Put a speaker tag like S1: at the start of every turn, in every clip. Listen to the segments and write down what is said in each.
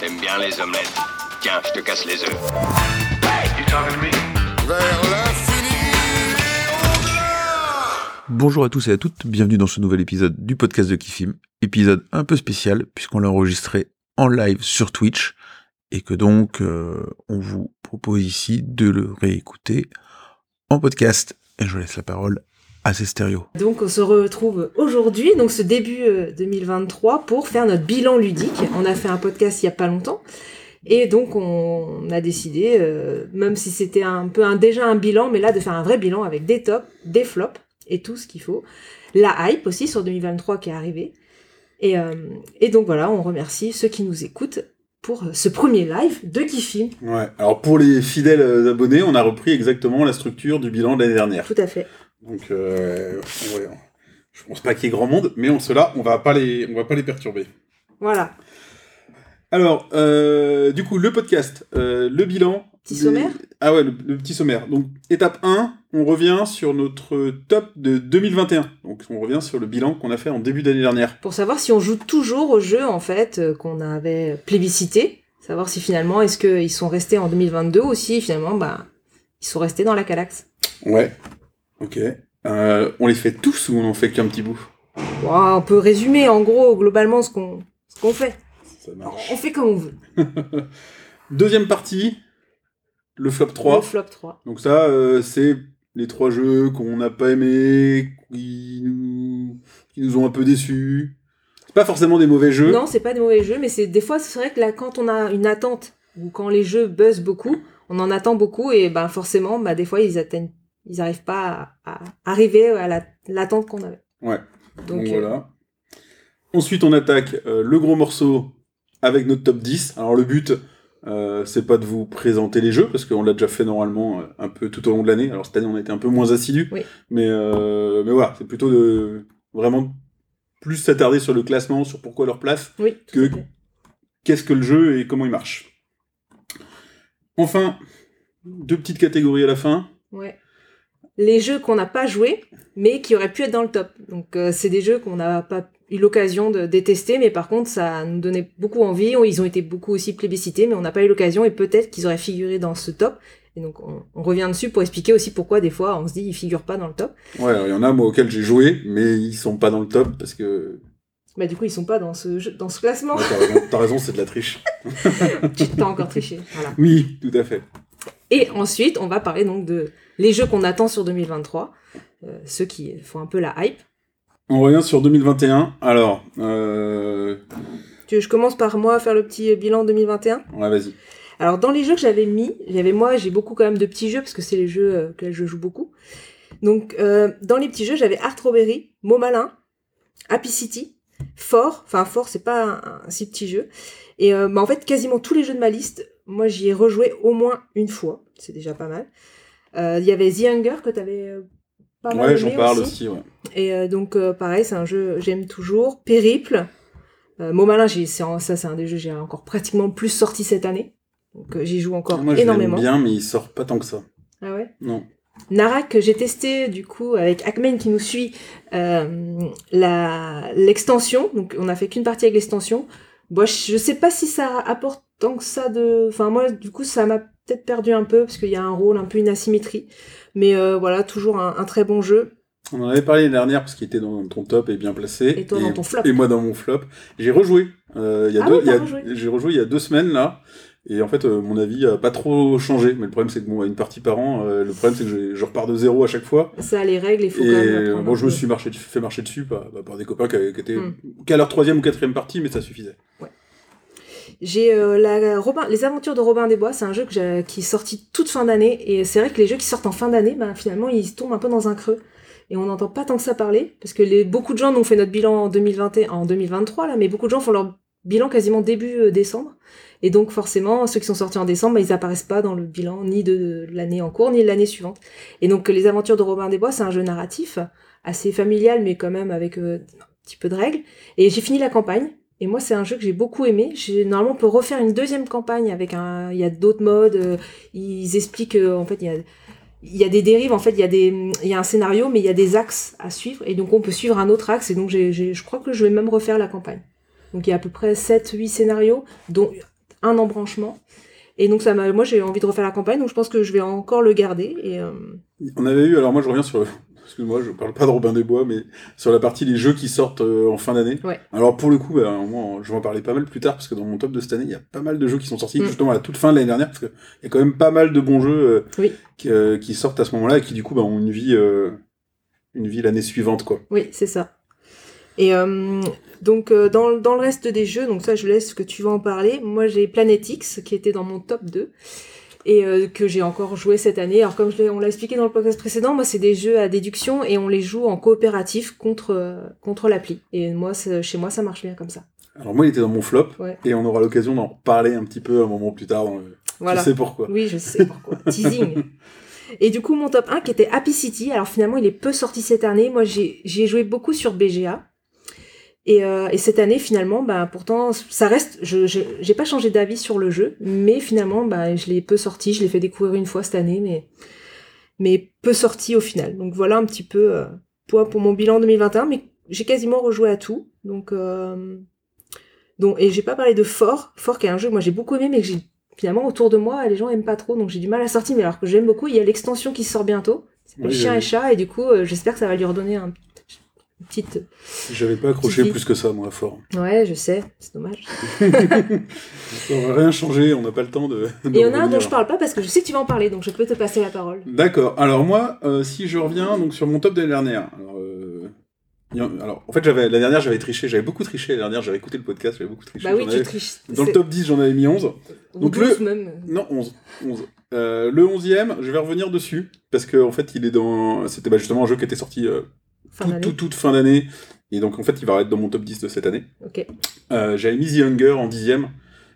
S1: T'aimes bien les omelettes. Tiens, je te casse les œufs.
S2: Vers l'infini
S3: Bonjour à tous et à toutes, bienvenue dans ce nouvel épisode du podcast de Kifim. Épisode un peu spécial puisqu'on l'a enregistré en live sur Twitch et que donc euh, on vous propose ici de le réécouter en podcast. Et je laisse la parole à ces stéréos.
S4: Donc on se retrouve aujourd'hui, donc ce début euh, 2023, pour faire notre bilan ludique. On a fait un podcast il y a pas longtemps. Et donc on a décidé, euh, même si c'était un peu un, déjà un bilan, mais là de faire un vrai bilan avec des tops, des flops et tout ce qu'il faut. La hype aussi sur 2023 qui est arrivée. Et, euh, et donc voilà, on remercie ceux qui nous écoutent pour ce premier live de Kifim.
S5: Ouais. Alors pour les fidèles euh, abonnés, on a repris exactement la structure du bilan de l'année dernière.
S4: Tout à fait.
S5: Donc euh, ouais, je pense pas qu'il y ait grand monde, mais on cela, on va pas les, on va pas les perturber.
S4: Voilà.
S5: Alors, euh, du coup, le podcast, euh, le bilan.
S4: Petit
S5: des-
S4: sommaire
S5: Ah ouais, le, le petit sommaire. Donc, étape 1, on revient sur notre top de 2021. Donc, on revient sur le bilan qu'on a fait en début d'année dernière.
S4: pour savoir si on joue toujours au jeu en fait euh, qu'on avait plébiscité, savoir si finalement est-ce qu'ils sont restés en 2022 ou si finalement bah ils sont restés dans la Calax.
S5: Ouais. Ok. Euh, on les fait tous ou on en fait qu'un petit bout?
S4: On peut résumer en gros globalement ce qu'on ce qu'on fait.
S5: Ça marche.
S4: On fait comme on veut.
S5: Deuxième partie, le flop 3.
S4: Le flop 3.
S5: Donc ça, euh, c'est les trois jeux qu'on n'a pas aimés, qui nous, qui nous ont un peu déçus. C'est pas forcément des mauvais jeux.
S4: Non, c'est pas des mauvais jeux, mais c'est des fois c'est vrai que là quand on a une attente ou quand les jeux buzzent beaucoup, on en attend beaucoup et ben forcément bah des fois ils atteignent ils arrivent pas à, à arriver à la- l'attente qu'on avait.
S5: Ouais.
S4: Donc,
S5: Donc
S4: euh,
S5: voilà. Ensuite, on attaque euh, le gros morceau avec notre top 10. Alors le but, euh, c'est pas de vous présenter les jeux, parce qu'on l'a déjà fait normalement euh, un peu tout au long de l'année. Alors cette année, on a été un peu moins assidus.
S4: Oui.
S5: Mais, mais voilà, c'est plutôt de vraiment plus s'attarder sur le classement, sur pourquoi leur place,
S4: oui,
S5: que qu'est-ce que le jeu et comment il marche. Enfin, deux petites catégories à la fin.
S4: Ouais. Les jeux qu'on n'a pas joués, mais qui auraient pu être dans le top. Donc, euh, c'est des jeux qu'on n'a pas eu l'occasion de détester, mais par contre, ça nous donnait beaucoup envie. Ils ont été beaucoup aussi plébiscités, mais on n'a pas eu l'occasion, et peut-être qu'ils auraient figuré dans ce top. Et donc, on, on revient dessus pour expliquer aussi pourquoi, des fois, on se dit, ils figurent pas dans le top.
S5: Ouais, il y en a moi auxquels j'ai joué, mais ils sont pas dans le top parce que
S4: Bah, du coup, ils sont pas dans ce, jeu- dans ce classement.
S5: Ouais, t'as raison, t'as raison, c'est de la triche.
S4: tu t'as encore triché. Voilà.
S5: Oui, tout à fait.
S4: Et ensuite, on va parler donc de les jeux qu'on attend sur 2023, euh, ceux qui font un peu la hype.
S5: On revient sur 2021. Alors, euh...
S4: Tu veux que je commence par moi à faire le petit bilan 2021
S5: ouais, vas-y.
S4: Alors dans les jeux que j'avais mis, j'avais moi j'ai beaucoup quand même de petits jeux parce que c'est les jeux euh, que je joue beaucoup. Donc euh, dans les petits jeux j'avais Art Robbery, Mot Malin, Happy City, Fort, enfin Fort c'est pas un, un si petit jeu. Et euh, bah, en fait quasiment tous les jeux de ma liste, moi j'y ai rejoué au moins une fois, c'est déjà pas mal. Euh, Il y avait The Hunger que t'avais euh, pas mal
S5: Ouais, j'en parle
S4: aussi.
S5: aussi, ouais.
S4: Et euh, donc euh, pareil, c'est un jeu j'aime toujours. Périple, Mot Malin, ça c'est un des jeux que j'ai encore pratiquement plus sorti cette année. Donc j'y joue encore
S5: Moi, je l'aime
S4: énormément.
S5: bien, mais il sort pas tant que ça.
S4: Ah ouais?
S5: Non.
S4: Narak que j'ai testé du coup avec Hackman qui nous suit euh, l'extension. Donc on a fait qu'une partie avec l'extension. Bon, je sais pas si ça apporte tant que ça de. Enfin moi du coup ça m'a peut-être perdu un peu parce qu'il y a un rôle un peu une asymétrie. Mais euh, voilà toujours un, un très bon jeu.
S5: On en avait parlé l'année dernière parce qu'il était dans ton top et bien placé.
S4: Et toi dans ton flop.
S5: Et moi dans mon flop. J'ai rejoué. Euh, il y a
S4: Ah
S5: deux,
S4: oui,
S5: il y a-
S4: t'as rejoué.
S5: J'ai rejoué il y a deux semaines là. Et en fait, euh, mon avis a pas trop changé. Mais le problème, c'est que bon, une partie par an, euh, le problème, c'est que je, repars de zéro à chaque fois.
S4: Ça les règles il faut
S5: Et
S4: quand même.
S5: bon,
S4: un
S5: je me suis marché, fait marcher dessus par, bah, par des copains qui, qui étaient
S4: Hmm.
S5: qu'à leur troisième ou quatrième partie, mais ça suffisait.
S4: J'ai euh, la Robin, les aventures de Robin des Bois, c'est un jeu que qui est sorti toute fin d'année et c'est vrai que les jeux qui sortent en fin d'année, ben finalement ils tombent un peu dans un creux et on n'entend pas tant que ça parler parce que les beaucoup de gens ont fait notre bilan en 2021, en 2023 là, mais beaucoup de gens font leur bilan quasiment début décembre et donc forcément ceux qui sont sortis en décembre, ben, ils apparaissent pas dans le bilan ni de l'année en cours ni de l'année suivante. Et donc les aventures de Robin des Bois, c'est un jeu narratif assez familial mais quand même avec euh, un petit peu de règles et j'ai fini la campagne Et moi, c'est un jeu que j'ai beaucoup aimé. J'ai, normalement, on peut refaire une deuxième campagne avec un. Il y a d'autres modes. euh, Ils expliquent euh, en fait il y a. Y a des dérives, en fait, il y, a des, il y a un scénario, mais il y a des axes à suivre, et donc on peut suivre un autre axe, et donc j'ai- je crois que je vais même refaire la campagne. Donc il y a à peu près 7-8 scénarios, dont un embranchement. Et donc ça m'a, moi j'ai envie de refaire la campagne, donc je pense que je vais encore le garder. Et euh,
S5: On avait eu, alors moi je reviens sur, excuse-moi, je parle pas de Robin des Bois, mais sur la partie des jeux qui sortent euh, en fin d'année.
S4: Ouais.
S5: Alors pour le coup, bah, moi, je vais en parler pas mal plus tard, parce que dans mon top de cette année, il y a pas mal de jeux qui sont sortis
S4: Mm.
S5: justement à la toute fin de l'année dernière, parce qu'il y a quand même pas mal de bons jeux euh,
S4: Oui.
S5: qui, qui sortent à ce moment-là et qui du coup bah, ont une vie, une vie l'année suivante, quoi.
S4: oui, c'est ça. Et euh, donc euh, dans, dans le reste des jeux, donc ça je laisse que tu vas en parler. Moi j'ai Planet X qui était dans mon top 2 et euh, que j'ai encore joué cette année. Alors comme je on l'a expliqué dans le podcast précédent, moi c'est des jeux à déduction et on les joue en coopératif contre euh, contre l'appli. Et moi chez moi ça marche bien comme ça.
S5: Alors moi, il était dans mon flop,
S4: Ouais.
S5: et on aura l'occasion d'en reparler un petit peu un moment plus tard. le-
S4: Voilà.
S5: Tu sais pourquoi.
S4: Oui, je sais pourquoi. Teasing. Et du coup, mon top 1 qui était Happy City, alors finalement, il est peu sorti cette année. Moi, j'ai joué beaucoup sur BGA. Et, euh, et cette année, finalement, bah, pourtant, ça reste. Je j'ai pas changé d'avis sur le jeu, mais finalement, bah, je l'ai peu sorti. Je l'ai fait découvrir une fois cette année, mais, mais peu sorti au final. Donc voilà un petit peu euh, pour, pour mon bilan 2021, mais j'ai quasiment rejoué à tout. Donc, euh, donc et j'ai pas parlé de Fort. Fort qui est un jeu que moi j'ai beaucoup aimé, mais que j'ai finalement autour de moi les gens aiment pas trop, donc j'ai du mal à sortir. Mais alors que j'aime beaucoup, il y a l'extension qui sort bientôt.
S5: Oui,
S4: Chien et Chat, et du coup, euh, j'espère que ça va lui redonner un petite.
S5: J'avais pas accroché plus que ça, moi, fort.
S4: Ouais, je sais, c'est dommage.
S5: On va rien changer, on n'a pas le temps de. de
S4: Et il y en a un dont je parle pas parce que je sais que tu vas en parler, donc je peux te passer la parole.
S5: D'accord. Alors moi, euh, si je reviens donc sur mon top de l'année dernière. Alors, euh, alors, en fait, j'avais l'année dernière, j'avais triché, j'avais beaucoup triché l'année dernière, j'avais écouté le podcast, j'avais beaucoup triché.
S4: Bah oui, tu triches.
S5: Dans le top 10, j'en avais mis 11.
S4: ou
S5: donc
S4: 12
S5: le-
S4: même.
S5: Non, 11. 11. Euh, le 11e, je vais revenir dessus parce que en fait, il est dans c'était bah, justement un jeu qui était sorti euh,
S4: Fin
S5: toute fin d'année et donc en fait, il va être dans mon top 10 de cette année. Euh, j'avais mis The Hunger en dixième,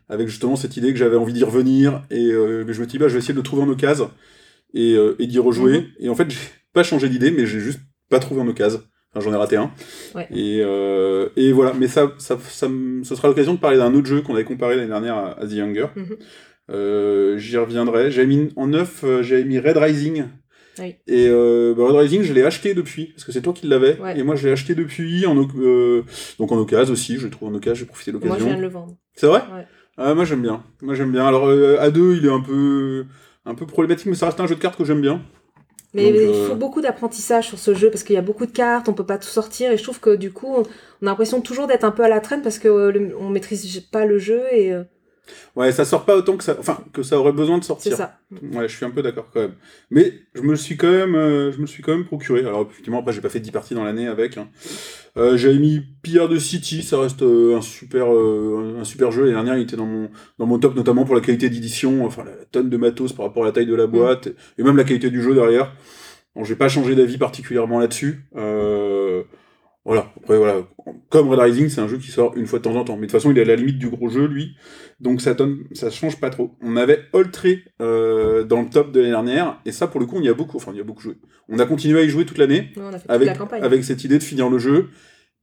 S5: avec justement cette idée que j'avais envie d'y revenir, et euh, je me dis, bah, je vais essayer de le trouver en occasion, et, euh, et d'y rejouer.
S4: Mhm.
S5: Et en fait, j'ai pas changé d'idée, mais j'ai juste pas trouvé en occasion. Enfin, j'en ai raté un.
S4: Ouais.
S5: Et, et voilà, mais ça, ça, ça, ce sera l'occasion de parler d'un autre jeu qu'on avait comparé l'année dernière à, à The Hunger.
S4: Mhm.
S5: J'y reviendrai. J'avais mis en neuf, j'avais mis Red Rising.
S4: Oui.
S5: Et euh, bah, Red Rising, je l'ai acheté depuis, parce que c'est toi qui l'avais.
S4: Ouais.
S5: Et moi, je l'ai acheté depuis, en, euh, donc en occasion aussi. Je le trouve en occasion, j'ai profité de
S4: Moi, je
S5: l'occasion.
S4: viens de le vendre.
S5: C'est vrai?
S4: Ouais.
S5: ah, Moi j'aime bien. Moi j'aime bien. Alors euh, à deux il est un peu un peu problématique, mais ça reste un jeu de cartes que j'aime bien.
S4: Mais
S5: Donc,
S4: il
S5: euh,
S4: faut beaucoup d'apprentissage sur ce jeu parce qu'il y a beaucoup de cartes, on peut pas tout sortir et je trouve que du coup on a l'impression toujours d'être un peu à la traîne parce que euh, le- on maîtrise pas le jeu et
S5: Ouais, ça sort pas autant que ça, enfin que ça aurait besoin de
S4: c'est
S5: sortir.
S4: ça.
S5: Ouais, je suis un peu d'accord quand même. Mais je me suis quand même, euh, je me suis quand même procuré. Alors effectivement après j'ai pas fait 10 parties dans l'année avec. hein. Euh, J'avais mis Pierre de City, ça reste euh, un super un super jeu. L'année dernière il était dans mon dans mon top notamment pour la qualité d'édition, enfin la tonne de matos par rapport à la taille de la boîte et même la qualité du jeu derrière. Bon, j'ai pas changé d'avis particulièrement là-dessus. Euh, voilà. Après voilà, comme Red Rising, c'est un jeu qui sort une fois de temps en temps. Mais de toute façon, il est à la limite du gros jeu, lui. Donc ça donne, ça change pas trop. On avait Oltré euh, dans le top de l'année dernière, et ça pour le coup, on y a beaucoup, enfin on y a beaucoup joué. On a continué à y jouer toute l'année
S4: Ouais, toute
S5: avec
S4: la campagne.
S5: avec cette idée de finir le jeu.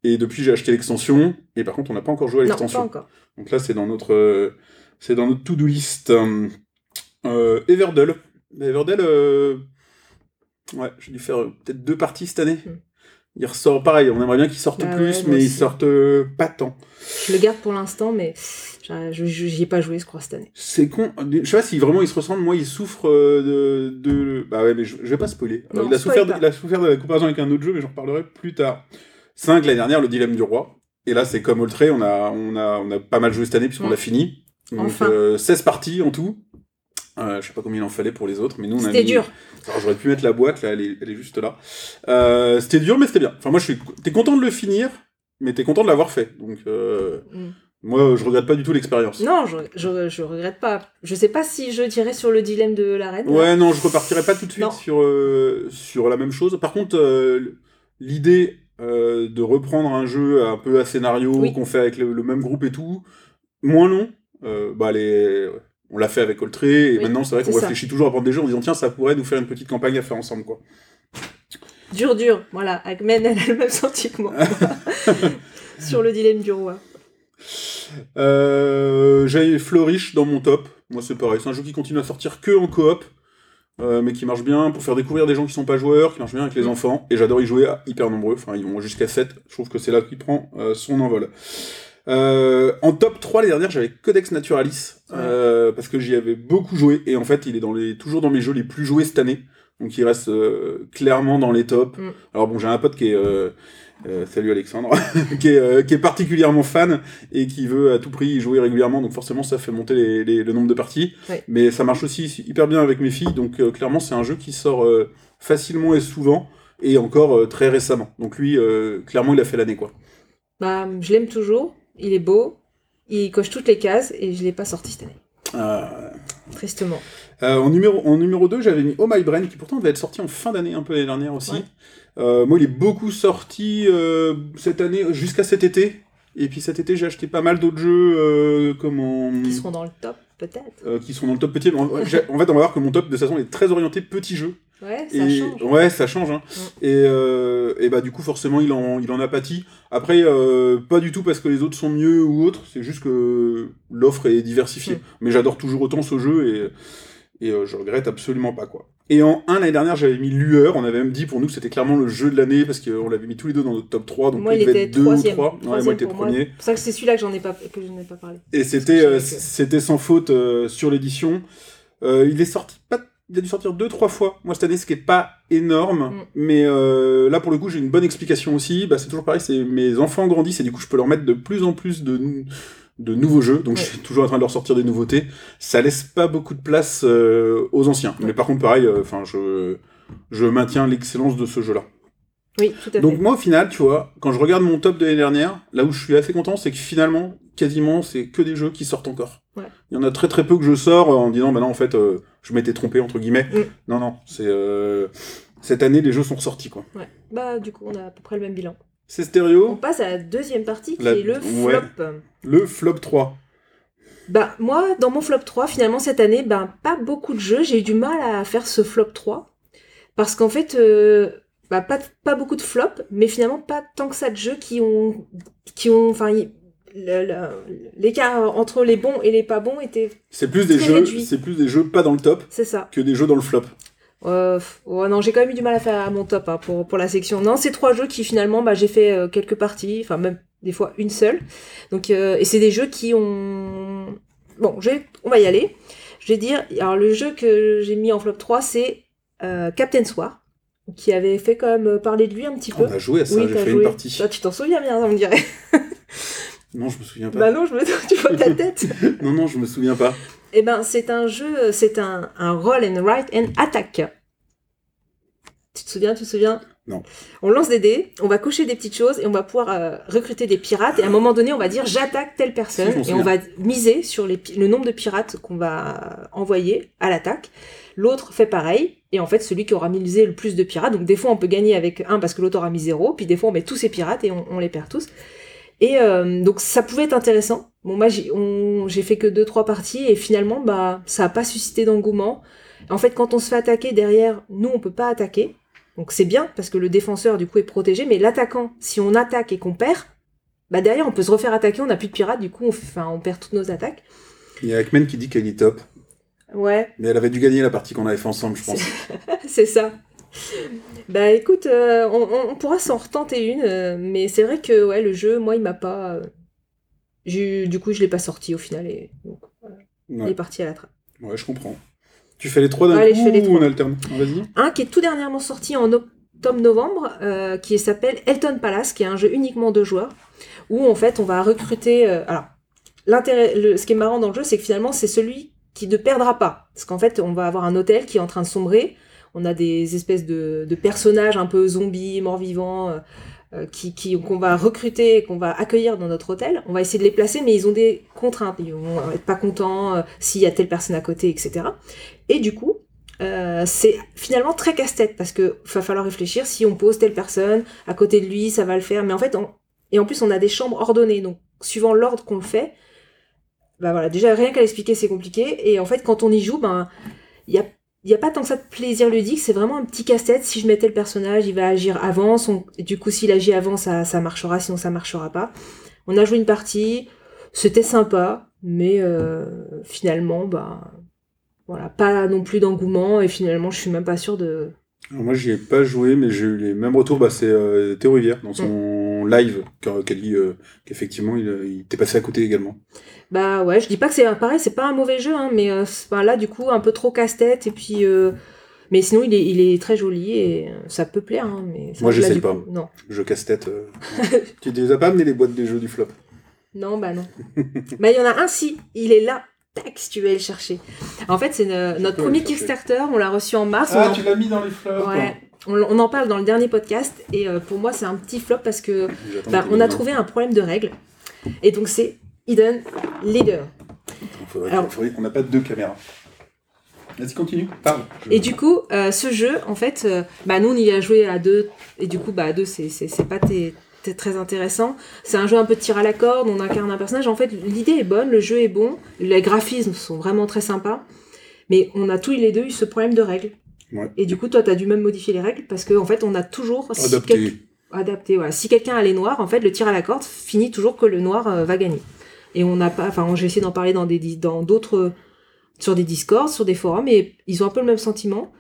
S5: Et depuis, j'ai acheté l'extension, et par contre, on n'a pas encore joué à l'extension. Donc là, c'est dans notre, euh, c'est dans notre to-do list. Euh, euh, Everdell. Everdell, euh, ouais, j'ai dû faire peut-être deux parties cette année.
S4: Hmm.
S5: Il ressort pareil, on aimerait bien qu'il sorte
S4: Ah
S5: plus,
S4: ouais,
S5: mais ils
S4: aussi.
S5: sortent euh, pas tant.
S4: Je le garde pour l'instant mais j'y ai pas joué je crois cette année.
S5: C'est con. Je sais pas si vraiment il se ressemble. Moi, il souffre euh, de. de... Bah ouais, mais je, je vais pas spoiler. Alors,
S4: Non,
S5: il, a
S4: spoil
S5: souffert
S4: pas.
S5: il a souffert de la comparaison avec un autre jeu, mais j'en reparlerai plus tard. 5 l'année dernière, le dilemme du roi. Et là, c'est comme Oltré, on a, on, a, on a pas mal joué cette année puisqu'on
S4: Mm.
S5: l'a fini. Donc
S4: Enfin.
S5: euh, 16 parties en tout. Euh, je sais pas combien il en fallait pour les autres, mais nous on a
S4: C'était
S5: mis-
S4: dur.
S5: Alors j'aurais pu mettre la boîte, là, elle est, elle est juste là. Euh, c'était dur, mais c'était bien. Enfin, moi, je suis. T'es content de le finir, mais t'es content de l'avoir fait. Donc, euh,
S4: Mm.
S5: moi, je regrette pas du tout l'expérience.
S4: Non, je, je, je regrette pas. Je sais pas si je dirais sur le dilemme de la reine.
S5: Ouais, non, je repartirai pas tout de suite
S4: Non.
S5: sur, euh, sur la même chose. Par contre, l'idée de reprendre un jeu un peu à scénario
S4: Oui.
S5: qu'on fait avec le, le même groupe et tout, moins long, bah, les... on l'a fait avec Oltré, et
S4: Oui,
S5: maintenant c'est vrai qu'on réfléchit toujours à prendre des jeux en disant tiens, ça pourrait nous faire une petite campagne à faire ensemble. quoi.
S4: Dur, dur. Voilà, Agmen, elle a le même sentiment que moi. sur le dilemme du roi.
S5: Euh, J'ai Flourish dans mon top. Moi, c'est pareil. C'est un jeu qui continue à sortir que en coop, euh, mais qui marche bien pour faire découvrir des gens qui sont pas joueurs, qui marche bien avec les
S4: Mm.
S5: enfants. Et j'adore y jouer à hyper nombreux. Enfin, ils vont jusqu'à 7. Je trouve que c'est là qu'il prend euh, son envol. Euh, en top 3, les dernières, j'avais Codex Naturalis,
S4: Ouais.
S5: euh, parce que j'y avais beaucoup joué, et en fait, il est dans les, toujours dans mes jeux les plus joués cette année, donc il reste euh, clairement dans les tops.
S4: Mm.
S5: Alors bon, j'ai un pote qui est... salut Alexandre, qui, est, qui est particulièrement fan et qui veut à tout prix y jouer régulièrement, donc forcément ça fait monter les- les- le nombre de parties.
S4: Ouais.
S5: Mais ça marche aussi hyper bien avec mes filles, donc clairement c'est un jeu qui sort facilement et souvent, et encore très récemment. Donc lui, clairement il a fait l'année quoi.
S4: Bah, je l'aime toujours. Il est beau. Il coche toutes les cases et je l'ai pas sorti cette année.
S5: Euh,
S4: Tristement.
S5: Euh, en, numéro, en numéro 2, j'avais mis Oh My Brain, qui pourtant devait être sorti en fin d'année, un peu l'année dernière aussi.
S4: Ouais.
S5: Euh, moi, il est beaucoup sorti euh, cette année, jusqu'à cet été. Et puis cet été, j'ai acheté pas mal d'autres jeux, comment,
S4: Qui seront dans le top, peut-être.
S5: qui sont dans le top petit. En, fait, on va voir que mon top, de toute façon, est très orienté petits jeux.
S4: Ouais, ça
S5: et,
S4: change.
S5: Ouais, ça change. Hein.
S4: Mm.
S5: Et, euh, et bah, du coup, forcément, il en, il en a pâti. Après, euh, pas du tout parce que les autres sont mieux ou autres, c'est juste que l'offre est diversifiée.
S4: Mm.
S5: Mais j'adore toujours autant ce jeu et, et euh, je regrette absolument pas, quoi. Et en 1, l'année dernière, j'avais mis Lueur. On avait même dit pour nous que c'était clairement le jeu de l'année parce qu'on l'avait mis tous les deux dans notre top 3. Donc
S4: moi, il
S5: devait
S4: était
S5: être 2 ou
S4: troisième.
S5: 3. Ouais, moi,
S4: pour moi.
S5: premier.
S4: C'est pour ça que c'est celui-là que j'en ai pas, que je n'ai pas parlé.
S5: Et c'était euh, c'était sans faute sur l'édition. Il est sorti pas il a dû sortir deux trois fois moi cette année ce qui est pas énorme
S4: Mm.
S5: mais euh, là pour le coup j'ai une bonne explication aussi bah, c'est toujours pareil c'est mes enfants grandissent et du coup je peux leur mettre de plus en plus de de nouveaux jeux donc
S4: Ouais.
S5: je suis toujours en train de leur sortir des nouveautés ça laisse pas beaucoup de place euh, aux anciens mais par contre pareil euh, enfin je je maintiens l'excellence de ce jeu là
S4: Oui, tout à
S5: donc
S4: fait.
S5: moi au final, tu vois, quand je regarde mon top de l'année dernière, là où je suis assez content, c'est que finalement, quasiment, c'est que des jeux qui sortent encore.
S4: Ouais.
S5: Il y en a très très peu que je sors euh, en disant, bah non, en fait, euh, je m'étais trompé, entre guillemets.
S4: Mm.
S5: Non, non, c'est... euh, Cette année, les jeux sont ressortis, quoi.
S4: Ouais. Bah, du coup, on a à peu près le même bilan.
S5: C'est
S4: On
S5: stéréo,
S4: passe à la deuxième partie qui
S5: La-
S4: est le
S5: ouais.
S4: flop.
S5: le flop 3.
S4: Bah, moi, dans mon flop 3, finalement, cette année, ben, pas beaucoup de jeux. J'ai eu du mal à faire ce flop 3. Parce qu'en fait, euh, bah, pas, pas beaucoup de flops, mais finalement, pas tant que ça de jeux qui ont. qui ont. Enfin, y- le- le- l'écart entre les bons et les pas bons était.
S5: C'est plus des jeux, c'est plus des jeux pas dans le top
S4: C'est ça.
S5: que des jeux dans le flop.
S4: Euh, ouais, non, j'ai quand même eu du mal à faire à mon top hein, pour, pour la section. Non, c'est trois jeux qui finalement, bah, j'ai fait euh, quelques parties, enfin même des fois une seule. Donc, euh, et c'est des jeux qui ont. Bon, je vais- on va y aller. Je vais dire, alors le jeu que j'ai mis en flop 3, c'est euh, Captain Soir, qui avait fait quand même parler de lui un petit peu.
S5: On a joué à ça,
S4: Oui,
S5: j'ai fait
S4: joué.
S5: une partie.
S4: Toi, tu t'en souviens bien, on me dirait.
S5: Non, je me souviens pas.
S4: bah non, je me tu vois ta tête.
S5: Non, non, je me souviens pas.
S4: Eh ben, c'est un jeu, c'est un, un roll and write and attack. Tu te souviens, tu te souviens?
S5: Non.
S4: On lance des dés, on va cocher des petites choses et on va pouvoir euh, recruter des pirates. Et à un moment donné, on va dire j'attaque telle personne
S5: Si,
S4: et on va miser sur les, le nombre de pirates qu'on va envoyer à l'attaque. L'autre fait pareil. Et en fait, celui qui aura misé le plus de pirates, donc des fois on peut gagner avec un parce que l'autre aura mis zéro, puis des fois on met tous ces pirates et on, on les perd tous. Et euh, donc ça pouvait être intéressant. Bon moi j'ai fait que deux trois parties et finalement bah ça a pas suscité d'engouement. En fait quand on se fait attaquer derrière, nous on peut pas attaquer. Donc c'est bien parce que le défenseur du coup est protégé, mais l'attaquant si on attaque et qu'on perd, bah derrière on peut se refaire attaquer, on n'a plus de pirates, du coup on, on perd toutes nos attaques.
S5: Il y a Akmen qui dit qu'elle est top.
S4: Ouais,
S5: Mais elle avait dû gagner la partie qu'on avait fait ensemble, je pense.
S4: c'est ça. Bah écoute, euh, on, pourra s'en retenter une, euh, mais c'est vrai que ouais le jeu, moi il m'a pas. euh, j'ai- du coup je l'ai pas sorti au final et donc, il
S5: Ouais,
S4: est parti à la trappe.
S5: ouais je comprends. Tu fais les trois d'un
S4: Allez,
S5: coup
S4: je fais les
S5: ou
S4: trois.
S5: on alterne? Vas-y.
S4: Un qui est tout dernièrement sorti en octobre-novembre, euh, qui s'appelle Elton Palace, qui est un jeu uniquement de joueurs, où en fait on va recruter. euh, alors, l'intérêt, le- ce qui est marrant dans le jeu, c'est que finalement c'est celui qui ne perdra pas. Parce qu'en fait, on va avoir un hôtel qui est en train de sombrer. On a des espèces de, de personnages un peu zombies, morts-vivants, euh, euh, qui, qu'on va recruter, qu'on va accueillir dans notre hôtel. On va essayer de les placer, mais ils ont des contraintes. Ils vont être pas contents euh, s'il y a telle personne à côté, etc. Et du coup, euh, c'est finalement très casse-tête parce que va falloir réfléchir si on pose telle personne à côté de lui, ça va le faire. Mais en fait, on- et en plus, on a des chambres ordonnées, donc suivant l'ordre qu'on le fait, bah voilà, déjà rien qu'à l'expliquer, c'est compliqué. Et en fait, quand on y joue, ben il y a il y a pas tant que ça de plaisir ludique, c'est vraiment un petit casse-tête. Si je mettais le personnage, il va agir avant. Son... Du coup, s'il agit avant, ça, ça marchera, sinon ça marchera pas. On a joué une partie, c'était sympa, mais euh, finalement, bah, voilà, pas non plus d'engouement. Et finalement, je suis même pas sûre de.
S5: Alors moi, j'y ai pas joué, mais j'ai eu les mêmes retours. Bah, c'est euh, Théo Rivière, dans son
S4: Mm.
S5: live qu'a qu'a dit euh, qu'effectivement il, il était passé à côté également.
S4: Bah ouais, je dis pas que c'est pareil, c'est pas un mauvais jeu, hein, mais euh, là du coup un peu trop casse-tête et puis. euh, mais sinon il est, il est très joli et euh, ça peut plaire. Hein, mais
S5: Moi, j'essaie
S4: du
S5: pas.
S4: coup, non,
S5: Jeu casse-tête. euh. tu les as pas amené les boîtes des jeux du flop?
S4: Non, bah non. bah il y en a un si, il est là. Tac, si tu veux aller le chercher. En fait, c'est notre premier. Kickstarter, on l'a reçu en mars.
S5: Ah,
S4: en-
S5: tu l'as mis dans les flops
S4: Ouais, on, on en parle dans le dernier podcast et pour moi c'est un petit flop parce que bah, on a trouvé un problème de règles et donc c'est Hidden Leader.
S5: Faudrait-
S4: Alors-
S5: faudrait- on n'a pas deux caméras. Vas-y, continue. Parle. Je-
S4: Et du coup, euh, ce jeu, en fait, euh, bah, nous on y a joué à deux et du coup, bah, à deux c'est c'est- c'est pas très intéressant. C'est un jeu un peu de tir à la corde, on incarne un personnage. En fait, l'idée est bonne, le jeu est bon, les graphismes sont vraiment très sympas, mais on a tous les deux eu ce problème de règles.
S5: Ouais.
S4: Et du coup, toi, t'as dû même modifier les règles parce que en fait, on a toujours si
S5: Adapté.
S4: quel- adapté. Voilà. Si quelqu'un a les noirs, en fait, le tir à la corde finit toujours que le noir euh, va gagner. Et on n'a pas, enfin, j'ai essayé d'en parler dans des, dans d'autres, sur des discords, sur des forums, et ils ont un peu le même sentiment.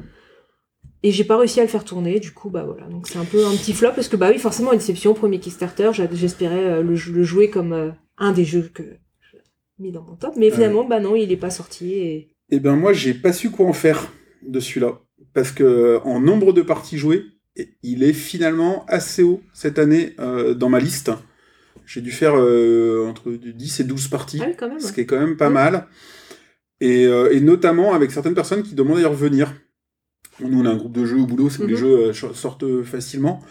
S4: Et j'ai pas réussi à le faire tourner, du coup, bah voilà. Donc c'est un peu un petit flop parce que, bah oui, forcément, une déception, premier Kickstarter, j'espérais euh, le, jou- le jouer comme euh, un des jeux que j'ai mis dans mon top, mais finalement, bah non, il est pas sorti et.
S5: Eh ben moi, j'ai pas su quoi en faire de celui-là. Parce que en nombre de parties jouées, il est finalement assez haut cette année euh, dans ma liste. J'ai dû faire euh, entre 10 et 12 parties,
S4: Ah oui, quand même.
S5: ce qui est quand même pas mal. Et, euh, et notamment avec certaines personnes qui demandent à y revenir. Nous, on a un groupe de jeux au boulot, c'est où les
S4: Mhm.
S5: jeux euh, sortent facilement.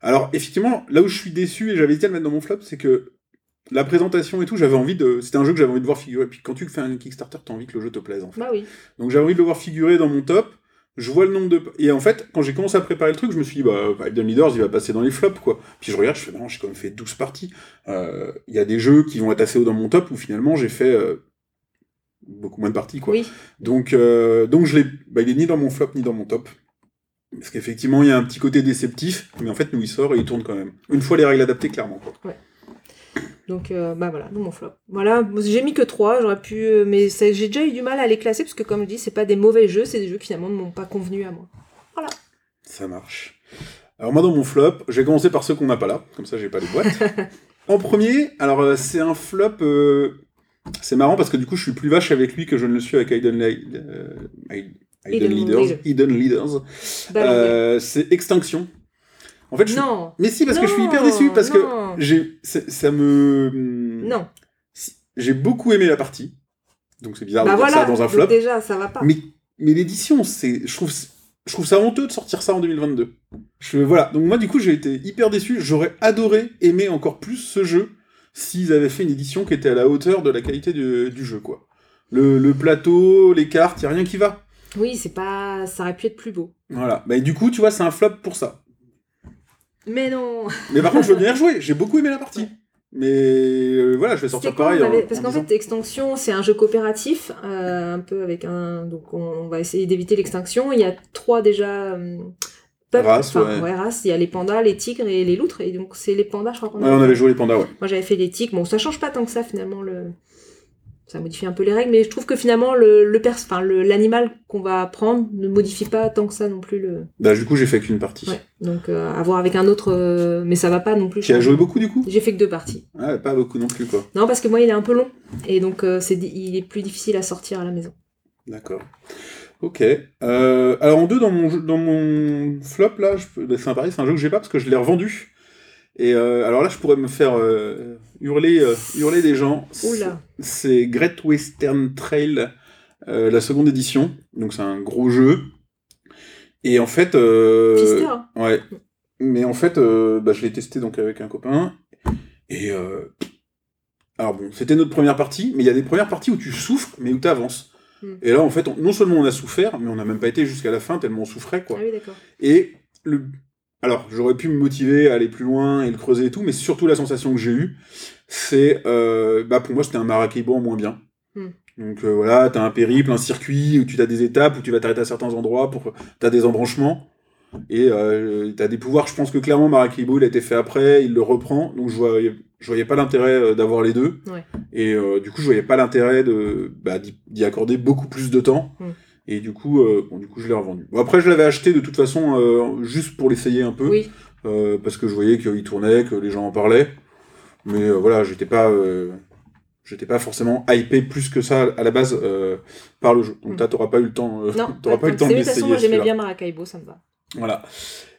S5: Alors, effectivement, là où je suis déçu, et j'avais été à le mettre dans mon flop, c'est que la présentation et tout, j'avais envie de. C'était un jeu que j'avais envie de voir figurer. Puis quand tu fais un Kickstarter, t'as envie que le jeu te plaise, en fait.
S4: Bah oui.
S5: Donc j'avais envie de le voir figurer dans mon top. Je vois le nombre de. Et en fait, quand j'ai commencé à préparer le truc, je me suis dit, bah, Hidden Leaders, il va passer dans les flops, quoi. Puis je regarde, je fais, non, j'ai quand même fait 12 parties. Euh, Il y a des jeux qui vont être assez hauts dans mon top où finalement j'ai fait euh, beaucoup moins de parties, quoi.
S4: Oui.
S5: Donc, euh, donc je l'ai. Bah, il est ni dans mon flop ni dans mon top. Parce qu'effectivement, il y a un petit côté déceptif, mais en fait, nous, il sort et il tourne quand même. Une fois les règles adaptées, clairement, quoi.
S4: Donc, euh, bah voilà, non, mon flop. Voilà, j'ai mis que 3, j'aurais pu. euh, mais j'ai déjà eu du mal à les classer, parce que comme je dis, c'est pas des mauvais jeux, c'est des jeux qui finalement ne m'ont pas convenu à moi.
S5: Ça marche. Alors moi dans mon flop, je vais commencer par ceux qu'on n'a pas là, comme ça j'ai pas les boîtes. en premier, alors euh, c'est un flop, euh, c'est marrant parce que du coup je suis plus vache avec lui que je ne le suis avec Hidden Hidden Leaders.
S4: Leader.
S5: Hidden Leaders.
S4: Bah,
S5: Euh, c'est Extinction. En fait, je suis...
S4: non,
S5: Mais si, parce que je suis hyper déçu, parce que j'ai, ça me...
S4: non.
S5: J'ai beaucoup aimé la partie, donc c'est bizarre
S4: Bah
S5: de dire
S4: voilà,
S5: ça dans un flop.
S4: déjà, ça va pas.
S5: Mais, mais l'édition, c'est, je trouve, je trouve ça honteux de sortir ça en 2022. Je, voilà. Donc moi, du coup, j'ai été hyper déçu. J'aurais adoré aimer encore plus ce jeu s'ils avaient fait une édition qui était à la hauteur de la qualité du, du jeu, quoi. Le, le plateau, les cartes, y a rien qui va.
S4: Oui, c'est pas. Ça aurait pu être plus beau.
S5: Voilà. Mais du coup, tu vois, c'est un flop pour ça.
S4: Mais non
S5: Mais par contre, je veux bien rejouer. J'ai beaucoup aimé la partie. Mais euh, voilà, je vais sortir pareil.
S4: avait-
S5: en-
S4: Parce
S5: en
S4: qu'en fait, Extinction, c'est un jeu coopératif, euh, un peu avec un. Donc, on, on va essayer d'éviter l'extinction. Il y a trois déjà. euh, peuples, enfin,
S5: ouais.
S4: races. Il y a les pandas, les tigres et les loutres. Et donc, c'est les pandas, je crois qu'on
S5: Ouais, on avait joué les pandas, ouais.
S4: Moi, j'avais fait les tigres. Bon, ça change pas tant que ça, finalement. Le... Ça modifie un peu les règles, mais je trouve que finalement, le, le pers- enfin, le- l'animal qu'on va prendre ne modifie pas tant que ça non plus le.
S5: Bah, du coup, j'ai fait qu'une partie.
S4: Ouais. Donc, euh, à voir avec un autre. euh, Mais ça va pas non plus.
S5: Qui a
S4: changer.
S5: joué beaucoup, du coup?
S4: J'ai fait que deux parties.
S5: Ouais, pas beaucoup non plus, quoi.
S4: Non, parce que moi, il est un peu long. Et donc, euh, c'est, il est plus difficile à sortir à la maison.
S5: D'accord. Ok. Alors en deux, dans mon, jeu- dans mon flop, là, je bah, c'est un pareil, c'est un jeu que j'ai pas parce que je l'ai revendu. Et euh, alors là, je pourrais me faire hurler, euh, hurler des gens. C'est Great Western Trail, euh, la seconde édition. Donc c'est un gros jeu. Et en fait... euh. Ouais. Mais en fait, euh, bah, je l'ai testé donc avec un copain. Et... Alors bon, c'était notre première partie, mais il y a des premières parties où tu souffres, mais où tu avances.
S4: Hmm.
S5: Et là, en fait, on- non seulement on a souffert, mais on n'a même pas été jusqu'à la fin tellement on souffrait, quoi.
S4: Ah oui, d'accord.
S5: Et le... Alors, j'aurais pu me motiver à aller plus loin et le creuser et tout, mais surtout la sensation que j'ai eue, c'est... euh, bah, pour moi, c'était un Maracaibo en moins bien.
S4: Hmm.
S5: Donc euh, voilà, t'as un périple, un circuit, où tu as des étapes, où tu vas t'arrêter à certains endroits, pour t'as des embranchements, et euh, t'as des pouvoirs, je pense que clairement Maracaibo, il a été fait après, il le reprend, donc je voyais, je voyais pas l'intérêt d'avoir les deux,
S4: Ouais.
S5: et euh, du coup, je voyais pas l'intérêt de bah, d'y accorder beaucoup plus de temps,
S4: Hmm.
S5: et du coup, euh, bon, du coup, je l'ai revendu. Bon, après, je l'avais acheté de toute façon, euh, juste pour l'essayer un peu,
S4: Oui.
S5: parce que je voyais qu'il tournait, que les gens en parlaient. Mais euh, voilà, j'étais pas, euh, j'étais pas forcément hypé plus que ça à la base euh, par le jeu. Donc
S4: Mm.
S5: toi, t'auras pas eu le temps, euh,
S4: Non,
S5: t'auras pas eu le temps
S4: c'est-
S5: de
S4: de toute façon, moi j'aimais bien Maracaibo, ça me va.
S5: Voilà.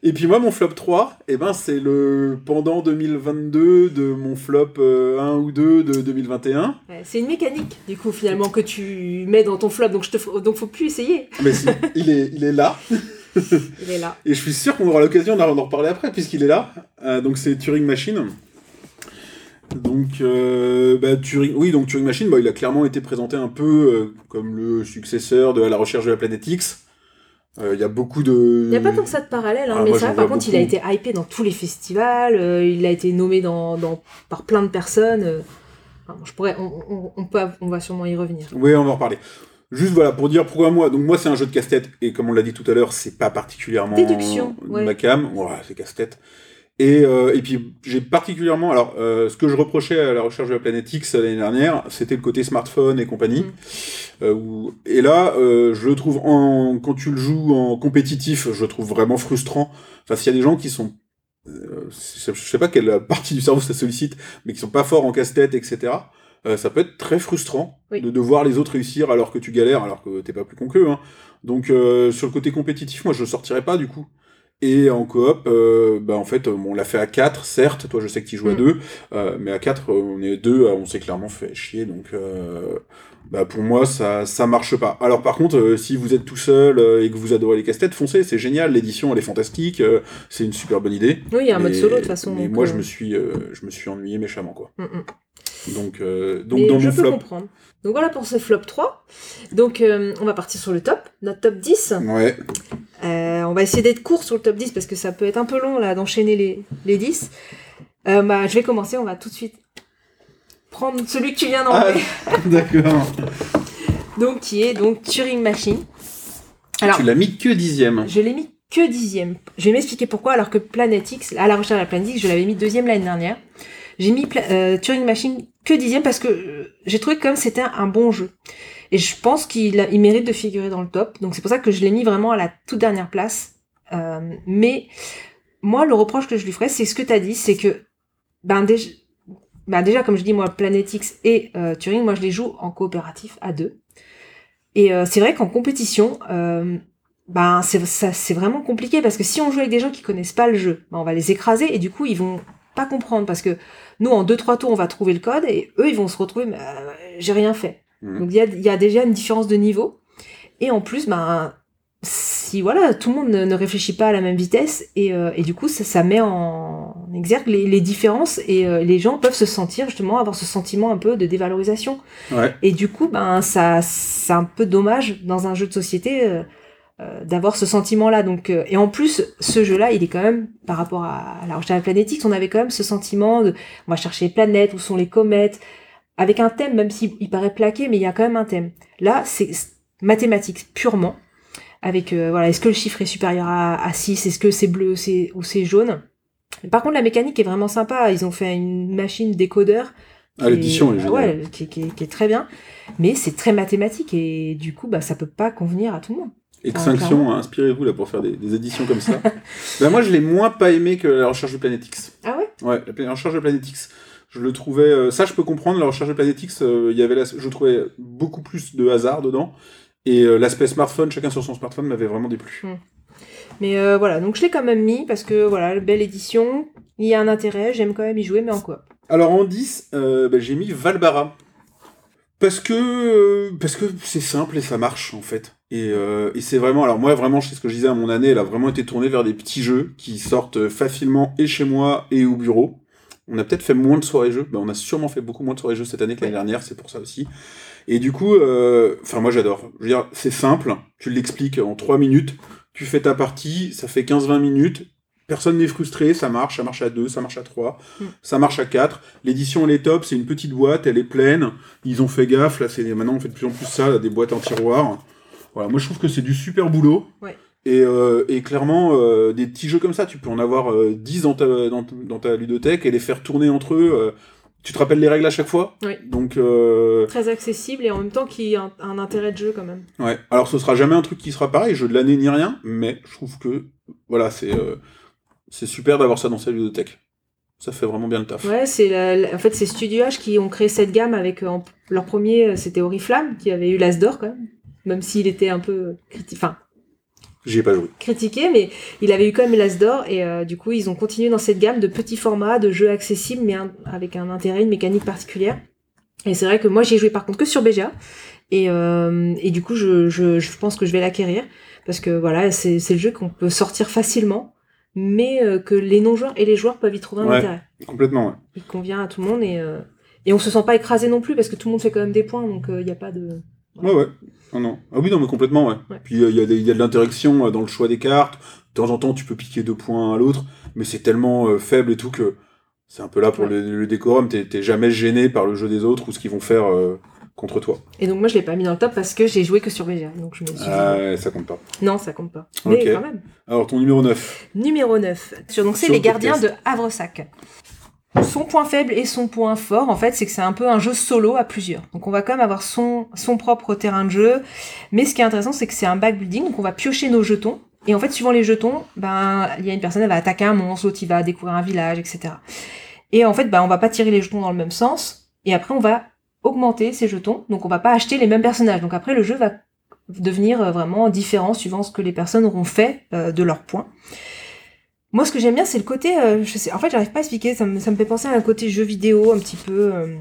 S5: Et puis moi, mon flop 3, eh ben, c'est le pendant 2022 de mon flop euh, 1 ou 2 de 2021.
S4: Ouais, c'est une mécanique, du coup, finalement, que tu mets dans ton flop, donc, je te... donc faut plus essayer.
S5: Mais si, il, est, il est là.
S4: Il est là.
S5: Et je suis sûr qu'on aura l'occasion d'en reparler après, puisqu'il est là. Donc c'est Turing Machine. Donc, euh, bah, Turing, oui, donc Turing Machine, bah, il a clairement été présenté un peu euh, comme le successeur de À la recherche de la planète X. Euh, Il y a beaucoup de.
S4: Il n'y a pas tant que ça de parallèle, hein,
S5: Ah,
S4: mais
S5: moi,
S4: ça, par contre, il a été hypé dans tous les festivals, il a été nommé dans, dans- par plein de personnes. Enfin, je pourrais, on, on- on peut, on va sûrement y revenir.
S5: Oui, on va en reparler. Juste voilà, pour dire pourquoi moi. Donc moi, c'est un jeu de casse-tête, et comme on l'a dit tout à l'heure, c'est pas particulièrement
S4: Déduction, ouais.
S5: ma cam. C'est casse-tête. Et, euh, et puis j'ai particulièrement, alors euh, ce que je reprochais à la recherche de la planète X l'année dernière, c'était le côté smartphone et compagnie.
S4: Mm.
S5: Euh, où- et là, euh, je le trouve en, quand tu le joues en compétitif, je le trouve vraiment frustrant. Enfin, s'il y a des gens qui sont, euh, je sais pas quelle partie du cerveau ça sollicite, mais qui sont pas forts en casse-tête, etc. euh, ça peut être très frustrant
S4: Oui.
S5: de, de voir les autres réussir alors que tu galères, alors que t'es pas plus con qu'eux. Hein. Donc euh, sur le côté compétitif, moi je sortirais pas du coup. Et en coop, euh, bah, en fait, euh, on l'a fait à 4, certes, toi je sais que tu joues à
S4: Mm.
S5: 2, euh, mais à 4, on est deux, on s'est clairement fait chier, donc euh, bah, pour moi ça, ça marche pas. Alors par contre, euh, si vous êtes tout seul euh, et que vous adorez les casse-têtes, foncez, c'est génial, l'édition elle est fantastique, euh, c'est une super bonne idée.
S4: Oui, il y a un mode solo de toute façon.
S5: Mais moi
S4: euh,
S5: je me suis, euh, je me suis ennuyé méchamment quoi.
S4: mm, mm.
S5: Donc, euh, donc
S4: Mais
S5: dans
S4: je
S5: mon
S4: peux
S5: flop.
S4: comprendre. Donc voilà pour ce flop 3. Donc euh, on va partir sur le top, notre top 10.
S5: Ouais,
S4: Euh, on va essayer d'être court sur le top 10 parce que ça peut être un peu long là d'enchaîner les, les 10. Euh, bah, je vais commencer, on va tout de suite prendre celui que tu viens
S5: Ah,
S4: d'enlever.
S5: d'accord.
S4: Donc qui est donc Turing Machine. Alors,
S5: Tu l'as mis que dixième.
S4: je l'ai mis que dixième. Je vais m'expliquer pourquoi alors que Planet X, à la recherche de la Planète X, je l'avais mis deuxième l'année dernière. J'ai mis euh, Turing Machine que dixième parce que euh, j'ai trouvé que comme c'était un, bon jeu. Et je pense qu'il mérite de figurer dans le top. Donc c'est pour ça que je l'ai mis vraiment à la toute dernière place. Euh, mais moi, le reproche que je lui ferais, c'est ce que tu as dit, c'est que ben déjà, ben déjà, comme je dis, moi, Planet X et Turing, moi, je les joue en coopératif à deux. Et c'est vrai qu'en compétition, ben c'est vraiment compliqué parce que si on joue avec des gens qui connaissent pas le jeu, ben, on va les écraser et du coup ils vont pas comprendre parce que nous en deux trois tours on va trouver le code et eux ils vont se retrouver mais, euh, j'ai rien fait.
S5: Mhm.
S4: Donc il y a, il y a déjà une différence de niveau et en plus ben si voilà tout le monde ne, ne réfléchit pas à la même vitesse et, euh, et du coup ça, ça met en exergue les, les différences et euh, les gens peuvent se sentir justement avoir ce sentiment un peu de dévalorisation.
S5: Ouais.
S4: Et du coup, ben ça, c'est un peu dommage dans un jeu de société d'avoir ce sentiment-là. Donc, euh, et en plus, ce jeu-là, il est quand même par rapport à, à la recherche planétique, on avait quand même ce sentiment de, on va chercher les planètes, où sont les comètes, avec un thème, même s'il il paraît plaqué, mais il y a quand même un thème. Là, c'est mathématiques purement, avec euh, voilà, est-ce que le chiffre est supérieur à, à 6, est-ce que c'est bleu, c'est ou c'est jaune? Par contre, la mécanique est vraiment sympa. Ils ont fait une machine décodeur
S5: Ah, l'édition est
S4: qui-
S5: géniale.
S4: ouais, qui, qui- qui est très bien, mais c'est très mathématique et du coup, bah, ça peut pas convenir à tout le monde.
S5: Extinction, inspirez-vous là pour faire des, des éditions comme ça. ben, moi, je l'ai moins pas aimé que la recherche de Planète X.
S4: Ah ouais?
S5: Ouais, la, recherche de Planète X. Je le trouvais. euh, ça, je peux comprendre. La recherche de Planète X, euh, il y avait la- je trouvais beaucoup plus de hasard dedans. Et euh, l'aspect smartphone, chacun sur son smartphone, m'avait vraiment déplu.
S4: Mais euh, voilà, donc je l'ai quand même mis parce que voilà, belle édition, il y a un intérêt, j'aime quand même y jouer, mais en quoi?
S5: Alors en 10, euh, ben, j'ai mis Valbara. Parce que parce que c'est simple et ça marche en fait. Et, euh, et c'est vraiment, alors moi vraiment, c'est ce que je disais à mon année, elle a vraiment été tournée vers des petits jeux qui sortent facilement et chez moi et au bureau. On a peut-être fait moins de soirées jeux, ben, on a sûrement fait beaucoup moins de soirées jeux cette année que l'année dernière, c'est pour ça aussi. Et du coup, euh, enfin moi j'adore. Je veux dire, c'est simple, tu l'expliques en 3 minutes, tu fais ta partie, ça fait 15-20 minutes, personne n'est frustré, ça marche, ça marche à 2, ça marche à 3,
S4: Mm.
S5: ça marche à 4. L'édition elle est top, c'est une petite boîte, elle est pleine, ils ont fait gaffe, là c'est maintenant on fait de plus en plus ça, là, des boîtes en tiroir. Voilà, moi je trouve que c'est du super boulot.
S4: Ouais.
S5: Et, euh, et clairement, euh, des petits jeux comme ça, tu peux en avoir euh, 10 dans ta, dans, dans ta ludothèque et les faire tourner entre eux. euh, tu te rappelles les règles à chaque fois?
S4: Oui.
S5: Donc, euh,
S4: Très accessible et en même temps qui a un, un intérêt de jeu quand même.
S5: ouais. Alors, ce sera jamais un truc qui sera pareil, jeu de l'année ni rien, mais je trouve que, voilà, c'est. euh, c'est super d'avoir ça dans sa bibliothèque. Ça fait vraiment bien le taf.
S4: Ouais, c'est la- la- en fait c'est Studio H qui ont créé cette gamme avec euh, leur premier euh, c'était Oriflamme qui avait eu l'As d'or quand même, même s'il était un peu enfin
S5: J'y ai pas joué.
S4: critiqué, mais il avait eu quand même l'As d'or et euh, du coup ils ont continué dans cette gamme de petits formats, de jeux accessibles mais un- avec un intérêt, une mécanique particulière. Et c'est vrai que moi j'ai joué par contre que sur BGA et, euh, et du coup je, je, je pense que je vais l'acquérir parce que voilà c'est le jeu qu'on peut sortir facilement mais euh, que les non-joueurs et les joueurs peuvent y trouver un
S5: Ouais.
S4: intérêt.
S5: Complètement, ouais.
S4: Il convient à tout le monde et, et on se sent pas écrasé non plus parce que tout le monde fait quand même des points donc il n'y a pas de...
S5: Ouais, ouais. Non, non. Ah oui, non, mais complètement, ouais.
S4: Ouais.
S5: Puis il y, a des- y a de l'interaction euh, dans le choix des cartes. De temps en temps, tu peux piquer deux points à l'autre, mais c'est tellement euh, faible et tout que c'est un peu là pour
S4: Ouais.
S5: le, le décorum. T'es jamais gêné par le jeu des autres ou ce qu'ils vont faire euh, contre toi.
S4: Et donc moi je l'ai pas mis dans le top parce que j'ai joué que sur BGA donc je me suis dit,
S5: Ah, ça compte pas.
S4: non ça compte pas. Mais
S5: Ok.
S4: quand même.
S5: Alors, ton numéro 9.
S4: Numéro 9. Sur, donc c'est les
S5: le
S4: gardiens de. Havresac. Son point faible et son point fort, en fait, c'est que c'est un peu un jeu solo à plusieurs. Donc on va quand même avoir son, propre terrain de jeu. Mais ce qui est intéressant, c'est que c'est un backbuilding, donc on va piocher nos jetons. Et en fait, suivant les jetons, ben, il y a une personne, elle va attaquer un monstre, l'autre, il va découvrir un village, etc. Et en fait, ben, on va pas tirer les jetons dans le même sens. Et après, on va augmenter ces jetons. Donc on va pas acheter les mêmes personnages. Donc après, le jeu va devenir euh, vraiment différent suivant ce que les personnes auront fait euh, de leurs points. Moi, ce que j'aime bien, c'est le côté. euh, je sais, en fait, j'arrive pas à expliquer. Ça me, ça me fait penser à un côté jeu vidéo un petit peu. euh,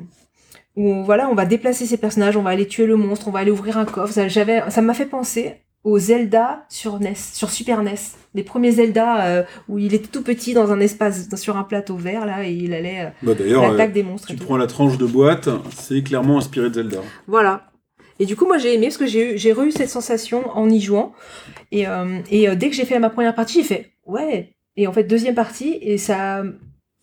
S4: où on- voilà, on va déplacer ces personnages, on va aller tuer le monstre, on va aller ouvrir un coffre. Ça, j'avais, ça m'a fait penser aux Zelda sur NES, sur Super NES. Les premiers Zelda euh, où il était tout petit dans un espace, sur un plateau vert là, et il allait
S5: Bah, D'ailleurs,
S4: l'attaque
S5: euh,
S4: des monstres.
S5: tu prends la tranche de boîte, c'est clairement inspiré de Zelda.
S4: Voilà. Et du coup, moi, j'ai aimé parce que j'ai eu, j'ai eu cette sensation en y jouant. Et, euh, et euh, dès que j'ai fait ma première partie, j'ai fait ouais. Et en fait, deuxième partie, et ça,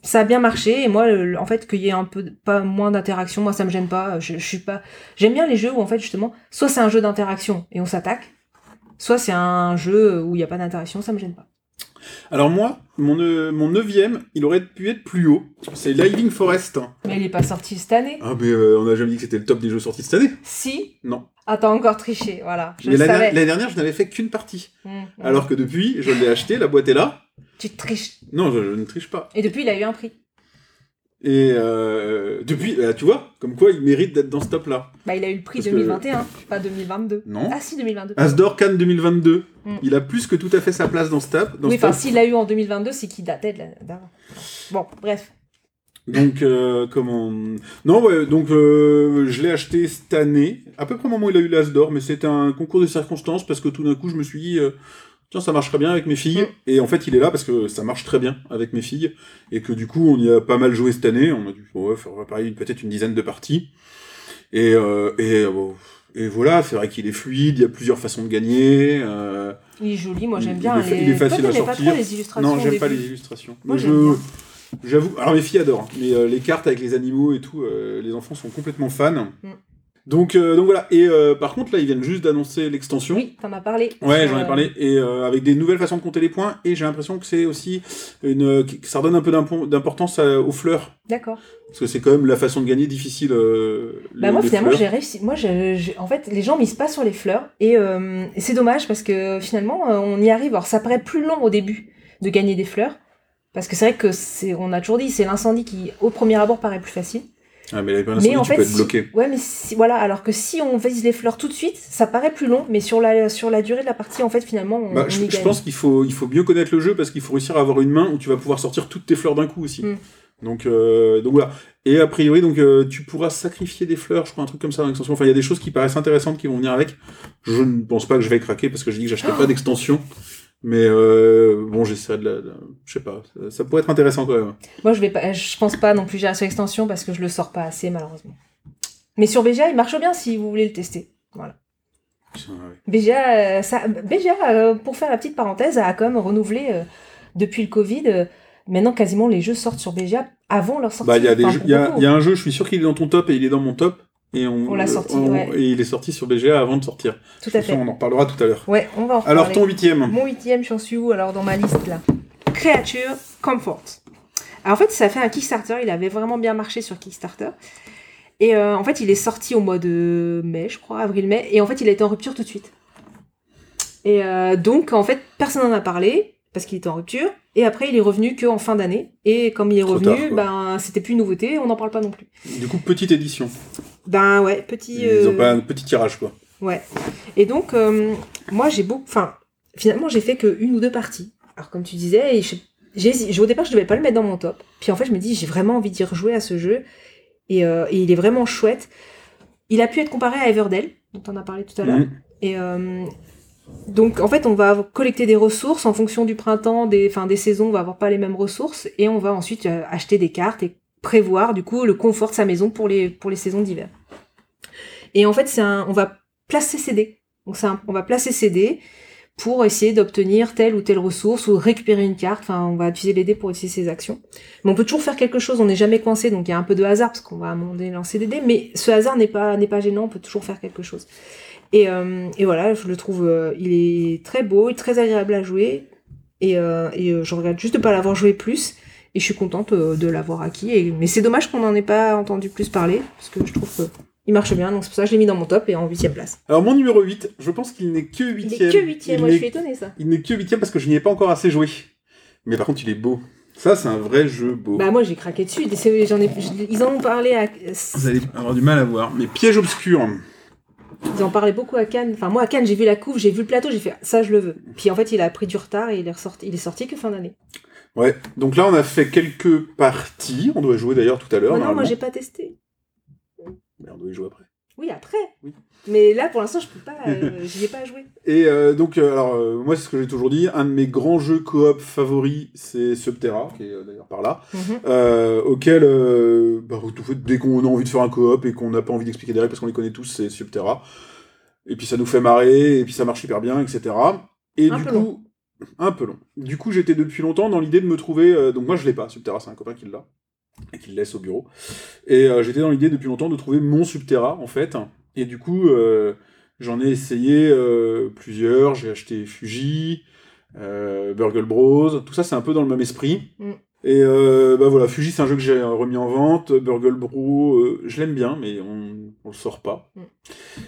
S4: ça a bien marché. Et moi, le- en fait, qu'il y ait un peu pas moins d'interaction, moi, ça me gêne pas. Je, je suis pas. J'aime bien les jeux où en fait, justement, soit c'est un jeu d'interaction et on s'attaque, soit c'est un jeu où il n'y a pas d'interaction, ça me gêne pas.
S5: Alors moi, mon, euh, mon neuvième, il aurait pu être plus haut. C'est Living Forest.
S4: Mais il est pas sorti cette année.
S5: Ah mais euh, on a jamais dit que c'était le top des jeux sortis cette année.
S4: Si.
S5: Non.
S4: Ah, t'as encore triché. Voilà. Je
S5: mais l'année dernière, je n'avais fait qu'une partie.
S4: Mmh, mmh.
S5: Alors que depuis, je l'ai acheté, la boîte est là.
S4: Tu triches.
S5: Non, je, je ne triche pas.
S4: Et depuis, il a eu un prix.
S5: Et euh, depuis, bah, tu vois, comme quoi il mérite d'être dans ce top-là.
S4: Bah, il a eu le prix
S5: Parce que-
S4: 2021, pas 2022.
S5: Non.
S4: Ah si, 2022.
S5: Asdor Cannes 2022.
S4: Mm.
S5: Il a plus que tout à fait sa place dans ce top. Dans
S4: oui, enfin, s'il l'a eu en 2022, c'est qu'il datait de la- d'avant. Bon, bref.
S5: Donc, euh, comment... Non, ouais, donc euh, je l'ai acheté cette année, à peu près au moment où il a eu l'Asdor, mais c'était un concours de circonstances parce que tout d'un coup, je me suis dit, euh, tiens, ça marcherait bien avec mes filles.
S4: Mm.
S5: Et en fait, il est là parce que ça marche très bien avec mes filles. Et que du coup, on y a pas mal joué cette année. On a dû ouais, faire pareil, peut-être une dizaine de parties. Et, euh, et, euh, et voilà, c'est vrai qu'il est fluide, il y a plusieurs façons de gagner. euh,
S4: Il est joli, moi j'aime bien
S5: il est fa-
S4: les...
S5: il est facile
S4: Toi,
S5: à
S4: pas
S5: sortir.
S4: trop les illustrations
S5: Non, j'aime pas les illustrations.
S4: Moi,
S5: je-. J'avoue, alors mes filles adorent, hein, mais euh, les cartes avec les animaux et tout, les enfants sont complètement fans.
S4: Mm.
S5: Donc, euh, donc voilà. Et euh, par contre, là, ils viennent juste d'annoncer l'extension.
S4: Oui, t'en as parlé.
S5: Ouais, j'en ai
S4: euh,
S5: parlé. Et euh, avec des nouvelles façons de compter les points. Et j'ai l'impression que c'est aussi une, que ça redonne un peu d'impo- d'importance aux fleurs.
S4: D'accord.
S5: Parce que c'est quand même la façon de gagner difficile. les-
S4: Bah moi
S5: les
S4: finalement j'ai réussi. Moi je, en fait les gens misent pas sur les fleurs et, c'est dommage parce que finalement on y arrive. Alors ça paraît plus long au début de gagner des fleurs parce que c'est vrai que c'est on a toujours dit c'est l'incendie qui au premier abord paraît plus facile.
S5: Ah, mais
S4: en
S5: tu
S4: fait
S5: peux être
S4: si-
S5: bloqué.
S4: ouais mais si, voilà alors que si on vise les fleurs tout de suite ça paraît plus long mais sur la sur la durée de la partie en fait finalement on,
S5: Bah,
S4: on
S5: je, pense qu'il faut, il faut mieux connaître le jeu parce qu'il faut réussir à avoir une main où tu vas pouvoir sortir toutes tes fleurs d'un coup aussi.
S4: Mm.
S5: Donc, euh, donc voilà. Et a priori, donc euh, tu pourras sacrifier des fleurs, je crois, un truc comme ça dans l'extension. Enfin, il y a des choses qui paraissent intéressantes qui vont venir avec. Je ne pense pas que je vais craquer parce que je dis que j'achèterai pas d'extension. Mais euh, bon, j'essaierai de la, de la- Je sais pas, ça, ça pourrait être intéressant quand même.
S4: Moi, je vais pas, je pense pas non plus gérer sur extension parce que je le sors pas assez malheureusement. Mais sur BGA, il marche bien si vous voulez le tester. Voilà.
S5: Putain, ouais.
S4: BGA, euh, ça, BGA euh, pour faire la petite parenthèse, a quand même renouvelé euh, depuis le Covid. euh, maintenant, quasiment les jeux sortent sur BGA avant leur sortie.
S5: Bah, il y a
S4: Enfin,
S5: y a,
S4: beaucoup.
S5: il y a un jeu, je suis sûr qu'il est dans ton top et il est dans mon top. Et on,
S4: On l'a sorti,
S5: on-
S4: ouais.
S5: Et il est sorti sur BGA avant de sortir.
S4: Tout à fait.
S5: On en reparlera tout à l'heure.
S4: Ouais, on va en
S5: Alors, ton huitième.
S4: Mon huitième, j'en suis où alors dans ma liste là? Créature Comfort. Alors en fait, ça fait un Kickstarter, il avait vraiment bien marché sur Kickstarter. Et euh, en fait, il est sorti au mois de mai, je crois, avril-mai, et en fait, il a été en rupture tout de suite. Et euh, donc, en fait, personne n'en a parlé. parce qu'il était en rupture. Et après, il est revenu qu'en fin d'année. Et comme il est
S5: Trop
S4: revenu,
S5: tard,
S4: ben c'était plus une nouveauté, on n'en parle pas non plus.
S5: Du coup, petite édition.
S4: Ben ouais, petit.
S5: Ils ont
S4: euh,
S5: pas un petit tirage, quoi.
S4: Ouais. Et donc, euh, moi, j'ai beaucoup. Enfin, finalement, j'ai fait que une ou deux parties. Alors, comme tu disais, je- au départ, je devais pas le mettre dans mon top. Puis en fait, je me dis, j'ai vraiment envie d'y rejouer à ce jeu. Et, euh, et il est vraiment chouette. Il a pu être comparé à Everdell, dont on a parlé tout à l'heure.
S5: Mhm.
S4: Et euh, donc, en fait, on va collecter des ressources en fonction du printemps, des, enfin, des saisons, on va avoir pas les mêmes ressources. Et on va ensuite euh, acheter des cartes et prévoir, du coup, le confort de sa maison pour les, saisons d'hiver. Et en fait, c'est on va placer ses dés. On va placer ses dés pour essayer d'obtenir telle ou telle ressource ou récupérer une carte. Enfin, on va utiliser les dés pour utiliser ses actions. Mais on peut toujours faire quelque chose, on n'est jamais coincé, donc il y a un peu de hasard parce qu'on va à un moment donné lancer des dés, mais ce hasard n'est pas, gênant, on peut toujours faire quelque chose. Et, euh, voilà, je le trouve, euh, il est très beau, très agréable à jouer, et, et euh, je regrette juste de pas l'avoir joué plus, et je suis contente euh, de l'avoir acquis. Et, mais c'est dommage qu'on n'en ait pas entendu plus parler, parce que je trouve qu'il marche bien, donc c'est pour ça que je l'ai mis dans mon top et en huitième place.
S5: Alors, mon numéro 8, je pense qu'il n'est que
S4: Il
S5: huitième.
S4: est que huitième,
S5: Il
S4: moi je
S5: n'est-
S4: suis étonnée ça.
S5: Il n'est que huitième parce que je n'y ai pas encore assez joué. Mais par contre, il est beau. Ça, c'est un vrai jeu beau.
S4: Bah moi j'ai craqué dessus, j'en ai, ils en ont parlé à,
S5: Vous allez avoir du mal à voir. Mais Piège obscur.
S4: Ils en parlaient beaucoup à Cannes. Enfin, moi, à Cannes, j'ai vu la couve, j'ai vu le plateau, j'ai fait ça, je le veux. Puis en fait, il a pris du retard et il est, ressorti, il est sorti que fin d'année.
S5: Ouais. Donc là, on a fait quelques parties. On doit jouer d'ailleurs tout à l'heure.
S4: Oh non, moi, j'ai pas testé.
S5: Mais on doit y jouer après.
S4: Oui, après.
S5: Oui.
S4: Mais là, pour l'instant, je peux pas. euh, J'y ai pas joué.
S5: Et euh, donc, euh, alors, moi, c'est ce que j'ai toujours dit. Un de mes grands jeux coop favoris, c'est Subterra, qui est d'ailleurs par là.
S4: Mhm.
S5: auquel, bah, tout fait, dès qu'on a envie de faire un coop et qu'on n'a pas envie d'expliquer des règles parce qu'on les connaît tous, c'est Subterra. Et puis ça nous fait marrer, et puis ça marche hyper bien, etc. Et
S4: Un
S5: du coup,
S4: long.
S5: Un peu long. Du coup, j'étais depuis longtemps dans l'idée de me trouver. euh, donc moi, je l'ai pas, Subterra, c'est un copain qui l'a et qui le laisse au bureau. Et euh, j'étais dans l'idée depuis longtemps de trouver mon Subterra, en fait. Et du coup, euh, j'en ai essayé plusieurs. J'ai acheté Fuji, Burgle Bros. Tout ça, c'est un peu dans le même esprit.
S4: Mm.
S5: Et euh, bah voilà, Fuji, c'est un jeu que j'ai remis en vente. Burgle Bros, euh, je l'aime bien, mais on, on le sort pas.
S4: Mm.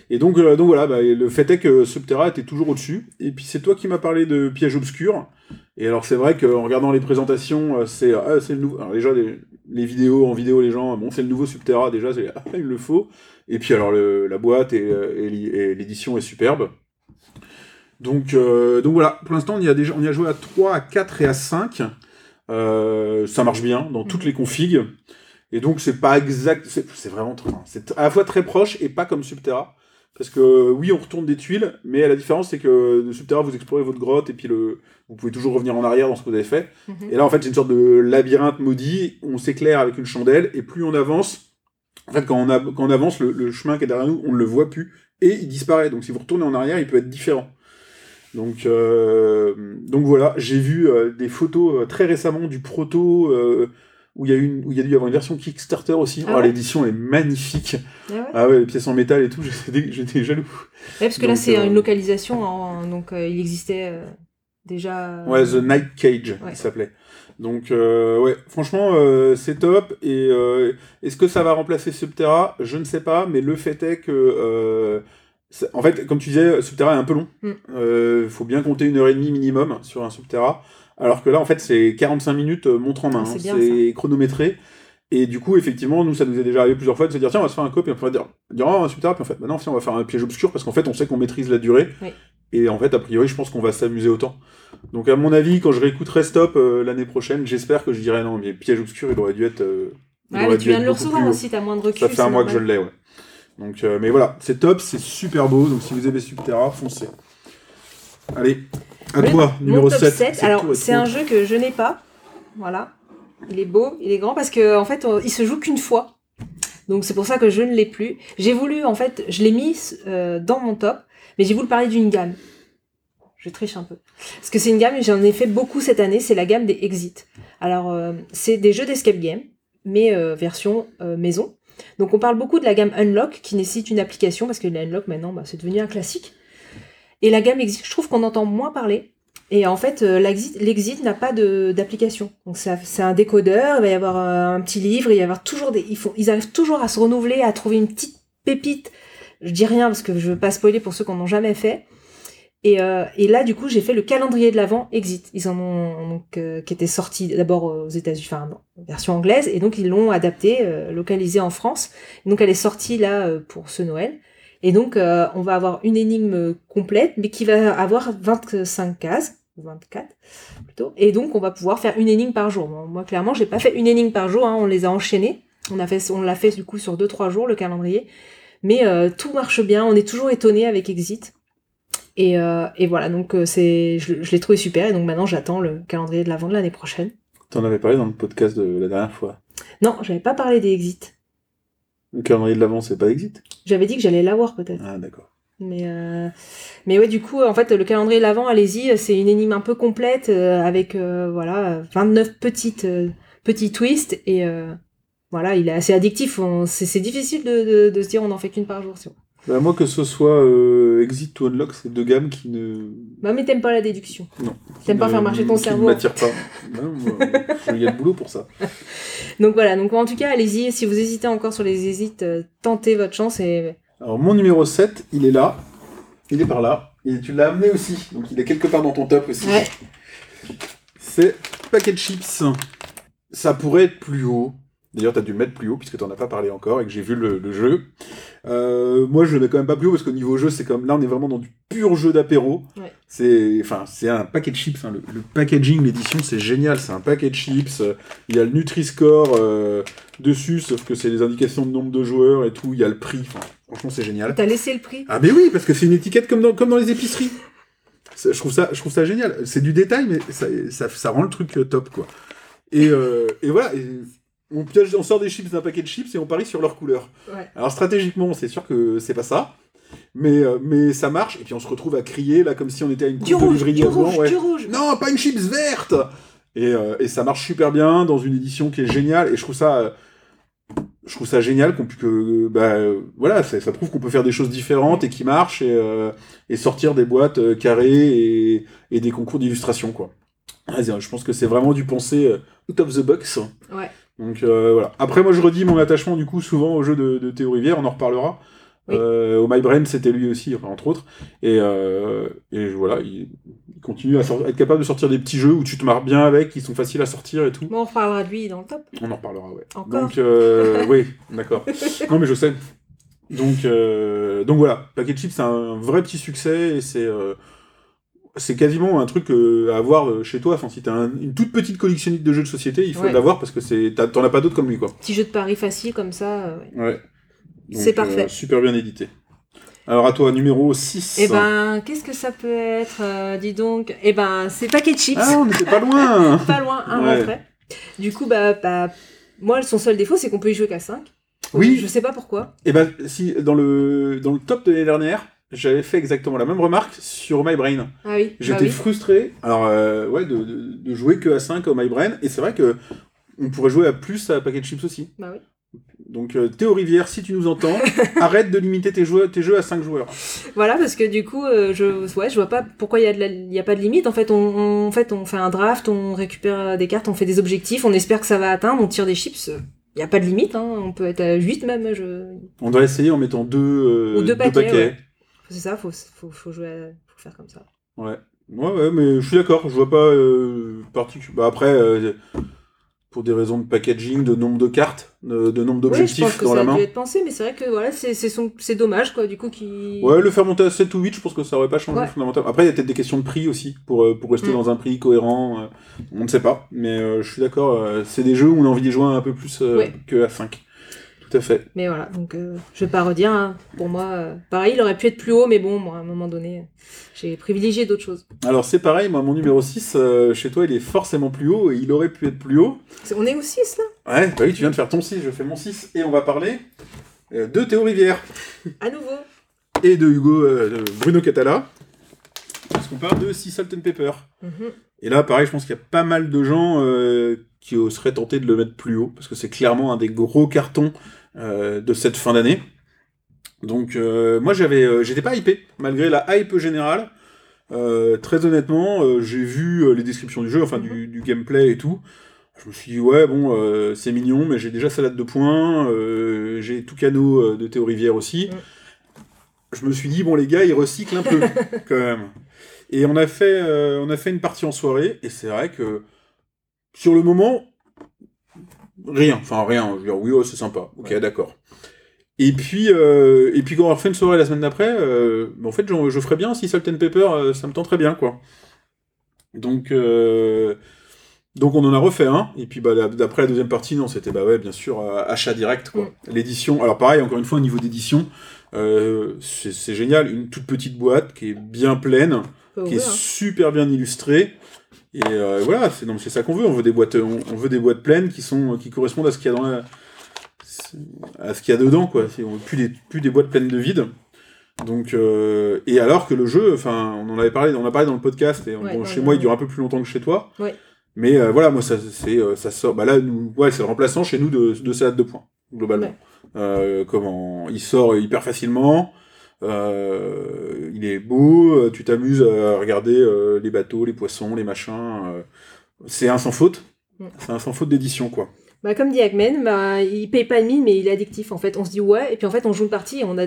S5: Et donc, euh, donc voilà, bah, le fait est que Subterra était toujours au-dessus. Et puis c'est toi qui m'as parlé de Piège Obscur. Et alors c'est vrai qu'en regardant les présentations, c'est ah, c'est le nouveau. Alors déjà les, les vidéos en vidéo, les gens, bon c'est le nouveau Subterra déjà, c'est ah, il le faut. Et puis alors le- la boîte et, et l'é- et l'édition est superbe. Donc donc voilà, pour l'instant on y a déjà on y a joué à 3, à 4 et à 5. Euh, ça marche bien dans toutes les configs. Et donc c'est pas exact, c'est vraiment très, c'est à la fois très proche et pas comme Subterra. Parce que oui, on retourne des tuiles, mais la différence c'est que de Subterra vous explorez votre grotte et puis le, vous pouvez toujours revenir en arrière dans ce que vous avez fait.
S4: Mhm.
S5: Et là en fait c'est une sorte de labyrinthe maudit, on s'éclaire avec une chandelle et plus on avance, en fait quand on, a, quand on avance, le, le chemin qui est derrière nous, on ne le voit plus et il disparaît. Donc si vous retournez en arrière, il peut être différent. Donc, euh, donc voilà, j'ai vu euh, des photos euh, très récemment du proto où il y a une, où il y a dû y avoir une version Kickstarter aussi.
S4: Ah
S5: Oh, L'édition est magnifique.
S4: Ah ouais
S5: Ah ouais, les pièces en métal et tout, j'étais jaloux.
S4: Ouais, parce que là, c'est
S5: euh,
S4: une localisation, en- donc euh, il existait euh, déjà.
S5: Ouais, The Night Cage, il s'appelait. Donc, euh, ouais, franchement, euh, c'est top. Et euh, est-ce que ça va remplacer Subterra? Je ne sais pas, mais le fait est que. Euh, en fait, comme tu disais, Subterra est un peu long.
S4: Mm.
S5: Il faut bien compter une heure et demie minimum sur un Subterra. Alors que là, en fait, c'est 45 minutes euh, montre en main.
S4: Ah, c'est
S5: hein. chronométré. Et du coup, effectivement, nous, ça nous est déjà arrivé plusieurs fois de se dire, tiens, on va se faire un cop, et on va dire, dire oh, un Subterra, puis en fait, bah non, tiens, on va faire un piège obscur, parce qu'en fait, on sait qu'on maîtrise la durée.
S4: Oui.
S5: Et en fait, a priori, je pense qu'on va s'amuser autant. Donc, à mon avis, quand je réécouterai Stop euh, l'année prochaine, j'espère que je dirai non, mais Piège Obscur, il aurait dû être. euh, il
S4: Ouais,
S5: aurait
S4: mais
S5: dû
S4: tu viens de le recevoir aussi, t'as moins de recul.
S5: Ça fait un mois que je l'ai, ouais. Donc, euh, mais voilà, c'est top, c'est super beau. Donc, si vous aimez Subterra, foncez. Allez, à toi,
S4: Mon
S5: numéro
S4: top
S5: 7.
S4: 7, alors c'est un jeu que je n'ai pas. Voilà. Il est beau, il est grand parce que en fait, on- il se joue qu'une fois. Donc c'est pour ça que je ne l'ai plus. J'ai voulu, en fait, je l'ai mis euh, dans mon top, mais j'ai voulu parler d'une gamme. Je triche un peu. Parce que c'est une gamme, j'en ai fait beaucoup cette année, c'est la gamme des Exit. Alors, euh, c'est des jeux d'escape game, mais euh, version maison. Donc on parle beaucoup de la gamme Unlock, qui nécessite une application, parce que la Unlock maintenant, bah, c'est devenu un classique. Et la gamme Exit, je trouve qu'on entend moins parler. Et en fait, euh, l'exit n'a pas d'application. Donc c'est un décodeur, il va y avoir un, un petit livre, il y avoir toujours des... Ils, arrivent toujours à se renouveler, à trouver une petite pépite. Je dis rien parce que je veux pas spoiler pour ceux qui n'en ont jamais fait. Et, euh, et là, du coup, j'ai fait le calendrier de l'avant Exit. Ils en ont donc euh, qui était sorti d'abord aux États-Unis, enfin version anglaise, et donc ils l'ont adapté, euh, localisé en France. Donc elle est sortie là euh, pour ce Noël. Et donc euh, on va avoir une énigme complète, mais qui va avoir 25 cases ou 24 plutôt. Et donc on va pouvoir faire une énigme par jour. Moi clairement, j'ai pas fait une énigme par jour, hein, on les a enchaînées. On a fait, on l'a fait du coup sur 2-3 jours le calendrier. Mais euh, tout marche bien, on est toujours étonné avec Exit. Et, euh, et voilà, donc euh, c'est, je, je l'ai trouvé super, et donc maintenant j'attends le calendrier de l'avant de l'année prochaine.
S5: T'en avais parlé dans le podcast de la dernière fois.
S4: Non, j'avais pas parlé des Exit.
S5: Le calendrier de l'avant, c'est pas Exit?
S4: J'avais dit que j'allais l'avoir peut-être.
S5: Ah, d'accord.
S4: Mais, euh, mais ouais, du coup, en fait, le calendrier de l'avant, allez-y, c'est une énigme un peu complète euh, avec euh, voilà 29 petites petits twists et voilà, il est assez addictif. On- C'est c'est difficile de, de, de se dire on en fait qu'une par jour. si on-
S5: Bah, moi, que ce soit euh, Exit ou Unlock, c'est deux gammes qui ne.
S4: Bah, mais t'aimes pas la déduction.
S5: Non.
S4: T'aimes pas
S5: qui
S4: faire marcher ton
S5: qui
S4: cerveau,
S5: ne m'attire pas. Il y a de boulot pour ça.
S4: Donc voilà, donc en tout cas, allez-y. Si vous hésitez encore sur les hésites, euh, tentez votre chance et
S5: Alors, mon numéro 7, il est là. Il est par là. Et tu l'as amené aussi. Donc, il est quelque part dans ton top aussi.
S4: Ouais.
S5: C'est Packet Chips. Ça pourrait être plus haut. D'ailleurs, tu as dû le mettre plus haut puisque tu as pas parlé encore et que j'ai vu le, le jeu. Euh, moi, je le mets quand même pas plus haut parce qu'au niveau jeu, c'est comme là, on est vraiment dans du pur jeu d'apéro.
S4: Ouais.
S5: C'est, enfin, c'est un paquet de chips. hein. Le, le packaging, l'édition, c'est génial. C'est un paquet de chips. Il y a le Nutri-Score euh, dessus, sauf que c'est les indications de nombre de joueurs et tout. Il y a le prix. Enfin, franchement, c'est génial.
S4: t'as laissé le prix?
S5: Ah mais oui, parce que c'est une étiquette comme dans, comme dans les épiceries. Je trouve ça, je trouve ça génial. C'est du détail, mais ça, ça, ça rend le truc euh, top, quoi. Et, euh, et voilà, et on, pioche- on sort des chips d'un paquet de chips et on parie sur leur couleur.
S4: Ouais.
S5: Alors stratégiquement, c'est sûr que c'est pas ça, mais, euh, mais ça marche. Et puis on se retrouve à crier, là, comme si on était à une
S4: Du
S5: coupe de
S4: rouge,
S5: livrier
S4: du
S5: devant,
S4: rouge,
S5: ouais.
S4: du rouge.
S5: Non, pas une chips verte et, euh, et ça marche super bien dans une édition qui est géniale. Et je trouve ça, euh, je trouve ça génial qu'on que, bah, voilà, ça, ça prouve qu'on peut faire des choses différentes et qui marchent et, euh, et sortir des boîtes euh, carrées et, et des concours d'illustration, quoi. Vas-y, Je pense que c'est vraiment du penser out of the box.
S4: Ouais.
S5: Donc euh, voilà. Après, moi, je redis mon attachement du coup souvent au jeu de, de Théo Rivière. On en reparlera.
S4: Oui.
S5: Euh, au My Brain, c'était lui aussi, entre autres. Et, euh, et voilà, il, continue à, être capable de sortir des petits jeux où tu te marres bien avec, qui sont faciles à sortir et tout.
S4: Bon, on reparlera de lui dans le top.
S5: On en reparlera, ouais.
S4: Encore
S5: Donc, euh, oui, d'accord. Non, mais je sais. Donc, donc voilà, Packet Chips, c'est un vrai petit succès et c'est c'est quasiment un truc euh, à avoir euh, chez toi. Enfin, si t'as un- une toute petite collectionnite de jeux de société, il faut
S4: Ouais.
S5: l'avoir parce que c'est t'en as pas d'autres comme lui, quoi.
S4: Petit jeu de paris facile comme ça. euh, ouais. C'est parfait.
S5: super bien édité. Alors à toi, numéro 6.
S4: Eh ben, qu'est-ce que ça peut être euh, Dis donc? Eh ben, c'est paquet de chips.
S5: Ah, on n'était pas loin
S4: Pas loin, un
S5: Ouais.
S4: Du coup, bah, bah, moi, son seul défaut, c'est qu'on peut y jouer qu'à 5.
S5: Oui.
S4: Je sais pas pourquoi.
S5: Et ben, si, dans le, dans le top de l'année dernière, j'avais fait exactement la même remarque sur My Brain.
S4: Ah oui. bah
S5: J'étais
S4: oui.
S5: frustré, alors euh, ouais, de, de, de jouer que à 5 au My Brain, et c'est vrai que on pourrait jouer à plus à Packet Chips aussi.
S4: Bah oui.
S5: Donc euh, Théo Rivière, si tu nous entends, arrête de limiter tes jeux, tes jeux à 5 joueurs.
S4: Voilà, parce que du coup, euh, je, ouais, je vois pas pourquoi il y, a pas de limite. En fait on, on- en fait, on fait un draft, on récupère des cartes, on fait des objectifs, on espère que ça va atteindre, on tire des chips. Il y a pas de limite, hein. on peut être à 8 même. Je...
S5: On doit essayer en mettant deux, euh,
S4: Ou deux paquets, ouais. C'est ça, faut, faut, faut jouer, à- faut faire comme ça.
S5: Ouais. Ouais, ouais, mais je suis d'accord, je vois pas euh, particu- Bah après, euh, pour des raisons de packaging, de nombre de cartes, de, de nombre
S4: Oui, je pense
S5: d'objectifs
S4: que
S5: dans
S4: ça
S5: la
S4: a
S5: main.
S4: dû être pensé, mais c'est vrai que voilà, c'est son- dommage quoi, du coup qui.
S5: Ouais, le faire monter à 7 ou 8, je pense que ça aurait pas changé
S4: Ouais.
S5: fondamentalement. Après, il y a peut-être des questions de prix aussi, pour, euh, pour rester
S4: Mm.
S5: dans un prix cohérent. euh, on ne sait pas, mais euh, je suis d'accord, c'est des jeux où on a envie d'y jouer un peu plus que à 5. Tout à fait.
S4: Mais voilà, donc euh, je vais pas redire. hein. Pour moi, euh, pareil, il aurait pu être plus haut, mais bon, moi, à un moment donné, j'ai privilégié d'autres choses.
S5: Alors c'est pareil, moi mon numéro 6, euh, chez toi il est forcément plus haut et il aurait pu être plus haut.
S4: On est au 6 là?
S5: Ouais, bah oui, tu viens de faire ton 6, je fais mon 6 et on va parler euh, de Théo Rivière
S4: À nouveau.
S5: et de Hugo euh, de Bruno Catala. Parce qu'on parle de Sea Salt and Pepper.
S4: Mhm.
S5: Et là, pareil, je pense qu'il y a pas mal de gens qui seraient tentés de le mettre plus haut, parce que c'est clairement un des gros cartons de cette fin d'année. Donc, euh, moi, j'avais, euh, j'étais pas hypé, malgré la hype générale. Euh, très honnêtement, euh, j'ai vu euh, les descriptions du jeu, enfin du, du gameplay et tout. Je me suis dit, ouais, bon, euh, c'est mignon, mais j'ai déjà salade de points, euh, j'ai tout canot euh, de Théo Rivière aussi.
S4: Mm.
S5: Je me suis dit, bon, les gars, ils recyclent un peu, quand même. Et on a fait, euh, on a fait une partie en soirée, et c'est vrai que sur le moment, rien, enfin rien. Je veux dire, oui, ouais, c'est sympa. Ok, d'accord. Et puis, euh, et puis quand on a refait une soirée la semaine d'après, euh, en fait, je, je ferais bien si Salt and Pepper, euh, ça me tenterait bien, quoi. Donc, euh, donc on en a refait un. Et puis, bah, d'après la deuxième partie, non, c'était bah ouais, bien sûr, achat direct, quoi. L'édition. Alors pareil, encore une fois, au niveau d'édition, c'est génial. Une toute petite boîte qui est bien pleine qui est
S4: hein.
S5: super bien illustré. Et euh, voilà, c'est non, c'est ça qu'on veut. On veut des boîtes, on, on veut des boîtes pleines qui sont, qui correspondent à ce qu'il y a dans la, à ce qu'il y a dedans, quoi. C'est- on veut plus des, plus des boîtes pleines de vide. Donc, euh, et alors que le jeu, enfin, on en avait parlé, on en a parlé dans le podcast. Et
S4: Ouais,
S5: bon,
S4: ouais,
S5: chez moi, il dure un peu plus longtemps que chez toi.
S4: Ouais.
S5: Mais euh, voilà, moi, ça, c'est, euh, ça sort. Bah là, nous, ouais, c'est le remplaçant chez nous de, de salade de points, globalement.
S4: Ouais.
S5: Euh, comment, il sort hyper facilement. Euh, il est beau, euh, tu t'amuses à regarder euh, les bateaux, les poissons, les machins. euh, c'est un sans faute.
S4: Mm.
S5: C'est un sans faute d'édition, quoi.
S4: Bah, comme dit Hackman, bah, il paye pas de mine, mais il est addictif. En fait, on se dit ouais, et puis en fait, on joue une partie et on a,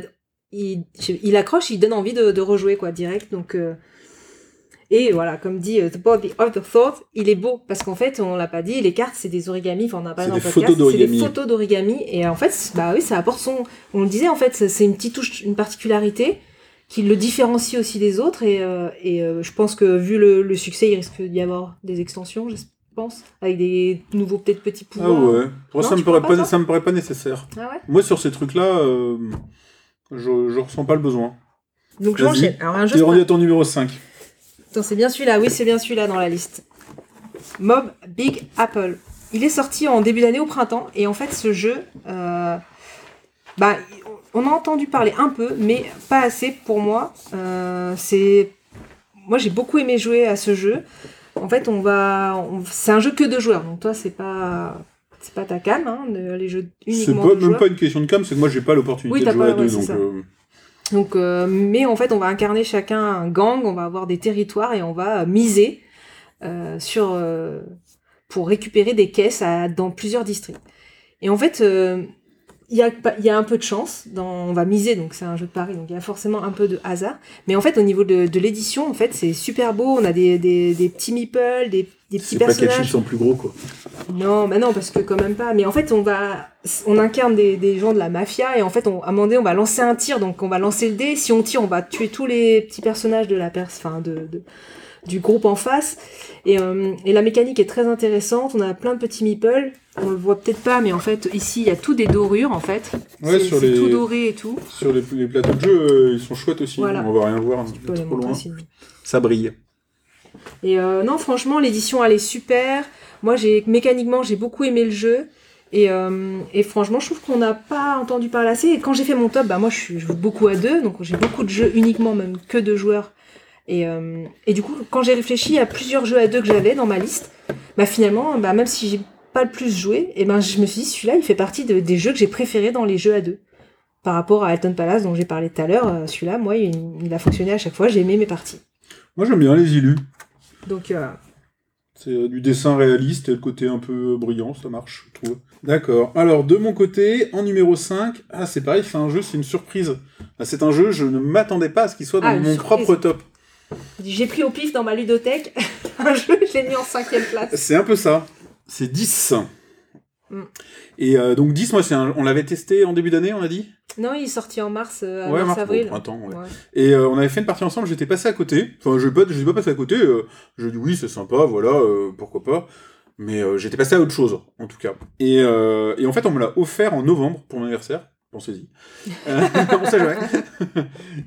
S4: il, il accroche, il donne envie de, de rejouer quoi, direct. Donc, et voilà, comme dit euh, The Body of the Thought, il est beau parce qu'en fait, on l'a pas dit, les cartes c'est des origamis. Enfin, on n'a pas dans le podcast, c'est des photos d'origami. Et en fait, bah oui, ça apporte son. On le disait en fait, c'est une petite touche, une particularité qui le différencie aussi des autres. Et, euh, et euh, je pense que vu le, le succès, il risque d'y avoir des extensions, je pense, avec des nouveaux peut-être petits
S5: Ah
S4: pouvoirs.
S5: ouais. Pour
S4: Non,
S5: ça, me paraît pas,
S4: pas, toi
S5: ça me paraît pas nécessaire.
S4: Ah ouais?
S5: Moi, sur ces trucs-là, euh, je, je ressens pas le besoin.
S4: Donc j'enchaîne.
S5: T'es rendu à ton numéro 5.
S4: C'est bien celui-là. Oui, c'est bien celui-là dans la liste. Mob Big Apple. Il est sorti en début d'année au printemps et en fait ce jeu, euh, bah, on a entendu parler un peu, mais pas assez pour moi. Euh, c'est, moi j'ai beaucoup aimé jouer à ce jeu. En fait, on va, on- c'est un jeu que de joueurs. Donc toi, c'est pas, c'est pas ta cam, hein, de- les jeux
S5: C'est pas, même
S4: joueurs.
S5: pas une question de cam, c'est que moi, j'ai pas l'opportunité
S4: Oui,
S5: de jouer
S4: pas-
S5: à deux.
S4: ouais,
S5: donc, euh,
S4: Donc, euh, mais en fait, on va incarner chacun un gang, on va avoir des territoires et on va euh, miser euh, sur pour récupérer des caisses dans plusieurs districts. Et en fait, il y, a, un peu de chance. On va miser, donc c'est un jeu de pari, donc il y a forcément un peu de hasard. Mais en fait, au niveau de, de l'édition, en fait, c'est super beau. On a des, des, des petits meeples, des, des petits
S5: c'est pas
S4: personnages.
S5: sont plus gros, quoi.
S4: Non, bah non, parce que quand même pas. Mais en fait, on va, on incarne des, des gens de la mafia et en fait, on, à un moment donné, on va lancer un tir, donc on va lancer le dé. Si on tire, on va tuer tous les petits personnages de la pers, enfin de, de- du groupe en face. Et, euh, et la mécanique est très intéressante. On a plein de petits meeples. On le voit peut-être pas, mais en fait, ici, il y a tout des dorures en fait.
S5: Ouais,
S4: c'est
S5: sur
S4: c'est
S5: les-
S4: tout doré et tout.
S5: Sur les, les plateaux de jeu, euh, ils sont chouettes aussi.
S4: Voilà.
S5: On va rien voir, hein, trop loin. Ça brille.
S4: Et euh, non, franchement, l'édition, elle est super. Moi, j'ai mécaniquement, j'ai beaucoup aimé le jeu. Et, euh, et franchement, je trouve qu'on n'a pas entendu parler assez. Et quand j'ai fait mon top, bah moi, je, joue beaucoup à deux, donc j'ai beaucoup de jeux uniquement, même que deux joueurs. Et, euh, et du coup, quand j'ai réfléchi à plusieurs jeux à deux que j'avais dans ma liste, bah finalement, bah même si j'ai pas le plus joué, et ben je me suis dit, celui-là, il fait partie de- des jeux que j'ai préférés dans les jeux à deux. Par rapport à Alton Palace, dont j'ai parlé tout à l'heure, celui-là, moi, il, il a fonctionné à chaque fois, j'ai aimé mes parties.
S5: Moi, j'aime bien les illus.
S4: Donc, euh,
S5: C'est euh, du dessin réaliste et le côté un peu brillant, ça marche, je trouve. D'accord. Alors, de mon côté, en numéro 5, ah, c'est pareil, c'est un jeu, c'est une surprise. Ah, C'est un jeu, je ne m'attendais pas à ce qu'il soit dans
S4: Ah,
S5: mon
S4: surprise.
S5: propre top.
S4: J'ai pris au pif dans ma ludothèque un jeu, je l'ai mis en cinquième place.
S5: C'est un peu ça. C'est 10.
S4: Mm.
S5: Et euh, donc 10, moi, c'est un- on l'avait testé en début d'année, on a dit?
S4: Non, il est sorti en mars, euh,
S5: Ouais, mars, au printemps, ouais.
S4: Ouais.
S5: Et euh, on avait fait une partie ensemble, j'étais passé à côté. Enfin, je ne suis pas passé à côté. euh, je dis oui, c'est sympa, voilà, pourquoi pas. Mais j'étais passé à autre chose, en tout cas. Et, et en fait, on me l'a offert en novembre pour mon anniversaire. Pensez-y. On sait jamais.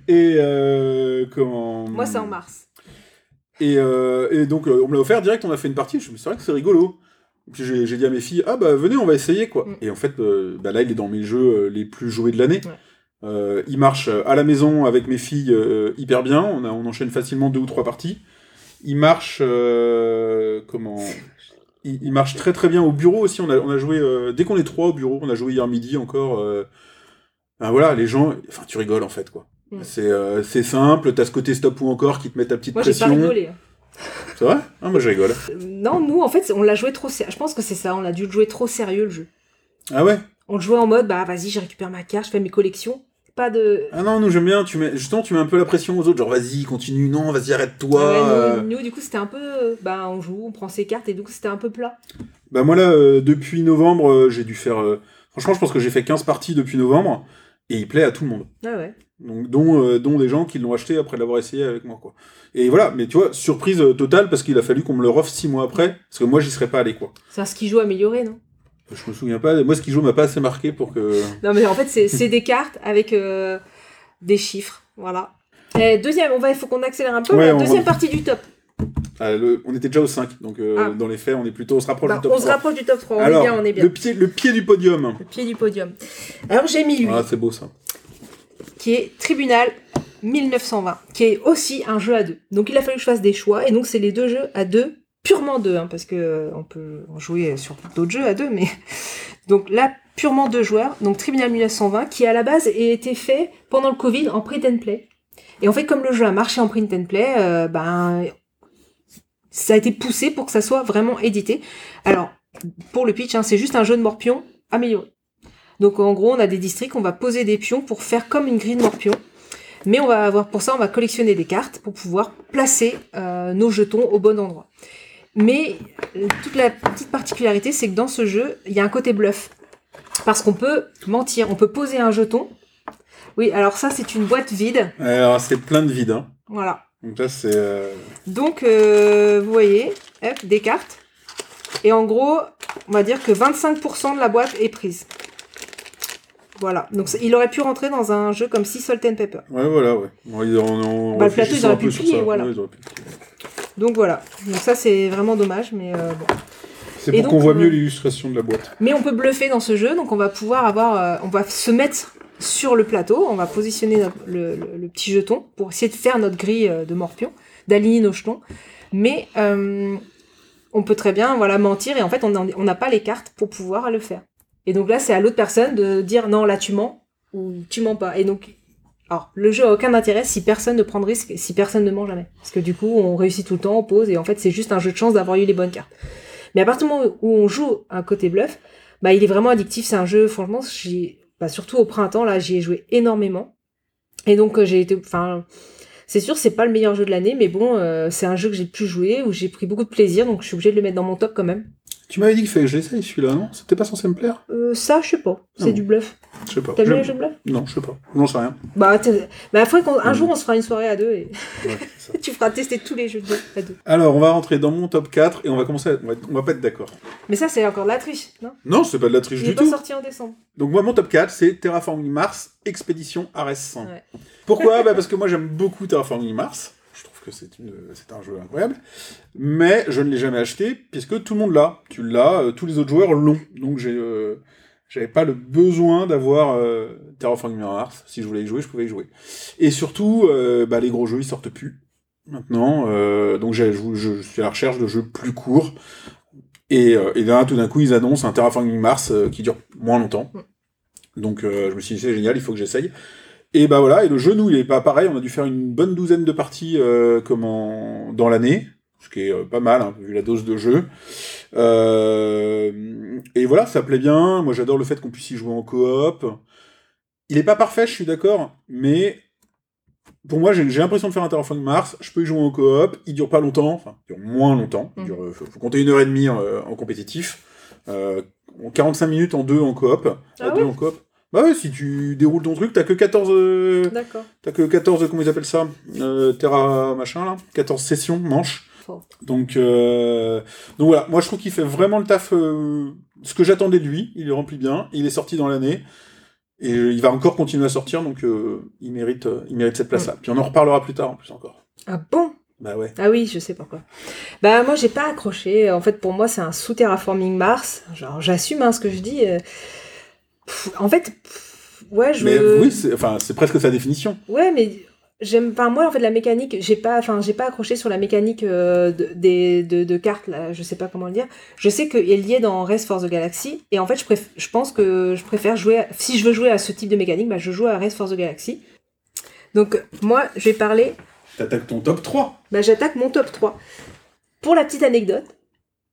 S5: et comment
S4: Moi, c'est en mars.
S5: Et, et donc, on me l'a offert direct, on a fait une partie. Je me suis dit, c'est vrai que c'est rigolo. Puis j'ai dit à mes filles, ah bah venez, on va essayer quoi.
S4: Mm.
S5: Et en fait, euh, bah là, il est dans mes jeux euh, les plus joués de l'année.
S4: Ouais.
S5: Euh, il marche à la maison avec mes filles euh, hyper bien. On, a, on enchaîne facilement deux ou trois parties. Il marche. comment? Il, il marche très très bien au bureau aussi. On a, on a joué. dès qu'on est trois au bureau, on a joué hier midi encore. ben voilà, les gens. Enfin, tu rigoles en fait quoi.
S4: Mm.
S5: C'est c'est simple, t'as ce côté stop ou encore qui te met ta petite
S4: Moi, j'ai pas
S5: pression.
S4: rigolé.
S5: C'est vrai Ah, moi je rigole.
S4: Euh, Non, nous, en fait, on l'a joué trop sérieux. Je pense que c'est ça, on a dû le jouer trop sérieux, le jeu.
S5: Ah ouais?
S4: On le jouait en mode, bah vas-y, je récupère ma carte, je fais mes collections. pas de.
S5: Ah non, nous j'aime bien, tu mets, justement tu mets un peu la pression aux autres, genre vas-y, continue, non, vas-y, arrête-toi.
S4: Ouais, nous,
S5: euh.
S4: nous, du coup, c'était un peu. Bah, on joue, on prend ses cartes et du coup, c'était un peu plat.
S5: Bah moi là, euh, depuis novembre, euh, j'ai dû faire... euh, Franchement, je pense que j'ai fait 15 parties depuis novembre, et il plaît à tout le monde.
S4: Ah ouais.
S5: Donc, dont, euh, dont des gens qui l'ont acheté après l'avoir essayé avec moi, quoi. Et voilà, mais tu vois, surprise euh, totale, parce qu'il a fallu qu'on me le reffe 6 mois après, parce que moi j'y serais pas allé, quoi.
S4: C'est un ski joue amélioré, non?
S5: Je me souviens pas, moi ce qui joue m'a pas assez marqué pour que...
S4: Non, mais en fait, c'est c'est des cartes avec euh, des chiffres. Voilà. Et deuxième, on va, il faut qu'on accélère un peu.
S5: Ouais,
S4: la
S5: on
S4: deuxième
S5: va-
S4: partie du top.
S5: Ah, le- On était déjà au 5, donc euh,
S4: Ah.
S5: dans les faits, on est plutôt... On se rapproche
S4: Bah,
S5: du top
S4: on se
S5: 3.
S4: rapproche du top 3. On
S5: Alors,
S4: est bien, on est bien.
S5: Le, pied, le pied du podium.
S4: Le pied du podium. Alors, j'ai mis lui,
S5: Ah, c'est beau ça.
S4: Qui est Tribunal 1920, qui est aussi un jeu à deux. Donc, il a fallu que je fasse des choix. Et donc, c'est les deux jeux à deux, purement deux, hein, parce que euh, on peut jouer sur d'autres jeux à deux, mais. Donc là, purement deux joueurs. Donc, Tribunal 1920, qui à la base a été fait pendant le Covid en print and play. Et en fait, comme le jeu a marché en print and play, euh, ben, ça a été poussé pour que ça soit vraiment édité. Alors, pour le pitch, hein, c'est juste un jeu de morpion amélioré. Donc en gros, on a des districts, on va poser des pions pour faire comme une grille de morpion. Mais on va avoir pour ça, on va collectionner des cartes pour pouvoir placer euh, nos jetons au bon endroit. Mais toute la petite particularité, c'est que dans ce jeu, il y a un côté bluff. Parce qu'on peut mentir, on peut poser un jeton. Oui, alors ça, c'est une boîte vide.
S5: Alors, c'est plein de vide, hein.
S4: Voilà.
S5: Donc là, c'est... euh,
S4: Donc, euh, vous voyez, hop, des cartes. Et en gros, on va dire que 25% de la boîte est prise. Voilà. Donc, il aurait pu rentrer dans un jeu comme Sea Salt and Pepper.
S5: Ouais, voilà, ouais. Bon, ils en
S4: Bah, le plateau, ils auraient pu plier, voilà.
S5: Ouais, pu.
S4: Donc, voilà. Donc, ça, c'est vraiment dommage, mais euh, bon.
S5: C'est pour qu'on voit
S4: euh,
S5: mieux l'illustration de la boîte.
S4: Mais on peut bluffer dans ce jeu, donc on va pouvoir avoir, euh, on va se mettre sur le plateau, on va positionner notre- le, le- le petit jeton pour essayer de faire notre grille euh, de morpion, d'aligner nos jetons. Mais euh, on peut très bien, voilà, mentir et en fait on n'a pas les cartes pour pouvoir le faire. Et donc là, c'est à l'autre personne de dire non, là tu mens ou tu mens pas. Et donc, alors le jeu a aucun intérêt si personne ne prend de risque, si personne ne ment jamais, parce que du coup on réussit tout le temps, on pose et en fait c'est juste un jeu de chance d'avoir eu les bonnes cartes. Mais à partir du moment où on joue un côté bluff, bah il est vraiment addictif. C'est un jeu, franchement, bah, surtout au printemps là, j'y ai joué énormément. Et donc euh, j'ai été, enfin, c'est sûr, c'est pas le meilleur jeu de l'année, mais bon, euh, c'est un jeu que j'ai pu jouer où j'ai pris beaucoup de plaisir, donc je suis obligée de le mettre dans mon top quand même.
S5: Tu m'avais dit qu'il fallait que je l'essaye celui-là, non? C'était pas censé me plaire?
S4: Euh, ça, je sais pas, c'est
S5: Non.
S4: du bluff.
S5: Je sais pas.
S4: T'as vu les jeux de bluff?
S5: Non, je sais pas. J'en sais rien.
S4: Bah, bah après, un jour on se fera une soirée à deux et
S5: Ouais, c'est ça.
S4: tu feras tester tous les jeux de bluff à deux.
S5: Alors, on va rentrer dans mon top 4 et on va commencer. à- On va, on va pas être d'accord.
S4: Mais ça, c'est encore de la triche, non?
S5: Non, c'est pas de la triche
S4: Il
S5: du
S4: est pas
S5: tout.
S4: sorti en décembre.
S5: Donc, moi, mon top 4, c'est Terraforming Mars, Expédition Ares.
S4: Ouais.
S5: Pourquoi? Bah Parce que moi, j'aime beaucoup Terraforming Mars. Trouve que c'est un jeu incroyable. Mais je ne l'ai jamais acheté, puisque tout le monde l'a. Tu l'as, euh, tous les autres joueurs l'ont. Donc, j'ai. euh, J'avais pas le besoin d'avoir euh, Terraforming Mars. Si je voulais y jouer, je pouvais y jouer. Et surtout, bah, les gros jeux, ils sortent plus maintenant. donc je, je suis à la recherche de jeux plus courts. Et, et là, tout d'un coup, ils annoncent un Terraforming Mars qui dure moins longtemps. Donc euh, je me suis dit, c'est génial, il faut que j'essaye. Et bah voilà, et le jeu, nous, il est pas pareil. On a dû faire une bonne douzaine de parties euh, comment, dans l'année, ce qui est euh, pas mal, hein, vu la dose de jeu. Euh, et voilà, ça plaît bien. Moi, j'adore le fait qu'on puisse y jouer en coop. Il est pas parfait, je suis d'accord, mais pour moi, j'ai l'impression de faire un Terraforming Mars. Je peux y jouer en coop. Il dure pas longtemps, enfin, il dure moins longtemps. Il
S4: Mhm.
S5: dure, faut, faut compter une heure et demie en compétitif. Euh, 45 minutes en deux en coop. à
S4: Ah
S5: deux en coop. Bah ouais, si tu déroules ton truc, t'as que 14. euh,
S4: D'accord.
S5: T'as que 14, comment ils appellent ça euh, Terra machin là 14 sessions, manches. Donc, euh, donc voilà, moi je trouve qu'il fait vraiment le taf, euh, ce que j'attendais de lui, il le remplit bien, il est sorti dans l'année, et il va encore continuer à sortir, donc euh, il, mérite, il mérite cette place-là. Puis on en reparlera plus tard en plus encore.
S4: Ah bon?
S5: Bah ouais.
S4: Ah oui, je sais pourquoi. Bah moi j'ai pas accroché. En fait pour moi c'est un sous terraforming Mars. Genre j'assume hein, ce que je dis. Pff, en fait, pff, ouais je.
S5: Mais oui, c'est enfin, presque sa définition.
S4: Ouais mais j'aime pas moi en fait la mécanique. J'ai pas, enfin j'ai pas accroché sur la mécanique euh, de, des de, de cartes là. Je sais pas comment le dire. Je sais qu'elle est liée dans Race for the Galaxy et en fait je préf- je pense que je préfère jouer. à- Si je veux jouer à ce type de mécanique, bah je joue à Race for the Galaxy. Donc moi je vais parler
S5: T'attaques ton top 3.
S4: bah, j'attaque mon top 3. Pour la petite anecdote,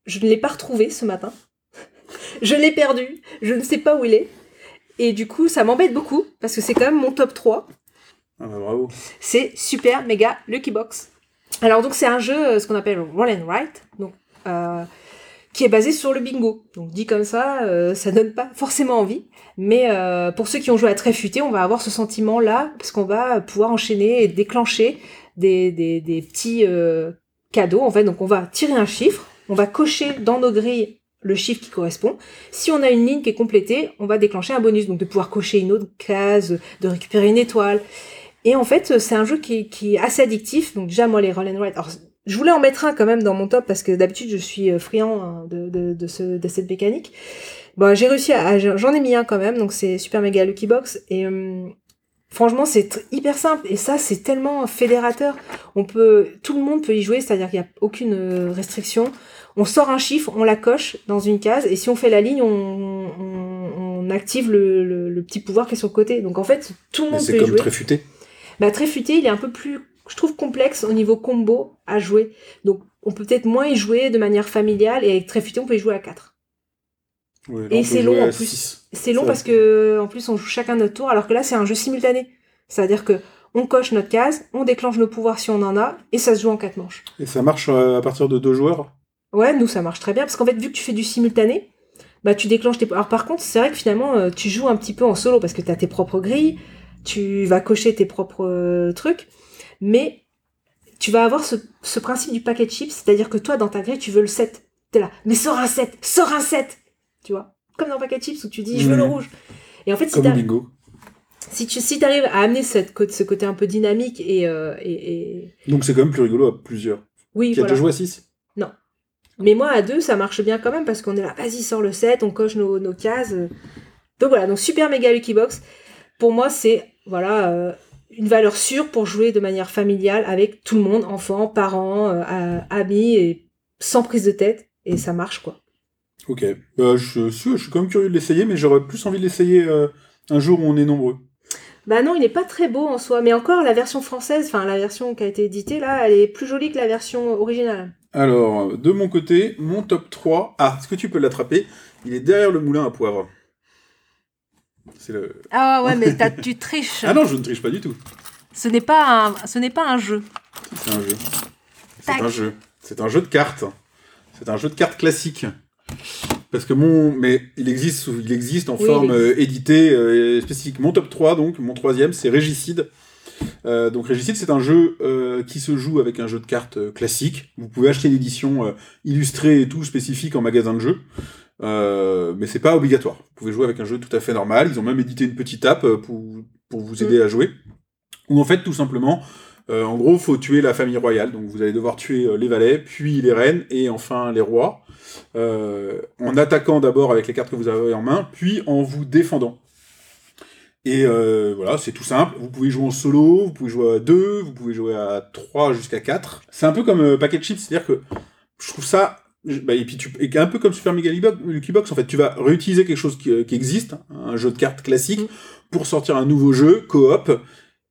S4: je ne l'ai pas retrouvé ce matin. je l'ai perdu, je ne sais pas où il est. Et du coup, ça m'embête beaucoup parce que c'est quand même mon top 3.
S5: Ah bah bravo.
S4: C'est Super Mega Lucky Box. Alors donc c'est un jeu, euh, ce qu'on appelle roll and write, donc euh, qui est basé sur le bingo. Donc dit comme ça, euh, ça donne pas forcément envie, mais euh, pour ceux qui ont joué à Tréfuté, on va avoir ce sentiment là parce qu'on va pouvoir enchaîner et déclencher des, des, des petits euh, cadeaux. En fait, donc on va tirer un chiffre, on va cocher dans nos grilles le chiffre qui correspond. Si on a une ligne qui est complétée, on va déclencher un bonus, donc de pouvoir cocher une autre case, de récupérer une étoile. Et en fait, c'est un jeu qui, est assez addictif. Donc déjà, moi, les roll and write, alors je voulais en mettre un quand même dans mon top parce que d'habitude, je suis euh, friand hein, de, de, ce, de cette mécanique. Bon, j'ai réussi à, j'en ai mis un quand même, donc c'est Super Mega Lucky Box. Et hum, franchement, c'est hyper simple. Et ça, c'est tellement fédérateur. On peut, tout le monde peut y jouer, c'est-à-dire qu'il n'y a aucune euh, restriction. On sort un chiffre, on la coche dans une case, et si on fait la ligne, on, on, on active le, le, le petit pouvoir qui est sur le côté. Donc en fait, tout le monde peut
S5: comme
S4: jouer.
S5: Tréfuté.
S4: Bah, Tréfuté, il est un peu plus, je trouve, complexe au niveau combo à jouer. Donc, on peut peut-être moins y jouer de manière familiale, et avec Tréfuté, on peut y jouer à 4.
S5: Ouais, là,
S4: Et c'est long, en plus. C'est long parce que, en plus, on joue chacun notre tour, alors que là, c'est un jeu simultané. C'est-à-dire que on coche notre case, on déclenche nos pouvoirs si on en a, et ça se joue en 4 manches.
S5: Et ça marche euh, à partir de deux joueurs?
S4: Ouais, nous, ça marche très bien, parce qu'en fait, vu que tu fais du simultané, bah, tu déclenches tes... Alors, par contre, c'est vrai que finalement, euh, tu joues un petit peu en solo, parce que tu as tes propres grilles, tu vas cocher tes propres euh, trucs, mais tu vas avoir ce, ce principe du paquet de chips, c'est-à-dire que toi, dans ta grille, tu veux le 7. T'es là, mais sors un 7, sors un 7 Tu vois Comme dans paquet de chips, où tu dis, je veux le rouge. Et en fait, si
S5: bingo.
S4: si tu si arrives à amener cette, ce côté un peu dynamique et... euh, et, et-
S5: Donc c'est quand même plus rigolo à plusieurs.
S4: Oui,
S5: Qui a
S4: voilà.
S5: déjà joué à 6
S4: Mais moi, à deux, ça marche bien quand même parce qu'on est là, vas-y, sors le 7, on coche nos, nos cases. Donc voilà, donc Super Mega Lucky Box, pour moi, c'est voilà euh, une valeur sûre pour jouer de manière familiale avec tout le monde, enfants, parents, euh, amis, et sans prise de tête. Et ça marche, quoi.
S5: Ok. Bah, je, suis, je suis quand même curieux de l'essayer, mais j'aurais plus envie de l'essayer euh, un jour où on est nombreux.
S4: Bah non, il n'est pas très beau en soi, mais encore la version française, enfin la version qui a été éditée là, elle est plus jolie que la version originale.
S5: Alors, de mon côté, mon top 3. Ah, est-ce que tu peux l'attraper? Il est derrière le moulin à poivre. C'est le.
S4: Ah ouais, mais tu triches.
S5: Ah non, je ne triche pas du tout.
S4: Ce n'est pas un, ce n'est pas un jeu.
S5: C'est un jeu. C'est un jeu. C'est un jeu de cartes. C'est un jeu de cartes classique. Parce que mon. Mais il existe, sous- il existe en
S4: Oui,
S5: forme euh, éditée euh, spécifique. Mon top 3, donc, mon troisième, c'est Régicide. Euh, donc Régicide, c'est un jeu euh, qui se joue avec un jeu de cartes euh, classique. Vous pouvez acheter l'édition euh, illustrée et tout spécifique en magasin de jeux. Mais c'est pas obligatoire. Vous pouvez jouer avec un jeu tout à fait normal. Ils ont même édité une petite app pour, pour vous aider à jouer. Ou en fait, tout simplement, en gros, faut tuer la famille royale. Donc vous allez devoir tuer les valets, puis les reines, et enfin les rois. En attaquant d'abord avec les cartes que vous avez en main, puis en vous défendant. Et euh, voilà, c'est tout simple. Vous pouvez jouer en solo, vous pouvez jouer à 2, vous pouvez jouer à 3 jusqu'à 4. C'est un peu comme euh, Packet Chips, c'est-à-dire que je trouve ça. bah, et puis tu, et un peu comme Super Mega Lucky Box- en fait, tu vas réutiliser quelque chose qui, euh, qui existe, un jeu de cartes classique,
S4: Mm.
S5: pour sortir un nouveau jeu, coop,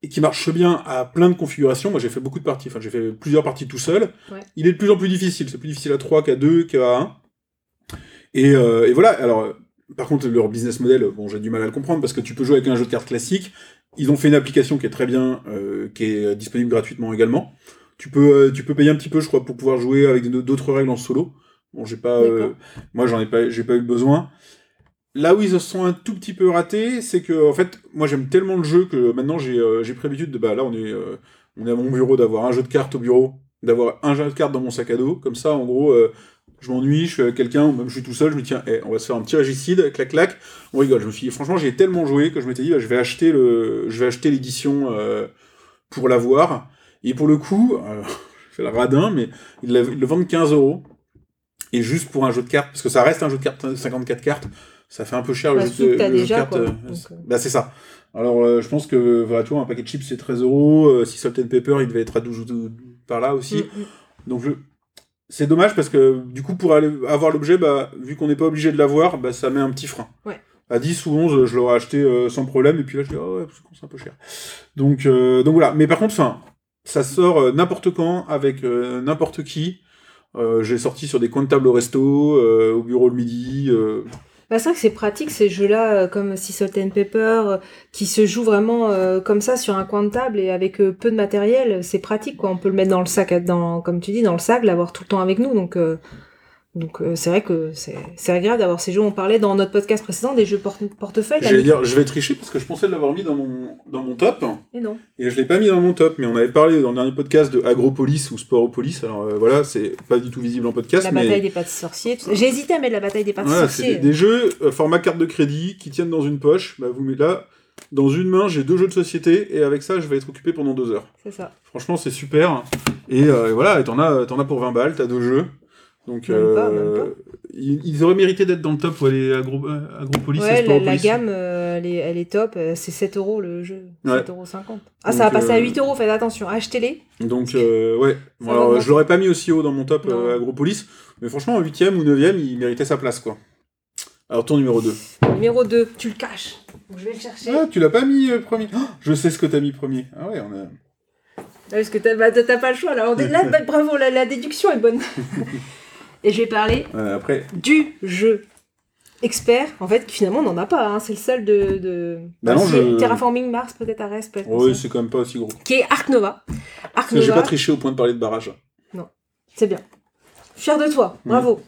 S5: et qui marche bien à plein de configurations. Moi, j'ai fait beaucoup de parties, enfin, j'ai fait plusieurs parties tout seul.
S4: Ouais.
S5: Il est de plus en plus difficile. C'est plus difficile à 3 qu'à 2, qu'à 1. Et, euh, et voilà. Alors, par contre, leur business model, bon, j'ai du mal à le comprendre parce que tu peux jouer avec un jeu de cartes classique. Ils ont fait une application qui est très bien, euh, qui est euh, disponible gratuitement également. Tu peux, euh, tu peux payer un petit peu, je crois, pour pouvoir jouer avec d'autres règles en solo. Bon, j'ai pas, euh, moi, j'en ai pas, j'ai pas eu besoin. Là où ils se sont un tout petit peu ratés, c'est que, en fait, moi, j'aime tellement le jeu que maintenant, j'ai, j'ai pris l'habitude de, bah, là, on est, on est à mon bureau d'avoir un jeu de cartes au bureau, d'avoir un jeu de cartes dans mon sac à dos. Comme ça, en gros, je m'ennuie, je suis avec quelqu'un, ou même je suis tout seul, je me dis, tiens, eh, on va se faire un petit régicide, clac, clac. On rigole. Je me suis dit, franchement, j'ai tellement joué que je m'étais dit, bah, je vais acheter le, je vais acheter l'édition, euh, pour l'avoir. Et pour le coup, euh, je fais le radin, mais ils, le vendent 15 euros. Et juste pour un jeu de cartes, parce que ça reste un jeu de cartes, 54 cartes, ça fait un peu cher
S4: Bah,
S5: le jeu de, le jeu de cartes. euh. Bah, c'est ça. Alors, euh, je pense que, voilà, tu vois, un paquet de chips, c'est 13 euros. Euh, si Salt and Pepper, il devait être à 12 ou 12 par là aussi.
S4: Mm, mm.
S5: Donc, je... c'est dommage parce que, du coup, pour aller avoir l'objet, bah, vu qu'on n'est pas obligé de l'avoir, bah, ça met un petit frein.
S4: Ouais.
S5: À 10 ou 11, je l'aurais acheté euh, sans problème, et puis là, je dis, oh ouais, c'est un peu cher. Donc, euh, donc voilà. Mais par contre, enfin, ça sort euh, n'importe quand, avec euh, n'importe qui. J'ai sorti sur des coins de table au resto, au bureau le midi.
S4: Bah, c'est vrai que c'est pratique ces jeux-là, euh, comme Sea Salt and Pepper, euh, qui se jouent vraiment euh, comme ça sur un coin de table et avec peu de matériel. C'est pratique, quoi. On peut le mettre dans le sac, comme tu dis, dans le sac, l'avoir tout le temps avec nous. Donc, donc euh, c'est vrai que c'est agréable d'avoir ces jeux. On parlait dans notre podcast précédent des jeux porte- portefeuille.
S5: J'allais dire, je vais tricher parce que je pensais l'avoir mis dans mon, dans mon top.
S4: Et non.
S5: Et je l'ai pas mis dans mon top, mais on avait parlé dans le dernier podcast de Agropolis ou Sporopolis. Alors euh, voilà, c'est pas du tout visible en podcast,
S4: La
S5: mais
S4: bataille des pâtes sorciers. J'ai hésité à mettre la bataille des pâtes
S5: voilà,
S4: sorciers.
S5: des, des jeux euh, format carte de crédit qui tiennent dans une poche. Bah, vous mettez là, dans une main, j'ai deux jeux de société et avec ça, je vais être occupé pendant deux heures.
S4: C'est ça.
S5: Franchement, c'est super. Et voilà, et t'en as, t'en as pour 20 balles, t'as deux jeux. Donc,
S4: Même pas,
S5: euh,
S4: même pas.
S5: Ils, ils auraient mérité d'être dans le top, ouais, les Agro, euh, Agropolis
S4: Ouais, la, la gamme, euh, elle, est, elle est top. euh, C'est 7 euros le jeu.
S5: Ouais.
S4: 7,50 euros. Ah, ça va passer à
S5: euh,
S4: 8 euros, faites attention. Achetez-les.
S5: Donc, euh, ouais. Alors, je l'aurais pas mis aussi haut dans mon top euh, Agropolis, mais franchement, en 8ème ou 9ème, il méritait sa place, quoi. Alors, ton numéro 2.
S4: Numéro 2, tu le caches. Donc, je vais le chercher.
S5: Ah, tu l'as pas mis euh, premier? Oh, Je sais ce que t'as mis premier. Ah ouais, on a...
S4: Ah, Parce que t'as bah, pas le choix là. On est- là bah, bravo, la, la déduction est bonne. Et je vais parler
S5: après,
S4: du jeu expert. En fait, qui, finalement, on n'en a pas. hein. C'est le seul de. de...
S5: Bah non, je-
S4: Terraforming Mars, peut-être Ares, peut-être.
S5: oui, c'est quand même pas aussi gros.
S4: Qui est Ark Nova.
S5: Parce que j'ai
S4: Nova,
S5: pas triché au point de parler de barrage.
S4: c'est bien. Fier de toi, bravo.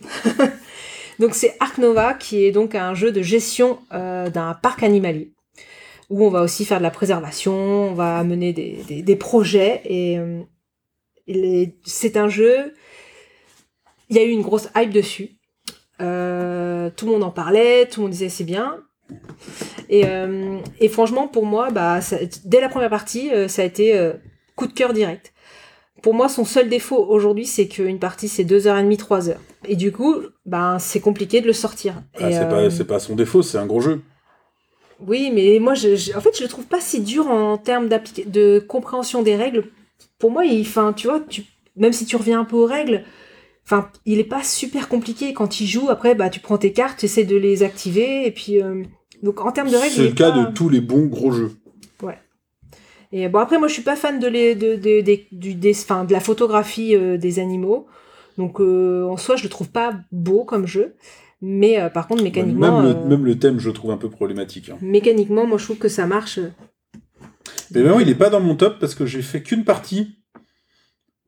S4: donc c'est Ark Nova qui est donc un jeu de gestion euh, d'un parc animalier où on va aussi faire de la préservation, on va mener des, des, des projets et euh, c'est un jeu. Il y a eu une grosse hype dessus. Euh, tout le monde en parlait, tout le monde disait c'est bien. Et, euh, et franchement, pour moi, bah, ça- dès la première partie, euh, ça a été coup de cœur direct. Pour moi, son seul défaut aujourd'hui, c'est qu'une partie, c'est 2h30, 3h. Et du coup, ben, c'est compliqué de le sortir.
S5: Ah, c'est pas, pas son défaut, c'est un gros jeu.
S4: oui, mais moi, je, je- en fait, je le trouve pas si dur en termes de compréhension des règles. Pour moi, il, enfin, tu vois, tu, même si tu reviens un peu aux règles, enfin, il est pas super compliqué quand il joue. Après, bah, tu prends tes cartes, tu essaies de les activer, et puis, euh, donc en termes de règles,
S5: C'est le cas
S4: pas-
S5: de tous les bons gros jeux.
S4: Et bon, après, moi, je suis pas fan de, les, de, de, du, des, de la photographie euh, des animaux. Donc, euh, en soi, je le trouve pas beau comme jeu. Mais euh, par contre, mécaniquement,
S5: même, le, même le thème, je trouve un peu problématique. hein.
S4: mécaniquement, moi, je trouve que ça marche.
S5: Mais vraiment, il est pas dans mon top parce que j'ai fait qu'une partie.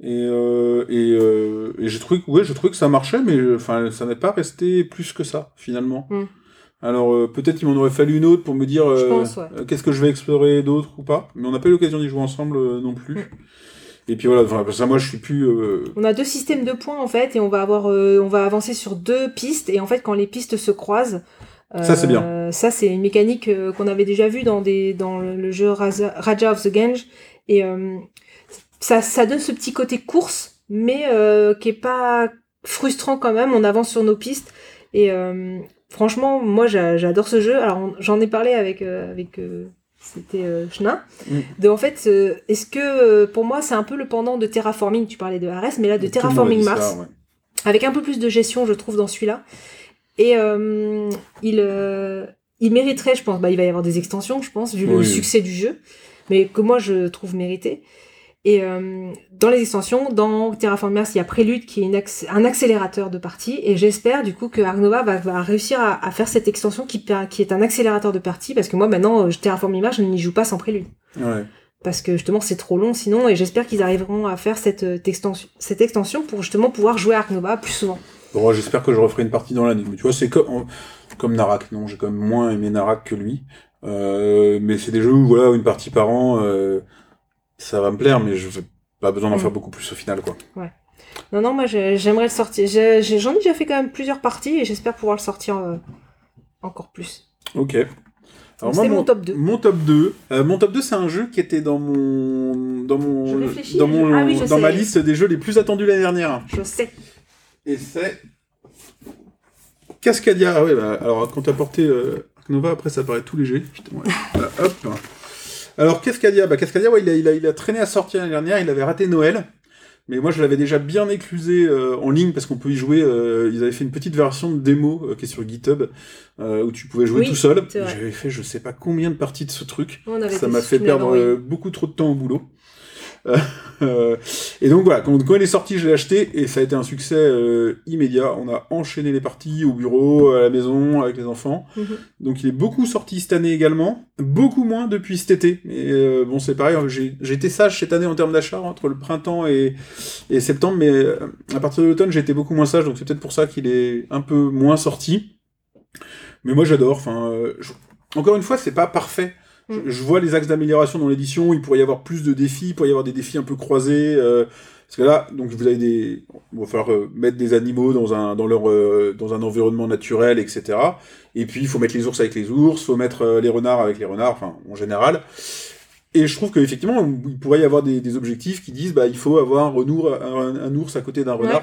S5: Et, euh, et, euh, et j'ai trouvé, que- ouais, j'ai trouvé que ça marchait, mais euh, enfin, ça n'est pas resté plus que ça, finalement.
S4: Hmm.
S5: Alors, euh, peut-être il m'en aurait fallu une autre pour me dire
S4: Je
S5: euh,
S4: ouais.
S5: euh, qu'est-ce que je vais explorer d'autre ou pas. Mais on n'a pas eu l'occasion d'y jouer ensemble euh, non plus.
S4: Hmm.
S5: Et puis voilà, enfin, ça, moi, je suis plus. euh,
S4: On a deux systèmes de points, en fait, et on va avoir, euh, on va avancer sur deux pistes. Et en fait, quand les pistes se croisent,
S5: Ça, c'est
S4: euh, Ça, c'est une mécanique euh, qu'on avait déjà vue dans, des, dans le, jeu Raza- Raja of the Gange. Et euh, ça, ça donne ce petit côté course, mais euh, qui est pas frustrant quand même. On avance sur nos pistes. Et euh, franchement, moi, j'a- j'adore ce jeu. Alors, j'en ai parlé avec, euh, avec euh, c'était euh, Chenin.
S5: Mm.
S4: De, en fait, euh, est-ce que euh, pour moi, c'est un peu le pendant de Terraforming Tu parlais de Ares, mais là, de Terraforming Mars
S5: ça, ouais.
S4: avec un peu plus de gestion, je trouve, dans celui-là. Et euh, il, euh, il mériterait, je pense, bah, il va y avoir des extensions, je pense, vu le succès du jeu, mais que moi je trouve mérité. Et euh, dans les extensions, dans Terraform Mars, il y a Prélude qui est une acc- un accélérateur de partie, et j'espère du coup que Arnova va, va réussir à, à faire cette extension qui, est un accélérateur de partie, parce que moi maintenant, euh, Terraform Mars, je n'y joue pas sans Prélude
S5: Ouais.
S4: parce que justement c'est trop long sinon et j'espère qu'ils arriveront à faire cette, euh, extension, cette extension pour justement pouvoir jouer à Ark Nova plus souvent.
S5: Bon, j'espère que je referai une partie dans l'année. Mais tu vois, c'est comme, comme Narak. Non, j'ai quand même moins aimé Narak que lui. Euh, mais c'est des jeux où, voilà, une partie par an, euh, ça va me plaire, mais je n'ai pas besoin d'en
S4: Mm.
S5: faire beaucoup plus au final, quoi.
S4: Non, non, moi j'ai- j'aimerais le sortir. J'en ai déjà fait quand même plusieurs parties et j'espère pouvoir le sortir euh, encore plus.
S5: Ok.
S4: Donc, c'est mon top 2.
S5: Mon top 2. Euh, mon top 2, c'est un jeu qui était dans mon, dans
S4: Je
S5: mon, dans
S4: ah oui,
S5: dans
S4: sais.
S5: ma liste des jeux les plus attendus l'année dernière.
S4: Je sais.
S5: Et c'est Cascadia. Ah ouais, bah, alors quand t'as porté euh, Nova, après ça paraît tout léger. Putain, ouais. Voilà, hop. Alors Cascadia, bah Cascadia, ouais, il a, il a, il a traîné à sortir l'année dernière. Il avait raté Noël. Mais moi, je l'avais déjà bien éclusé euh, en ligne parce qu'on peut y jouer. euh, ils avaient fait une petite version de démo euh, qui est sur GitHub où tu pouvais jouer
S4: Oui,
S5: tout seul. J'avais fait je sais pas combien de parties de ce truc.
S4: On avait
S5: Ça m'a fait perdre beaucoup trop de temps au boulot. Euh, et donc voilà, quand, quand il est sorti, je l'ai acheté et ça a été un succès euh, immédiat. On a enchaîné les parties au bureau, à la maison, avec les enfants.
S4: Mhm.
S5: Donc il est beaucoup sorti cette année également, beaucoup moins depuis cet été. Mais euh, bon, c'est pareil, j'ai été sage cette année en termes d'achat entre le printemps et, et septembre, mais à partir de l'automne, j'ai été beaucoup moins sage, donc c'est peut-être pour ça qu'il est un peu moins sorti. Mais moi j'adore. Enfin, euh, je- encore une fois, c'est pas parfait. Je,
S4: Mm.
S5: je vois les axes d'amélioration dans l'édition. Il pourrait y avoir plus de défis. Il pourrait y avoir des défis un peu croisés. euh, parce que là, donc vous avez des, il va falloir euh, mettre des animaux dans un dans leur euh, dans un environnement naturel, etc. Et puis il faut mettre les ours avec les ours, faut mettre les renards avec les renards, enfin en général. Et je trouve qu'effectivement, il pourrait y avoir des, des objectifs qui disent bah il faut avoir un, renour- un, un ours à côté d'un renard.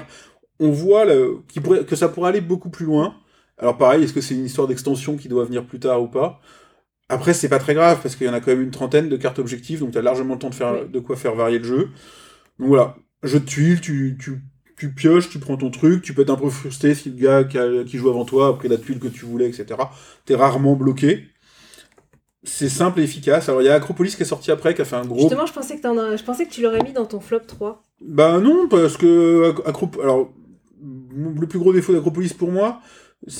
S5: On voit le, qui pourrait, que ça pourrait aller beaucoup plus loin. Alors pareil, est-ce que c'est une histoire d'extension qui doit venir plus tard ou pas? Après, c'est pas très grave parce qu'il y en a quand même une trentaine de cartes objectifs, donc tu as largement le temps de faire
S4: Oui.
S5: de quoi faire varier le jeu. Donc voilà, jeu de tuiles, tu, tu, tu pioches, tu prends ton truc, tu peux être un peu frustré si le gars qui, a- qui joue avant toi a pris la tuile que tu voulais, etc. T'es rarement bloqué. C'est simple et efficace. Alors il y a Acropolis qui est sorti après, qui a fait un gros
S4: Justement, je pensais que, t'en as- je pensais que tu l'aurais mis dans ton flop 3.
S5: bah non, parce que alors le plus gros défaut d'Acropolis pour moi,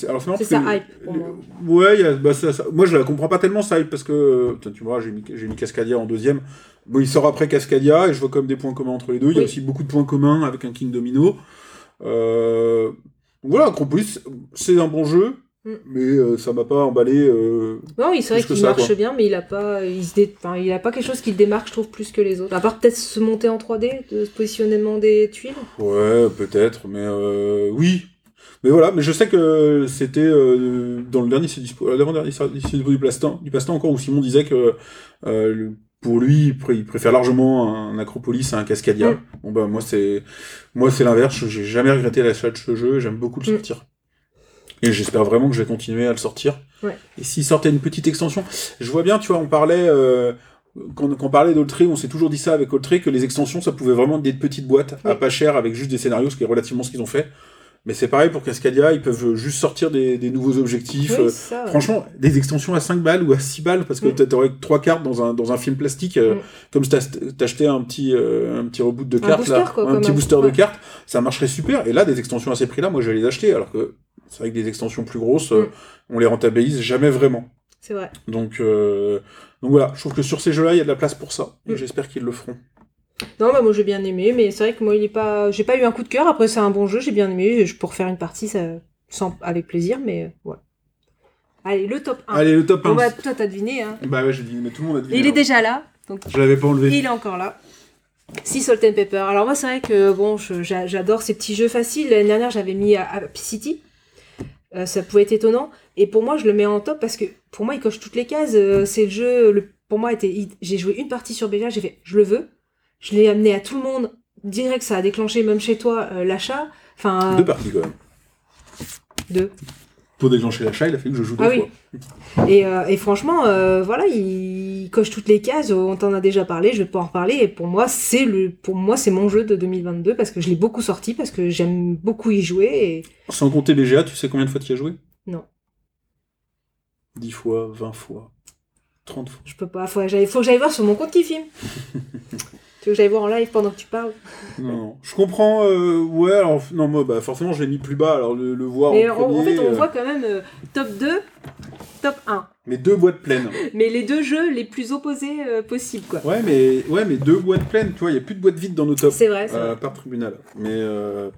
S5: alors c'est que-
S4: hype, pour moi.
S5: Ouais, il y a- bah, ça- ça- moi je la comprends pas tellement ça hype parce que putain, tu vois, j'ai mis j'ai mis Cascadia en deuxième. Bon, il sort après Cascadia et je vois quand même des points communs entre les deux. Il y a
S4: Oui.
S5: aussi beaucoup de points communs avec un King Domino. Euh... Voilà, Acropolis, c'est un bon jeu,
S4: Mm.
S5: mais euh, ça m'a pas emballé. euh,
S4: Non, il c'est vrai qu'il
S5: ça,
S4: marche
S5: quoi.
S4: bien, mais il a pas, il se dé- enfin, il a pas quelque chose qui le démarque, je trouve, plus que les autres. À part peut-être se monter en 3D, de ce positionnement des tuiles.
S5: Ouais, peut-être, mais euh, oui. Mais voilà, mais je sais que c'était euh, dans le dernier c'est dispo, l'avant-dernier c'est dispo du Plastin, du Plastin encore où Simon disait que euh, le- pour lui, il, pr- il préfère largement un Acropolis à un Cascadia.
S4: Mm.
S5: Bon bah moi c'est moi c'est l'inverse, j'ai jamais regretté l'achat de ce jeu, j'aime beaucoup le
S4: Mm.
S5: sortir. Et j'espère vraiment que je vais continuer à le sortir.
S4: Ouais.
S5: Et s'il sortait une petite extension, je vois bien, tu vois, on parlait euh, quand, quand on parlait d'Oltré, on s'est toujours dit ça avec Oltré, que les extensions, ça pouvait vraiment être des petites boîtes à pas cher avec juste des scénarios, ce qui est relativement ce qu'ils ont fait. Mais c'est pareil pour Cascadia, ils peuvent juste sortir des, des nouveaux objectifs.
S4: Oui,
S5: euh,
S4: c'est ça. ouais.
S5: Franchement, des extensions à 5 balles ou à 6 balles, parce que
S4: Mm.
S5: t'aurais trois cartes dans un, dans un film plastique, euh,
S4: Mm.
S5: comme si t'achetais un petit, euh, un petit reboot de
S4: Un
S5: cartes, là,
S4: booster, quoi,
S5: un petit booster de cartes, ça marcherait super. Et là, des extensions à ces prix-là, moi je vais les acheter, alors que c'est vrai que des extensions plus grosses, euh,
S4: Mm.
S5: on les rentabilise jamais vraiment.
S4: C'est vrai.
S5: Donc, euh, donc voilà, je trouve que sur ces jeux-là, il y a de la place pour ça. Et j'espère qu'ils le feront.
S4: Non, bah, moi j'ai bien aimé, mais c'est vrai que moi il est pas, j'ai pas eu un coup de cœur. Après c'est un bon jeu, j'ai bien aimé. Je peux refaire une partie, ça, sans, avec plaisir, mais euh, voilà. Allez, le top 1.
S5: Allez, le top 1.
S4: Bon, bah, toi t'as deviné, hein.
S5: Bah ouais, j'ai dit, mais tout le monde a dit.
S4: Il est déjà là, donc
S5: Je l'avais pas enlevé.
S4: il est encore là. Si Salt and Pepper. Alors moi c'est vrai que bon, j'adore ces petits jeux faciles. L'année dernière j'avais mis à Happy City. Euh, ça pouvait être étonnant. Et pour moi je le mets en top parce que pour moi il coche toutes les cases. Euh, c'est le jeu. Le, pour moi était, j'ai joué une partie sur BVA, j'ai fait je le veux. Je l'ai amené à tout le monde. Direct ça a déclenché même chez toi euh, l'achat. Enfin
S5: Deux parties quand même.
S4: deux.
S5: Pour déclencher l'achat, il a fait que je joue deux
S4: Ah oui.
S5: fois.
S4: Et, euh, et franchement, euh, voilà, il coche toutes les cases. On t'en a déjà parlé, je vais pas en reparler. Et pour moi, c'est le, pour moi, c'est mon jeu de 2022 parce que je l'ai beaucoup sorti, parce que j'aime beaucoup y jouer. Et
S5: Sans compter BGA, tu sais combien de fois tu y as joué?
S4: Non.
S5: 10 fois, 20 fois, 30 fois.
S4: je peux pas. Faut, que j'aille- faut que j'aille voir sur mon compte qui filme. tu veux que j'aille voir en live pendant que tu parles.
S5: Non, non. Je comprends, euh, ouais, alors, non, moi, bah, forcément, je l'ai mis plus bas, alors le, le voir
S4: Mais
S5: en
S4: en, en fait, on
S5: euh,
S4: voit quand même euh, top 2, top 1.
S5: mais deux boîtes pleines.
S4: Mais les deux jeux les plus opposés euh, possibles, quoi.
S5: Ouais, mais, ouais, mais deux boîtes pleines, tu vois, il n'y a plus de boîtes vides dans nos tops.
S4: C'est vrai,
S5: Euh,
S4: vrai.
S5: par tribunal. Mais euh,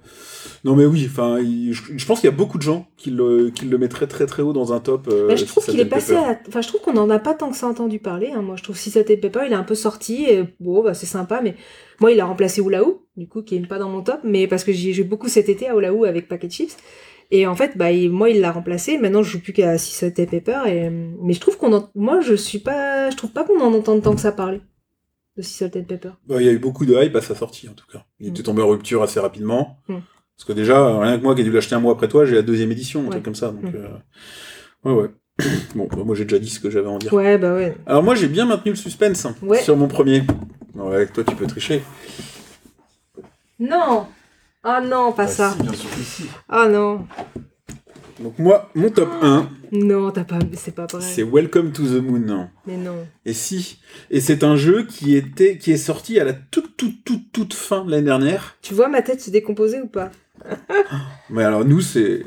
S5: non, mais oui. Enfin, je, pense qu'il y a beaucoup de gens qui le, qui le mettraient très très haut dans un top.
S4: Bah, je trouve
S5: si
S4: qu'il est passé à. Enfin, je trouve qu'on en a pas tant que ça entendu parler. hein. Moi, je trouve si ça Pepper, il est un peu sorti. Et bon, bah, c'est sympa, mais moi, il a remplacé Oulaou, du coup, qui est pas dans mon top, mais parce que j'y ai joué beaucoup cet été à Oulaou avec Packet Chips. Et en fait, bah, il- moi, il l'a remplacé. Maintenant, je joue plus qu'à si ça t'est Pepper. Et... Mais je trouve qu'on en... Moi, je suis pas... Je trouve pas qu'on en entende tant que ça parler. De si Salt Pepper.
S5: Bah, il y a eu beaucoup de hype à sa sortie, en tout cas. Il était
S4: Mm.
S5: tombé en rupture assez rapidement.
S4: Mm.
S5: Parce que déjà, rien que moi qui ai dû l'acheter un mois après toi, j'ai la deuxième édition, un
S4: Ouais.
S5: truc comme ça. Donc,
S4: Mm.
S5: euh, ouais, ouais. bon, bah, moi j'ai déjà dit ce que j'avais à en dire.
S4: Ouais, bah ouais.
S5: Alors moi j'ai bien maintenu le suspense
S4: Ouais.
S5: sur mon premier. Ouais, avec toi tu peux tricher.
S4: Non Ah non, pas ça.
S3: bien sûr que si.
S4: Ah non.
S5: Donc moi, mon top 1,
S4: Non, t'as pas, c'est pas vrai.
S5: c'est Welcome to the Moon.
S4: Mais non.
S5: Et si. Et c'est un jeu qui était, qui est sorti à la toute, toute, toute, toute fin de l'année dernière.
S4: Tu vois ma tête se décomposer ou pas?
S5: Mais alors nous, c'est,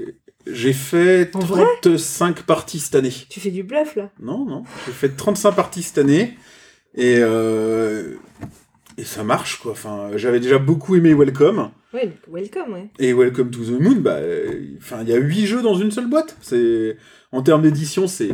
S5: j'ai fait
S4: En vrai?
S5: 35 parties cette année.
S4: Tu fais du bluff là?
S5: Non, non. J'ai fait 35 parties cette année. Et, euh, et ça marche, quoi. Enfin, j'avais déjà beaucoup aimé Welcome.
S4: Ouais, welcome, ouais.
S5: Et Welcome to the Moon, bah, euh, il y a 8 jeux dans une seule boîte. C'est, en termes d'édition, c'est,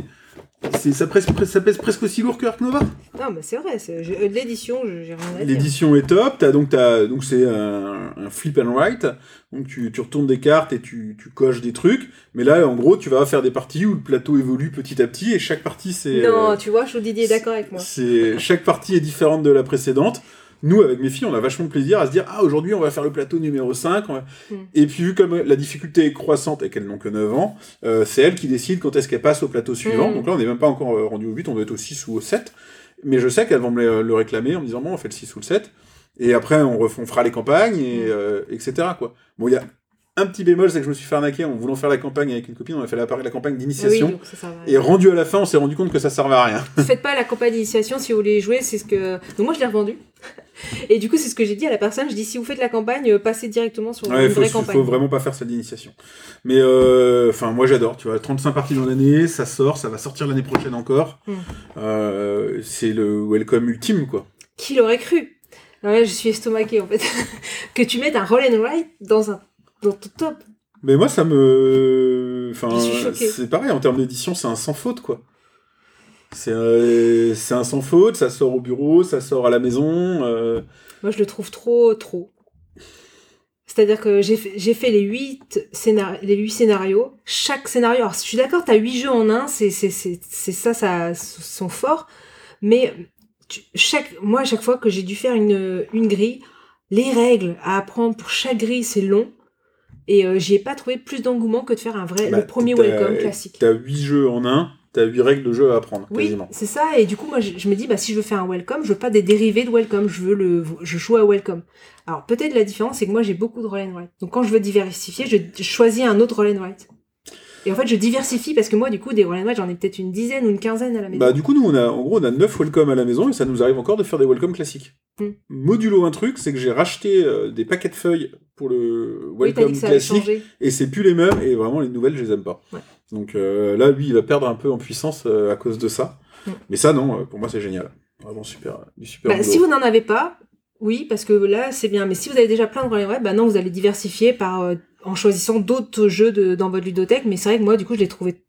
S5: c'est, ça, pèse, ça pèse presque aussi lourd que Ark Nova.
S4: Non, mais c'est vrai, euh, de l'édition, je- j'ai rien à dire.
S5: L'édition est top. T'as donc, t'as, donc c'est un, un flip and write. Donc tu, tu retournes des cartes et tu, tu coches des trucs. Mais là, en gros, tu vas faire des parties où le plateau évolue petit à petit et chaque partie, c'est.
S4: Non,
S5: euh,
S4: tu vois, je Didier est d'accord avec moi.
S5: C'est chaque partie est différente de la précédente. Nous, avec mes filles, on a vachement de plaisir à se dire ah aujourd'hui on va faire le plateau numéro 5. on va-
S4: Mm.
S5: Et puis vu comme la difficulté est croissante et qu'elles n'ont que 9 ans, euh, c'est elles qui décident quand est-ce qu'elles passent au plateau suivant.
S4: Mm.
S5: Donc là on n'est même pas encore euh, rendu au 8, on doit être au 6 ou au 7. Mais je sais qu'elles vont me le, le réclamer en me disant bon on fait le 6 ou le 7. Et après on, ref- on fera les campagnes, et,
S4: Mm.
S5: euh, etc. Quoi. Bon il y a un petit bémol, c'est que je me suis fait arnaquer en voulant faire la campagne avec une copine, on a fait la, la campagne d'initiation. et rendu à la fin, on s'est rendu compte que ça servait à rien.
S4: Faites pas la campagne d'initiation si vous voulez jouer, c'est ce que. Donc moi je l'ai revendu. Et du coup, c'est ce que j'ai dit à la personne. Je dis si vous faites la campagne, euh, passez directement sur
S5: Ouais,
S4: une
S5: faut,
S4: vraie
S5: faut
S4: campagne.
S5: vraiment pas faire ça d'initiation. Mais euh, enfin, moi j'adore. Tu vois, 35 parties dans l'année, ça sort, ça va sortir l'année prochaine encore.
S4: Mm.
S5: Euh, c'est le welcome ultime, quoi.
S4: Qui l'aurait cru? Non, là, je suis estomaquée en fait. que tu mettes un roll and write dans un dans ton top.
S5: Mais moi, ça me, enfin, c'est pareil en termes d'édition, c'est un sans faute, quoi. C'est euh, c'est un sans faute, ça sort au bureau, ça sort à la maison. euh,
S4: Moi, je le trouve trop, trop. C'est-à-dire que j'ai fait, les huit huit scénarios. Chaque scénario, alors je suis d'accord, t'as huit jeux en un, c'est, ça, ça, son fort. Mais tu- chaque, moi, à chaque fois que j'ai dû faire une, une grille, les règles à apprendre pour chaque grille, c'est long. Et euh, j'y ai pas trouvé plus d'engouement que de faire un vrai,
S5: bah,
S4: le premier welcome classique.
S5: T'as 8 jeux en un, t'as 8 règles de jeu à apprendre,
S4: Oui,
S5: quasiment.
S4: c'est ça. Et du coup, moi, je, je me dis, bah, si je veux faire un welcome, je veux pas des dérivés de welcome. Je veux le, je joue à welcome. Alors, peut-être la différence, c'est que moi, j'ai beaucoup de roll and write. Donc, quand je veux diversifier, je, je choisis un autre roll and write. Et en fait, je diversifie parce que moi, du coup, des roll and write, j'en ai peut-être une dizaine ou une quinzaine à la maison.
S5: Bah, du coup, nous, on a, en gros, on a 9 welcome à la maison et ça nous arrive encore de faire des welcome classiques.
S4: Hmm.
S5: Modulo un truc, c'est que j'ai racheté euh, des paquets de feuilles pour le
S4: oui,
S5: welcome
S4: avait
S5: classique et c'est plus les mêmes et vraiment les nouvelles, je les aime pas.
S4: Ouais.
S5: Donc euh, là, lui, il va perdre un peu en puissance euh, à cause de ça.
S4: Hmm.
S5: Mais ça, non, euh, pour moi, c'est génial. Vraiment super, du super
S4: Bah, si vous n'en avez pas, oui, parce que là, c'est bien. Mais si vous avez déjà plein de and write, bah non, vous allez diversifier par, euh, en choisissant d'autres jeux de, dans votre ludothèque. Mais c'est vrai que moi, du coup, je l'ai trouvé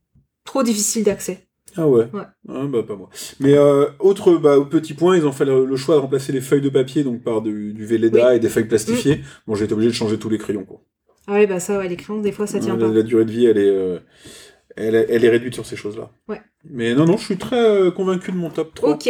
S4: trop difficile d'accès.
S5: Ah ouais.
S4: Ouais.
S5: Ah, bah pas moi. Mais euh, autre bah, petit point, ils ont fait le, le choix de remplacer les feuilles de papier donc par du, du Velleda
S4: Oui.
S5: et des feuilles plastifiées.
S4: Mm.
S5: Bon, j'ai été obligé de changer tous les crayons. Quoi.
S4: Ah ouais, bah ça, ouais, les crayons, des fois, ça tient
S5: la,
S4: pas.
S5: la durée de vie, elle est, euh, elle, est- elle est réduite sur ces choses-là.
S4: Ouais.
S5: Mais non, non, je suis très euh, convaincu de mon top 3.
S4: Ok.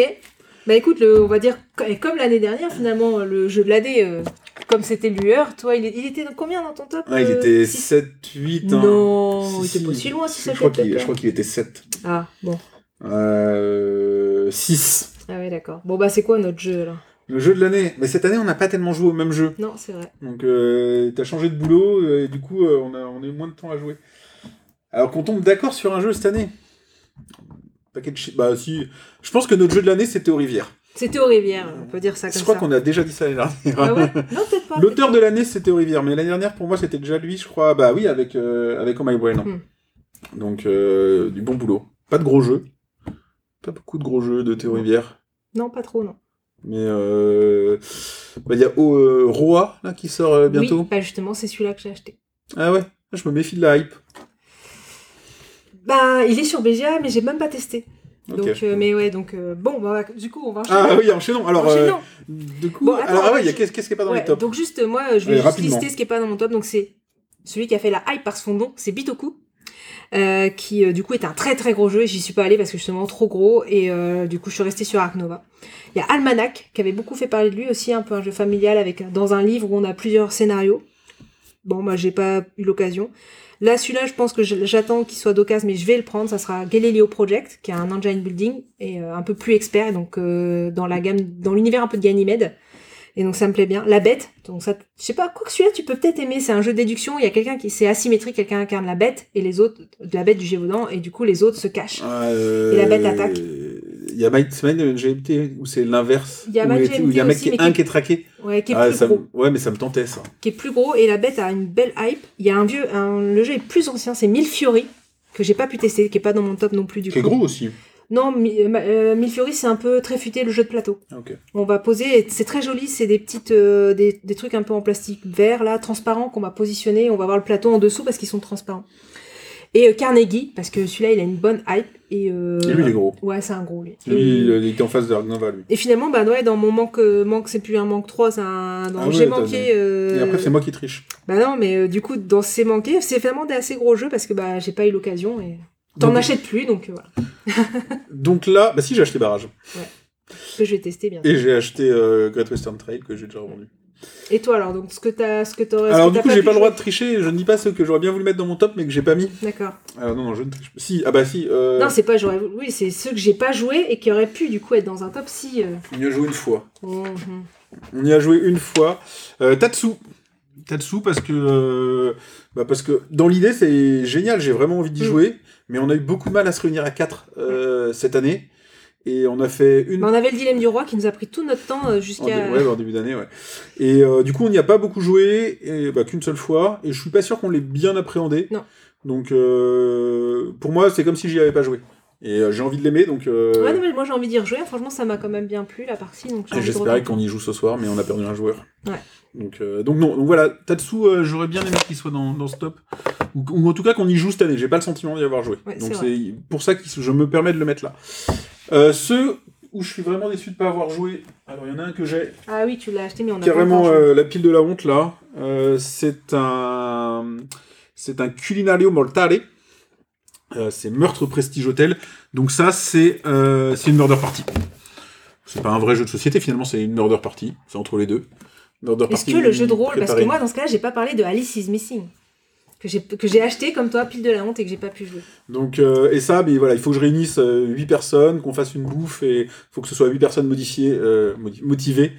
S4: Bah écoute, le, on va dire, comme l'année dernière, finalement, le jeu de l'AD, euh, comme c'était Lueur, toi, il, il était combien dans ton top
S5: Ah, il
S4: euh,
S5: était
S4: six?
S5: 7, 8. hein.
S4: Non,
S5: Si,
S4: il était
S5: si.
S4: pas si loin, si ça
S5: je crois qu'il je crois qu'il était 7.
S4: Ah, bon.
S5: Euh, 6.
S4: Ah ouais, d'accord. Bon, bah c'est quoi notre jeu, là?
S5: Le jeu de l'année. Mais cette année, on n'a pas tellement joué au même jeu.
S4: Non, c'est vrai.
S5: Donc, euh, t'as changé de boulot, et du coup, euh, on, a, on a eu moins de temps à jouer. Alors qu'on tombe d'accord sur un jeu cette année. Paquet de chi- Bah, si. Je pense que notre jeu de l'année, c'était aux rivières.
S4: C'était aux rivières, on peut dire ça comme
S5: Je crois
S4: ça.
S5: qu'on a déjà dit ça l'année dernière.
S4: Ah ouais? Non, peut-être pas.
S5: L'auteur de l'année, c'était aux rivières. Mais l'année dernière, pour moi, c'était déjà lui, je crois. Bah oui, avec, euh, avec Oh My Brain.
S4: Hmm.
S5: Donc, euh, du bon boulot. Pas de gros jeux. Pas beaucoup de gros jeux de Théo Rivière.
S4: Non, pas trop, non.
S5: Mais euh, bah, il y a oh, euh, Roa là, qui sort euh, bientôt.
S4: Oui, bah justement, c'est celui-là que j'ai acheté.
S5: Ah ouais, je me méfie de la hype.
S4: Bah, il est sur BGA, mais j'ai même pas testé. Donc, euh, mais ouais, donc, euh, bon, bah, du coup, on va enchaîner.
S5: Ah oui, enchaînons. Alors, euh,
S4: Enchaînons.
S5: du coup,
S4: Bon, attends,
S5: alors, ah ouais,
S4: je-
S5: qu'est-ce qui est pas dans
S4: Ouais,
S5: les tops
S4: Donc juste, euh, moi, euh, je vais
S5: Allez,
S4: juste lister ce qui est pas dans mon top. Donc c'est celui qui a fait la hype par son nom, c'est Bitoku, euh, qui euh, du coup est un très très gros jeu. J'y suis pas allée parce que justement trop gros et euh, du coup je suis restée sur Ark Nova. Il y a Almanac qui avait beaucoup fait parler de lui aussi, un peu un jeu familial avec dans un livre où on a plusieurs scénarios. Bon, moi j'ai pas eu l'occasion. Là, celui-là, je pense que j'attends qu'il soit d'occasion, mais je vais le prendre. Ça sera Galileo Project, qui est un engine building et euh, un peu plus expert, donc euh, dans la gamme, dans l'univers un peu de Ganymède Et donc ça me plaît bien. La bête, donc ça, je sais pas, quoi que celui-là tu peux peut-être aimer, c'est un jeu de déduction, il y a quelqu'un qui, c'est asymétrique, quelqu'un incarne la bête, et les autres, la bête du Gévaudan, et du coup les autres se cachent.
S5: Euh,
S4: Et la bête attaque.
S5: Il y a Mind, c'est Mind GMT où c'est l'inverse.
S4: Il y a
S5: où il y a un
S4: GMT
S5: mec
S4: aussi,
S5: qui est un
S4: qui-
S5: est traqué.
S4: Ouais, qui est
S5: Ah,
S4: plus
S5: ça me-
S4: gros.
S5: Ouais, mais ça me tentait ça.
S4: Qui est plus gros, et la bête a une belle hype. Il y a un vieux, un, le jeu est plus ancien, c'est Milfiori, que j'ai pas pu tester, qui est pas dans mon top non plus du
S5: Qui est
S4: coup.
S5: gros aussi.
S4: Non, euh, euh, Milfiori c'est un peu très futé le jeu de plateau.
S5: Ah.
S4: On va poser, c'est très joli, c'est des petites, euh, des, des trucs un peu en plastique vert là, transparent qu'on va positionner. On va voir le plateau en dessous parce qu'ils sont transparents. Et euh, Carnegie parce que celui-là il a une bonne hype et. euh,
S5: Et lui, il est gros.
S4: Ouais, c'est un gros lui.
S5: Lui,
S4: Et-
S5: il était en face de Argnova, lui.
S4: Et finalement, bah ouais, dans mon manque, euh, manque c'est plus un manque 3, c'est un.
S5: Ah
S4: j'ai manqué. euh,
S5: Et après, c'est moi qui triche.
S4: Bah non, mais euh, du coup, dans ces manqués, c'est vraiment des assez gros jeux parce que bah j'ai pas eu l'occasion et. T'en achètes plus donc euh, voilà.
S5: Donc là, bah si, j'ai acheté Barrage.
S4: Que je vais tester bien.
S5: Et j'ai acheté euh, Great Western Trail que j'ai déjà revendu.
S4: Et toi alors, donc ce que t'as, ce que t'aurais.
S5: Alors
S4: que
S5: du coup, j'ai pas le droit de tricher. Je ne dis pas ce que j'aurais bien voulu mettre dans mon top, mais que j'ai pas mis.
S4: D'accord.
S5: Alors non, non, je ne triche pas. Si, ah bah si. Euh,
S4: Non, c'est pas j'aurais. Oui, c'est ceux que j'ai pas joué et qui auraient pu du coup être dans un top si. euh,
S5: On y a joué une fois.
S4: mhm.
S5: On y a joué une fois. Euh, Tatsu. Tatsu parce que euh, bah parce que dans l'idée c'est génial, j'ai vraiment envie d'y
S4: Mm.
S5: jouer, mais on a eu beaucoup de mal à se réunir à 4 cette année et on a fait une
S4: on avait le dilemme du roi qui nous a pris tout notre temps euh, jusqu'à.
S5: ouais, en début d'année, ouais. Et euh, du coup, on n'y a pas beaucoup joué, et bah, qu'une seule fois, et je suis pas sûr qu'on l'ait bien appréhendé.
S4: Non.
S5: Donc, euh, pour moi, c'est comme si j'y avais pas joué. Et euh, j'ai envie de l'aimer, donc
S4: Ouais, non, mais moi j'ai envie d'y rejouer. Franchement, ça m'a quand même bien plu la partie. Donc
S5: j'espérais qu'on y joue ce soir, mais on a perdu un joueur.
S4: Ouais.
S5: Donc, donc non, donc voilà, Tatsu, j'aurais bien aimé qu'il soit dans, dans ce top, ou, ou en tout cas qu'on y joue cette année. J'ai pas le sentiment d'y avoir joué.
S4: Ouais,
S5: donc
S4: c'est
S5: pour ça que je me permets de le mettre là. Euh, ceux où je suis vraiment déçu de pas avoir joué, alors il y en a un que j'ai,
S4: Ah oui, tu l'as acheté, mais on a
S5: carrément
S4: pas
S5: euh, la pile de la honte là. Euh, c'est un c'est un culinario mortale. Euh, c'est meurtre prestige hôtel. Donc ça c'est euh, c'est une murder party. C'est pas un vrai jeu de société finalement, c'est une murder party. C'est entre les deux. Murder
S4: Est-ce que le jeu de rôle, parce que moi dans ce cas-là, j'ai pas parlé de Alice is Missing. Que j'ai, que j'ai acheté comme toi, pile de la honte, et que j'ai pas pu jouer.
S5: Donc euh, et ça, mais voilà, il faut que je réunisse euh, 8 personnes, qu'on fasse une bouffe et il faut que ce soit 8 personnes modifiées, euh, motivées.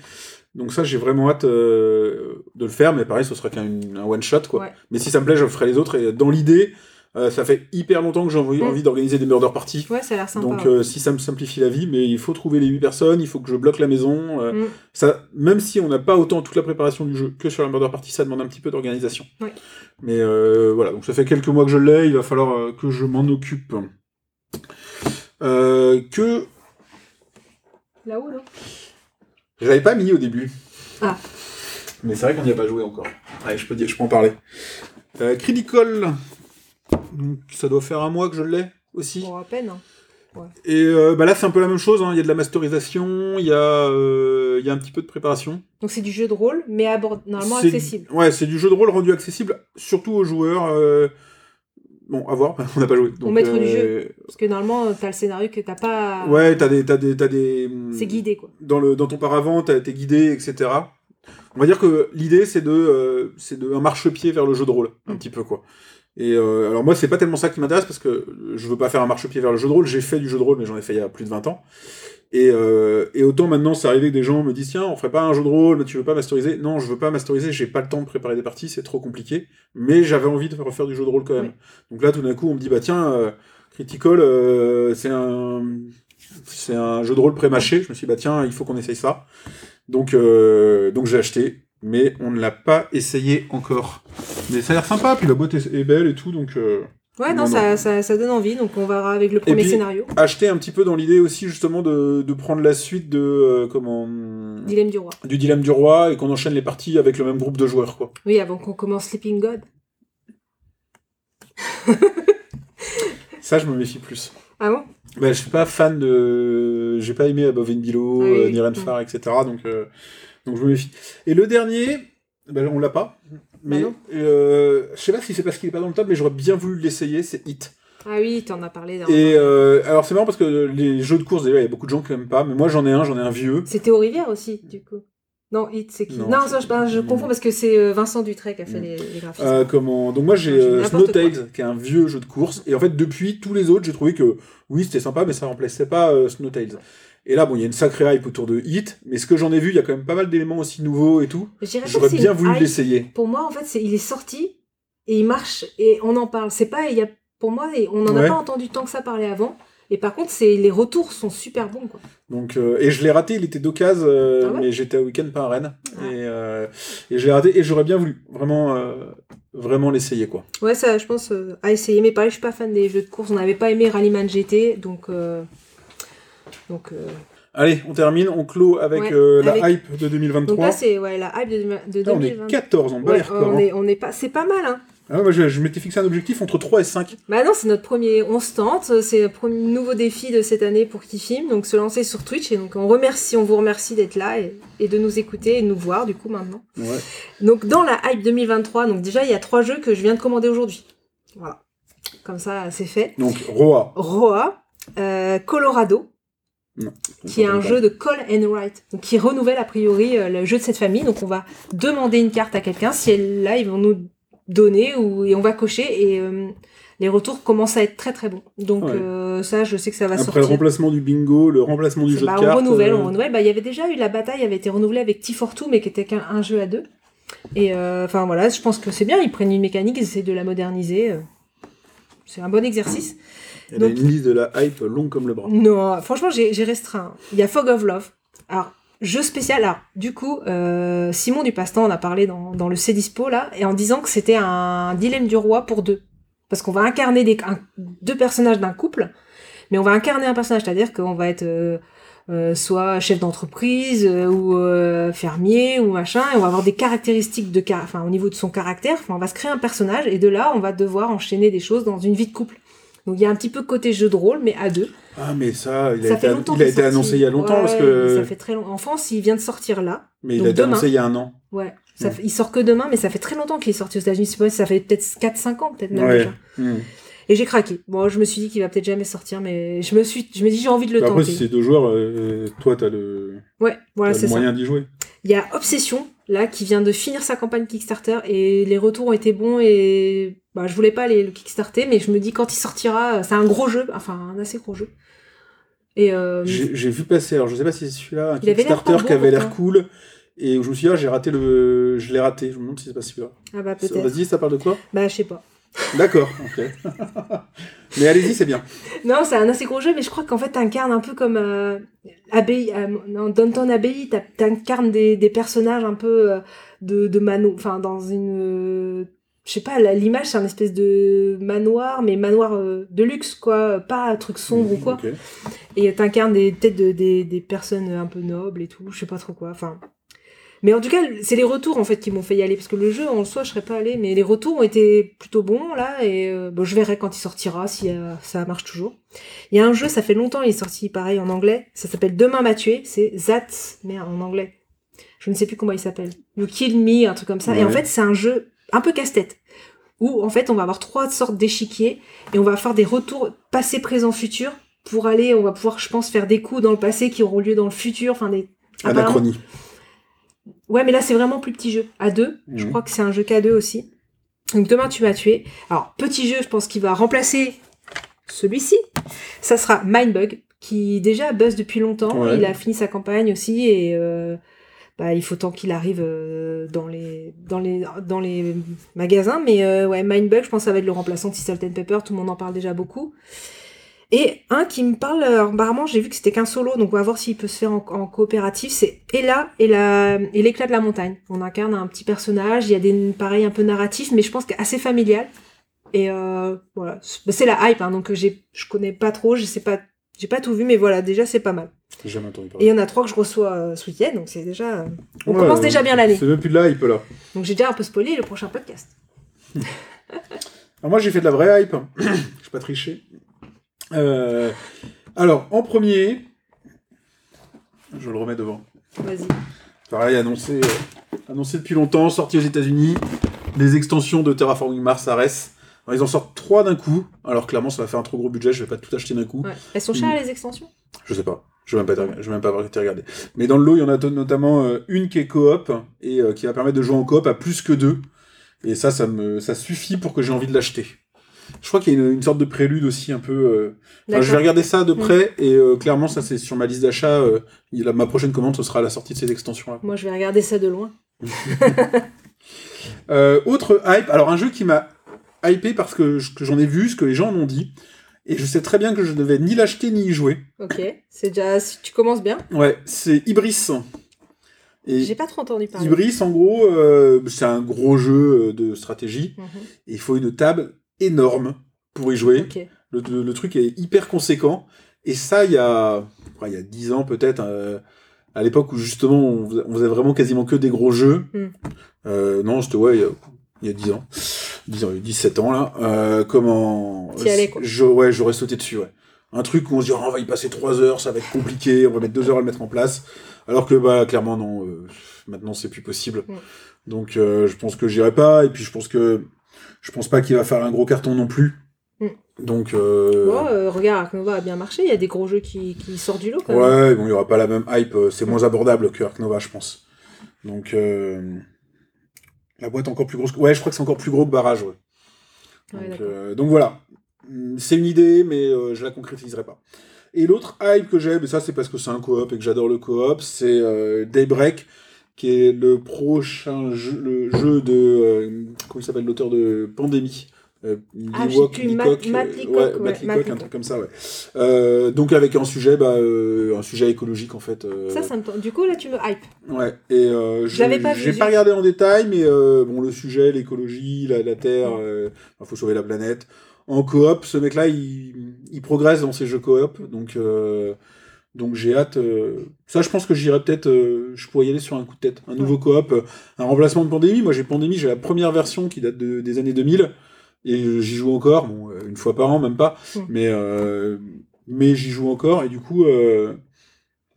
S5: Donc ça, j'ai vraiment hâte euh, de le faire, mais pareil, ce sera qu'un un one shot quoi.
S4: Ouais.
S5: Mais si ça me plaît, je ferai les autres. Et dans l'idée, euh, ça fait hyper longtemps que j'ai envie,
S4: Mm.
S5: envie d'organiser des murder parties.
S4: Ouais, ça a l'air sympa.
S5: Donc
S4: ouais.
S5: euh, si ça me simplifie la vie, mais il faut trouver les 8 personnes, il faut que je bloque la maison. euh,
S4: Mm.
S5: ça, même si on n'a pas autant toute la préparation du jeu que sur la murder party, ça demande un petit peu d'organisation. Mais voilà, donc ça fait quelques mois que je l'ai, il va falloir que je m'en occupe. Que
S4: Là-haut, là.
S5: j'avais pas mis au début.
S4: Ah.
S5: Mais c'est vrai qu'on n'y a pas joué encore. Allez, je peux dire, je peux en parler. Critical. Donc, ça doit faire un mois que je l'ai aussi.
S4: Bon, à peine. hein.
S5: Et euh, bah là, c'est un peu la même chose. hein. Il y a de la masterisation, il y, a, euh, y a un petit peu de préparation.
S4: Donc c'est du jeu de rôle, mais abord... normalement accessible.
S5: Ouais, c'est du jeu de rôle rendu accessible, surtout aux joueurs. euh, Bon, à voir, on n'a pas joué. Donc,
S4: maître du
S5: euh,
S4: Parce que normalement, t'as le scénario que t'as pas.
S5: Ouais, t'as des, t'as des, des.
S4: C'est guidé, quoi.
S5: Dans le, dans ton paravent, été guidé, etc. On va dire que l'idée, c'est de, c'est de un marchepied vers le jeu de rôle, un
S4: Mm.
S5: petit peu quoi. Et euh, alors moi, c'est pas tellement ça qui m'intéresse parce que je veux pas faire un marchepied vers le jeu de rôle. J'ai fait du jeu de rôle, mais j'en ai fait il y a plus de 20 ans. Et, euh, et autant maintenant, c'est arrivé que des gens me disent tiens, on ferait pas un jeu de rôle, mais tu veux pas masteriser? Non, je veux pas masteriser. J'ai pas le temps de préparer des parties, c'est trop compliqué. Mais j'avais envie de refaire du jeu de rôle quand même.
S4: Oui.
S5: Donc là, tout d'un coup, on me dit bah tiens, euh, Critical, euh, c'est un c'est un jeu de rôle pré-mâché. Je me suis dit, bah tiens, il faut qu'on essaye ça. Donc, euh, donc j'ai acheté, mais on ne l'a pas essayé encore. Mais ça a l'air sympa, puis la boîte est, belle et tout, donc euh,
S4: Ouais, non,
S5: Non,
S4: ça, ça, ça donne envie, donc on verra avec le premier
S5: puis-
S4: scénario.
S5: acheter un petit peu dans l'idée aussi justement de, de prendre la suite de euh, comment
S4: Dilemme du roi.
S5: du dilemme du roi et qu'on enchaîne les parties avec le même groupe de joueurs quoi.
S4: Oui, avant qu'on commence Sleeping God.
S5: Ça, je me méfie plus.
S4: Ah bon?
S5: Bah, je suis pas fan de, j'ai pas aimé Above and Below,
S4: Ah oui,
S5: euh,
S4: oui.
S5: Nirenfar, etc. Donc, donc je me méfie. Et le dernier, bah, on l'a pas. Mais euh, je sais pas si c'est parce qu'il est pas dans le top, mais j'aurais bien voulu l'essayer. C'est Hit.
S4: Ah oui, t'en as parlé. dans-
S5: Et euh, alors c'est marrant parce que les jeux de course déjà il y a beaucoup de gens qui aiment pas, mais moi j'en ai un, j'en ai un vieux.
S4: C'était aux rivières aussi, du coup. Non, Hit, c'est qui?
S5: Non,
S4: Non,
S5: c'est-
S4: ça, je, ben, je confonds parce que c'est euh, Vincent Dutray qui a fait
S5: Mm.
S4: les, les graphismes.
S5: Euh, comment Donc moi j'ai euh, Snowtails, qui est un vieux jeu de course, et en fait depuis tous les autres, j'ai trouvé que oui c'était sympa, mais ça remplaçait pas Snowtails. Et là bon, il y a une sacrée hype autour de Hit, mais ce que j'en ai vu, il y a quand même pas mal d'éléments aussi nouveaux et tout. J'aurais bien voulu l'essayer.
S4: Pour moi, en fait, c'est il est sorti et il marche et on en parle. C'est pas, il y a, pour moi, on n'en
S5: Ouais.
S4: a pas entendu tant que ça parler avant. Et par contre, c'est les retours sont super bons, quoi.
S5: Donc euh, et je l'ai raté, il était d'occasion, euh,
S4: Ah ouais
S5: mais j'étais au week-end pas à Rennes,
S4: Ah.
S5: et, euh, et je l'ai raté et j'aurais bien voulu vraiment euh, vraiment l'essayer quoi.
S4: Ouais, ça, je pense à essayer. Mais pareil, je suis pas fan des jeux de course. On n'avait pas aimé Rallyman GT, donc donc euh,
S5: Allez, on termine, on clôt avec
S4: Ouais,
S5: euh, la
S4: avec-
S5: hype de 2023.
S4: donc là, c'est ouais la hype de, de
S5: Là, on est
S4: 2020.
S5: 14, on bat
S4: Ouais,
S5: les records.
S4: on
S5: hein.
S4: est, on est pas, c'est pas mal, hein.
S5: Ah, moi, je, je m'étais fixé un objectif entre 3 et 5.
S4: Bah non, c'est notre premier, on se tente, c'est le premier nouveau défi de cette année pour Kifim, donc se lancer sur Twitch et donc on remercie, on vous remercie d'être là et, et de nous écouter et de nous voir du coup maintenant.
S5: Ouais.
S4: Donc dans la hype 2023, donc déjà il y a trois jeux que je viens de commander aujourd'hui. Voilà, comme ça c'est fait.
S5: Donc Roa.
S4: Roa, euh, Colorado, qui est un jeu de call and write, donc qui renouvelle a priori euh, le jeu de cette famille. Donc on va demander une carte à quelqu'un, si elle là ils vont nous donner ou et on va cocher et euh, les retours commencent à être très très bons. Donc
S5: Ouais.
S4: euh, ça, je sais que ça va
S5: Après
S4: sortir.
S5: le remplacement du bingo, le remplacement du jeu
S4: Bah,
S5: de cartes.
S4: on renouvelle,
S5: euh,
S4: on renouvelle. Bah, il y avait déjà eu la bataille, avait été renouvelée avec T42, mais qui était qu'un un jeu à deux. Et enfin voilà, je pense que c'est bien. Ils prennent une mécanique, ils essaient de la moderniser. C'est un bon exercice.
S5: Il y a
S4: donc-
S5: une liste de la hype longue comme le bras.
S4: Non, franchement, j'ai restreint. Il y a Fog of Love. Alors, jeu spécial. Alors, du coup, euh, Simon du Passe-Temps en a parlé dans, dans le C Dispo, là, et en disant que c'était un dilemme du roi pour deux. Parce qu'on va incarner des, un- deux personnages d'un couple, mais on va incarner un personnage, c'est-à-dire qu'on va être euh, euh, soit chef d'entreprise, ou fermier, ou machin, et on va avoir des caractéristiques de enfin, au niveau de son caractère. Enfin, on va se créer un personnage, et de là, on va devoir enchaîner des choses dans une vie de couple. Donc, il y a un petit peu côté jeu de rôle, mais à deux.
S5: Ah, mais ça, il a été, il a annoncé il y a longtemps
S4: Ouais,
S5: parce que.
S4: Ça fait très longtemps. En France, il vient de sortir là.
S5: Mais il a été annoncé il y a un an.
S4: Ouais. Ça fait- il sort que demain, mais ça fait très longtemps qu'il est sorti aux États-Unis. Ça fait peut-être 4-5 ans, peut-être même
S5: Ouais.
S4: déjà.
S5: Hmm.
S4: Et j'ai craqué. Bon, je me suis dit qu'il va peut-être jamais sortir, mais je me suis, je me dis j'ai envie de le
S5: Bah, Après,
S4: tenter.
S5: si c'est deux joueurs, euh, toi, t'as le,
S4: Ouais, voilà, c'est
S5: moyen d'y jouer.
S4: Il y a Obsession, là, qui vient de finir sa campagne Kickstarter, et les retours ont été bons, et bah, je voulais pas aller le Kickstarter, mais je me dis quand il sortira, c'est un gros jeu, enfin, un assez gros jeu. Et euh,
S5: J'ai vu passer, alors je sais pas si c'est celui-là, un Kickstarter qui avait l'air cool. Et je me suis dit, ah, j'ai raté le. Je l'ai raté. Je me demande si c'est pas celui-là.
S4: ah bah peut-être.
S5: Vas-y, ça parle de quoi?
S4: Bah je sais pas.
S5: D'accord, ok. mais allez-y, c'est bien.
S4: Non, c'est un assez gros jeu, mais je crois qu'en fait, t'incarnes un peu comme euh, Abbey, euh, non, Downton Abbey, t'incarnes des, des personnages un peu euh, de, de mano, enfin dans une, je sais pas, l'image c'est un espèce de manoir, mais manoir euh, de luxe quoi, pas un truc sombre ou quoi.
S5: Ok.
S4: Et t'incarnes des peut-être de- des, des personnes un peu nobles et tout, je sais pas trop quoi. Enfin, mais en tout cas, c'est les retours en fait qui m'ont fait y aller parce que le jeu en soi, je serais pas allé, mais les retours ont été plutôt bons là et euh, bon, je verrai quand il sortira si euh, ça marche toujours. Il y a un jeu, ça fait longtemps, il est sorti pareil en anglais, ça s'appelle Demain m'a tué, c'est That, merde en anglais. Je ne sais plus comment il s'appelle. You Kill Me, un truc comme ça. Et en fait, c'est un jeu un peu casse-tête où en fait on va avoir trois sortes d'échiquiers et on va faire des retours passé, présent, futur pour aller, on va pouvoir, je pense, faire des coups dans le passé qui auront lieu dans le futur, enfin des.
S5: Anachronie.
S4: Ouais, mais là c'est vraiment plus petit jeu, à deux. Je
S5: Mhm.
S4: crois que c'est un jeu qu'à deux aussi. Donc demain tu m'as tué. Alors petit jeu, je pense qu'il va remplacer celui-ci. Ça sera Mindbug, qui déjà buzz depuis longtemps.
S5: Ouais.
S4: Il a fini sa campagne aussi et euh, bah, il faut tant qu'il arrive euh, dans les dans les dans les magasins. Mais euh, ouais, Mindbug, je pense que ça va être le remplaçant de Salt and Pepper. Tout le monde en parle déjà beaucoup. Et un qui me parle, apparemment j'ai vu que c'était qu'un solo, donc on va voir s'il peut se faire en, en coopératif, c'est Ella et et l'éclat de la montagne. On incarne un petit personnage, il y a des pareils un peu narratifs, mais je pense qu'assez familial. Et euh, voilà, c'est c'est la hype, hein, donc j'ai, je connais pas trop, je sais pas, j'ai pas tout vu, mais voilà, déjà c'est pas mal.
S5: Jamais entendu
S4: Et il
S5: parler.
S4: y en a trois que je reçois euh, ce week-end, donc c'est déjà, euh, on
S5: Ouais,
S4: commence déjà bien l'année.
S5: C'est même plus de la hype là.
S4: Donc j'ai déjà un peu spoilé le prochain podcast.
S5: Alors moi j'ai fait de la vraie hype. Je vais pas tricher. Euh, alors en premier, je le remets devant.
S4: Vas-y.
S5: Pareil, annoncé, euh, annoncé depuis longtemps, sorti aux États-Unis, les extensions de Terraforming Mars Ares. Alors, ils en sortent trois d'un coup. Alors clairement, ça va faire un trop gros budget. Je vais pas tout acheter d'un coup.
S4: Ouais. Elles sont chères les extensions?
S5: Je sais pas. Je vais même pas, je vais même pas avoir été regardé. Mais dans le lot, il y en a notamment euh, une qui est coop et euh, qui va permettre de jouer en coop à plus que deux. Et ça, ça me, ça suffit pour que j'ai envie de l'acheter. Je crois qu'il y a une, une sorte de prélude aussi un peu. euh, enfin, je vais regarder ça de près et clairement, ça c'est sur ma liste d'achat. ma prochaine commande, ce sera la sortie de ces extensions-là.
S4: Moi, je vais regarder ça de loin.
S5: Autre hype, alors un jeu qui m'a hypé parce que j'en ai vu, ce que les gens en ont dit, et je sais très bien que je ne devais ni l'acheter ni y jouer.
S4: Ok, c'est déjà. Tu commences bien.
S5: Ouais, c'est Ibris.
S4: J'ai pas trop entendu parler.
S5: Ibris, en gros, euh, c'est un gros jeu euh, de stratégie,
S4: Mhm.
S5: et il faut une table énorme pour y jouer. Le, le- le truc est hyper conséquent, et ça, il y a, il y a 10 ans peut-être, euh, à l'époque où justement on faisait, on faisait vraiment quasiment que des gros jeux.
S4: Mm.
S5: Euh, non, c'était, ouais, il y a- il y a 10 ans. 10 ans, 17 ans là. Euh, comment.
S4: T'y allais, quoi.
S5: Je, ouais, j'aurais sauté dessus, ouais. Un truc où on se dit, oh, on va y passer 3 heures, ça va être compliqué, on va mettre 2 heures à le mettre en place. Alors que, bah, clairement, non, euh, maintenant c'est plus possible. Donc, euh, je pense que j'irai pas, et puis je pense que. Je pense pas qu'il va faire un gros carton non plus.
S4: Mm.
S5: Donc. Euh...
S4: Bon, euh, regarde, Ark Nova a bien marché. Il y a des gros jeux qui, qui sortent du lot quand même.
S5: Ouais, bon, il y aura pas la même hype, euh, c'est moins abordable que Ark Nova, je pense. Donc, euh, la boîte encore plus grosse. Ouais, je crois que c'est encore plus gros que Barrage, ouais.
S4: Ouais,
S5: Donc,
S4: d'accord.
S5: euh, donc voilà. Hum, C'est une idée, mais euh, je la concrétiserai pas. Et l'autre hype que j'ai, mais ça c'est parce que c'est un coop et que j'adore le coop, c'est euh, Daybreak, qui est le prochain jeu, le jeu de. comment il s'appelle l'auteur de Pandémie euh,
S4: Ah, sais
S5: Leacock, euh, ouais, Leacock, un truc comme ça, ouais. Euh, donc avec un sujet, bah, euh, un sujet écologique en fait.
S4: Ça, ça me tente. Du coup, là, tu me hype.
S5: Ouais, et je
S4: J'avais pas vu,
S5: j'ai
S4: j'ai-
S5: pas regardé en détail, mais bon, le sujet, l'écologie, la, la Terre, enfin, faut sauver la planète. En coop, ce mec-là, il, il progresse dans ses jeux coop, donc donc j'ai hâte. ça, je pense que j'irai peut-être, je pourrais y aller sur un coup de tête. Un nouveau coop, un remplacement de Pandémie. Moi, j'ai Pandémie, j'ai la première version qui date de- des années 2000, et j'y joue encore, bon, euh, une fois par an, même pas,
S4: Mm.
S5: mais euh, mais j'y joue encore, et du coup. Euh,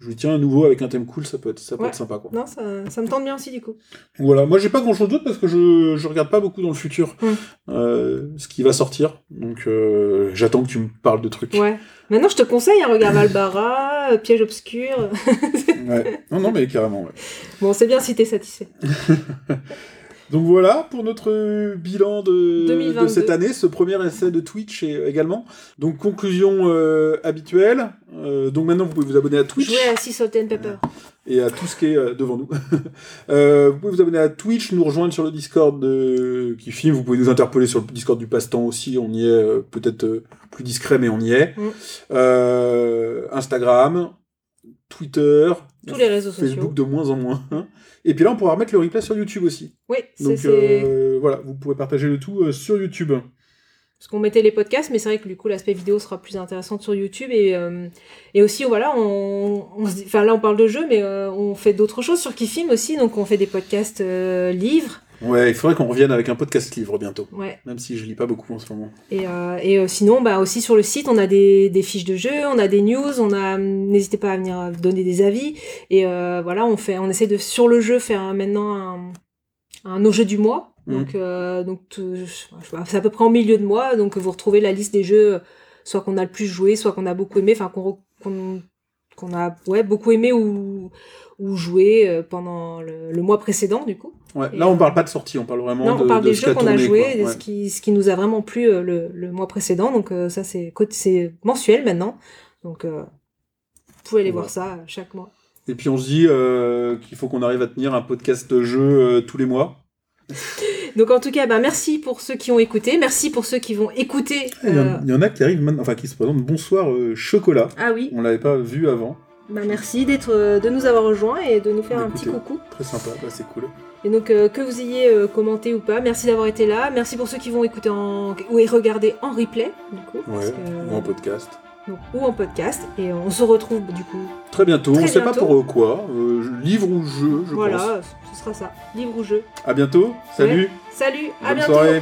S5: je lui tiens un nouveau avec un thème cool, ça peut être, ça peut
S4: Ouais.
S5: être sympa quoi.
S4: Non, ça, ça me tente bien aussi, du coup.
S5: Voilà, moi j'ai pas grand chose d'autre parce que je, je regarde pas beaucoup dans le futur
S4: Mm.
S5: euh, ce qui va sortir. Donc j'attends que tu me parles de trucs.
S4: Ouais. Maintenant, je te conseille, hein, regarde Valbara, euh, Piège obscur.
S5: Ouais. Non, non, mais carrément, ouais.
S4: bon, c'est bien si t'es satisfait.
S5: Donc voilà pour notre bilan de,
S4: 2022.
S5: de cette année, ce premier essai de Twitch et- également. Donc conclusion euh, habituelle. Euh, donc maintenant vous pouvez vous abonner à Twitch.
S4: Jouer à Sea Salt and Pepper.
S5: et à tout ce qui est euh, devant nous. Vous pouvez vous abonner à Twitch, nous rejoindre sur le Discord de... qui filme, vous pouvez nous interpeller sur le Discord du passe-temps aussi, on y est peut-être plus discret mais on y est.
S4: Mm.
S5: Instagram, Twitter,
S4: Tous les réseaux
S5: Facebook
S4: sociaux.
S5: de moins en moins. Et puis là on pourra remettre le replay sur YouTube aussi.
S4: Oui, c'est.
S5: Donc euh, voilà, vous pouvez partager le tout euh, sur YouTube.
S4: Parce qu'on mettait les podcasts, mais c'est vrai que du coup l'aspect vidéo sera plus intéressant sur YouTube et, euh, et aussi voilà, on, on enfin là on parle de jeux, mais on fait d'autres choses sur Kifim aussi, donc on fait des podcasts livres,
S5: Ouais, il faudrait qu'on revienne avec un podcast livre bientôt.
S4: ouais.
S5: Même si je lis pas beaucoup en ce moment.
S4: Et, euh, et euh, sinon, bah aussi sur le site, on a des, des fiches de jeux, on a des news, on a n'hésitez pas à venir euh, donner des avis et euh, voilà, on fait, on essaie de sur le jeu faire maintenant un, un nos jeux du mois.
S5: Mhm.
S4: Donc donc c'est à peu près en milieu de mois, donc vous retrouvez la liste des jeux, soit qu'on a le plus joué, soit qu'on a beaucoup aimé, enfin qu'on qu'on a ouais beaucoup aimé ou ou joué euh, pendant le, le mois précédent du coup.
S5: Ouais,
S4: Et
S5: là on
S4: euh,
S5: parle pas de sortie, on parle vraiment
S4: Non,
S5: de
S4: on parle
S5: de
S4: des jeux qu'on a joués,
S5: quoi.
S4: et
S5: Ouais.
S4: ce, qui, ce qui nous a vraiment plu euh, le, le mois précédent. Donc ça, c'est mensuel maintenant. Donc euh, vous pouvez aller voir ça chaque mois.
S5: Et puis on se dit euh, qu'il faut qu'on arrive à tenir un podcast jeu euh, tous les mois.
S4: Donc en tout cas, bah, merci pour ceux qui ont écouté. Merci pour ceux qui vont écouter.
S5: Il, y en, il y en a qui arrivent maintenant, enfin qui se présentent bonsoir euh, chocolat.
S4: Ah oui,
S5: On l'avait pas vu avant.
S4: Bah, merci d'être, euh, de nous avoir rejoints et de nous faire un petit coucou.
S5: Très sympa, bah, c'est cool.
S4: Et donc euh, que vous ayez euh, commenté ou pas, merci d'avoir été là. Merci pour ceux qui vont écouter en ou regarder en replay du coup,
S5: Ouais,
S4: que-
S5: ou en podcast.
S4: donc, ou en podcast. Et on se retrouve du coup.
S5: Très bientôt,
S4: Très
S5: on sait pas pour quoi. euh, livre ou jeu, je pense.
S4: voilà, ce sera ça. Livre ou jeu.
S5: À bientôt, salut,
S4: Salut, à
S5: bonne
S4: bientôt.
S5: soirée.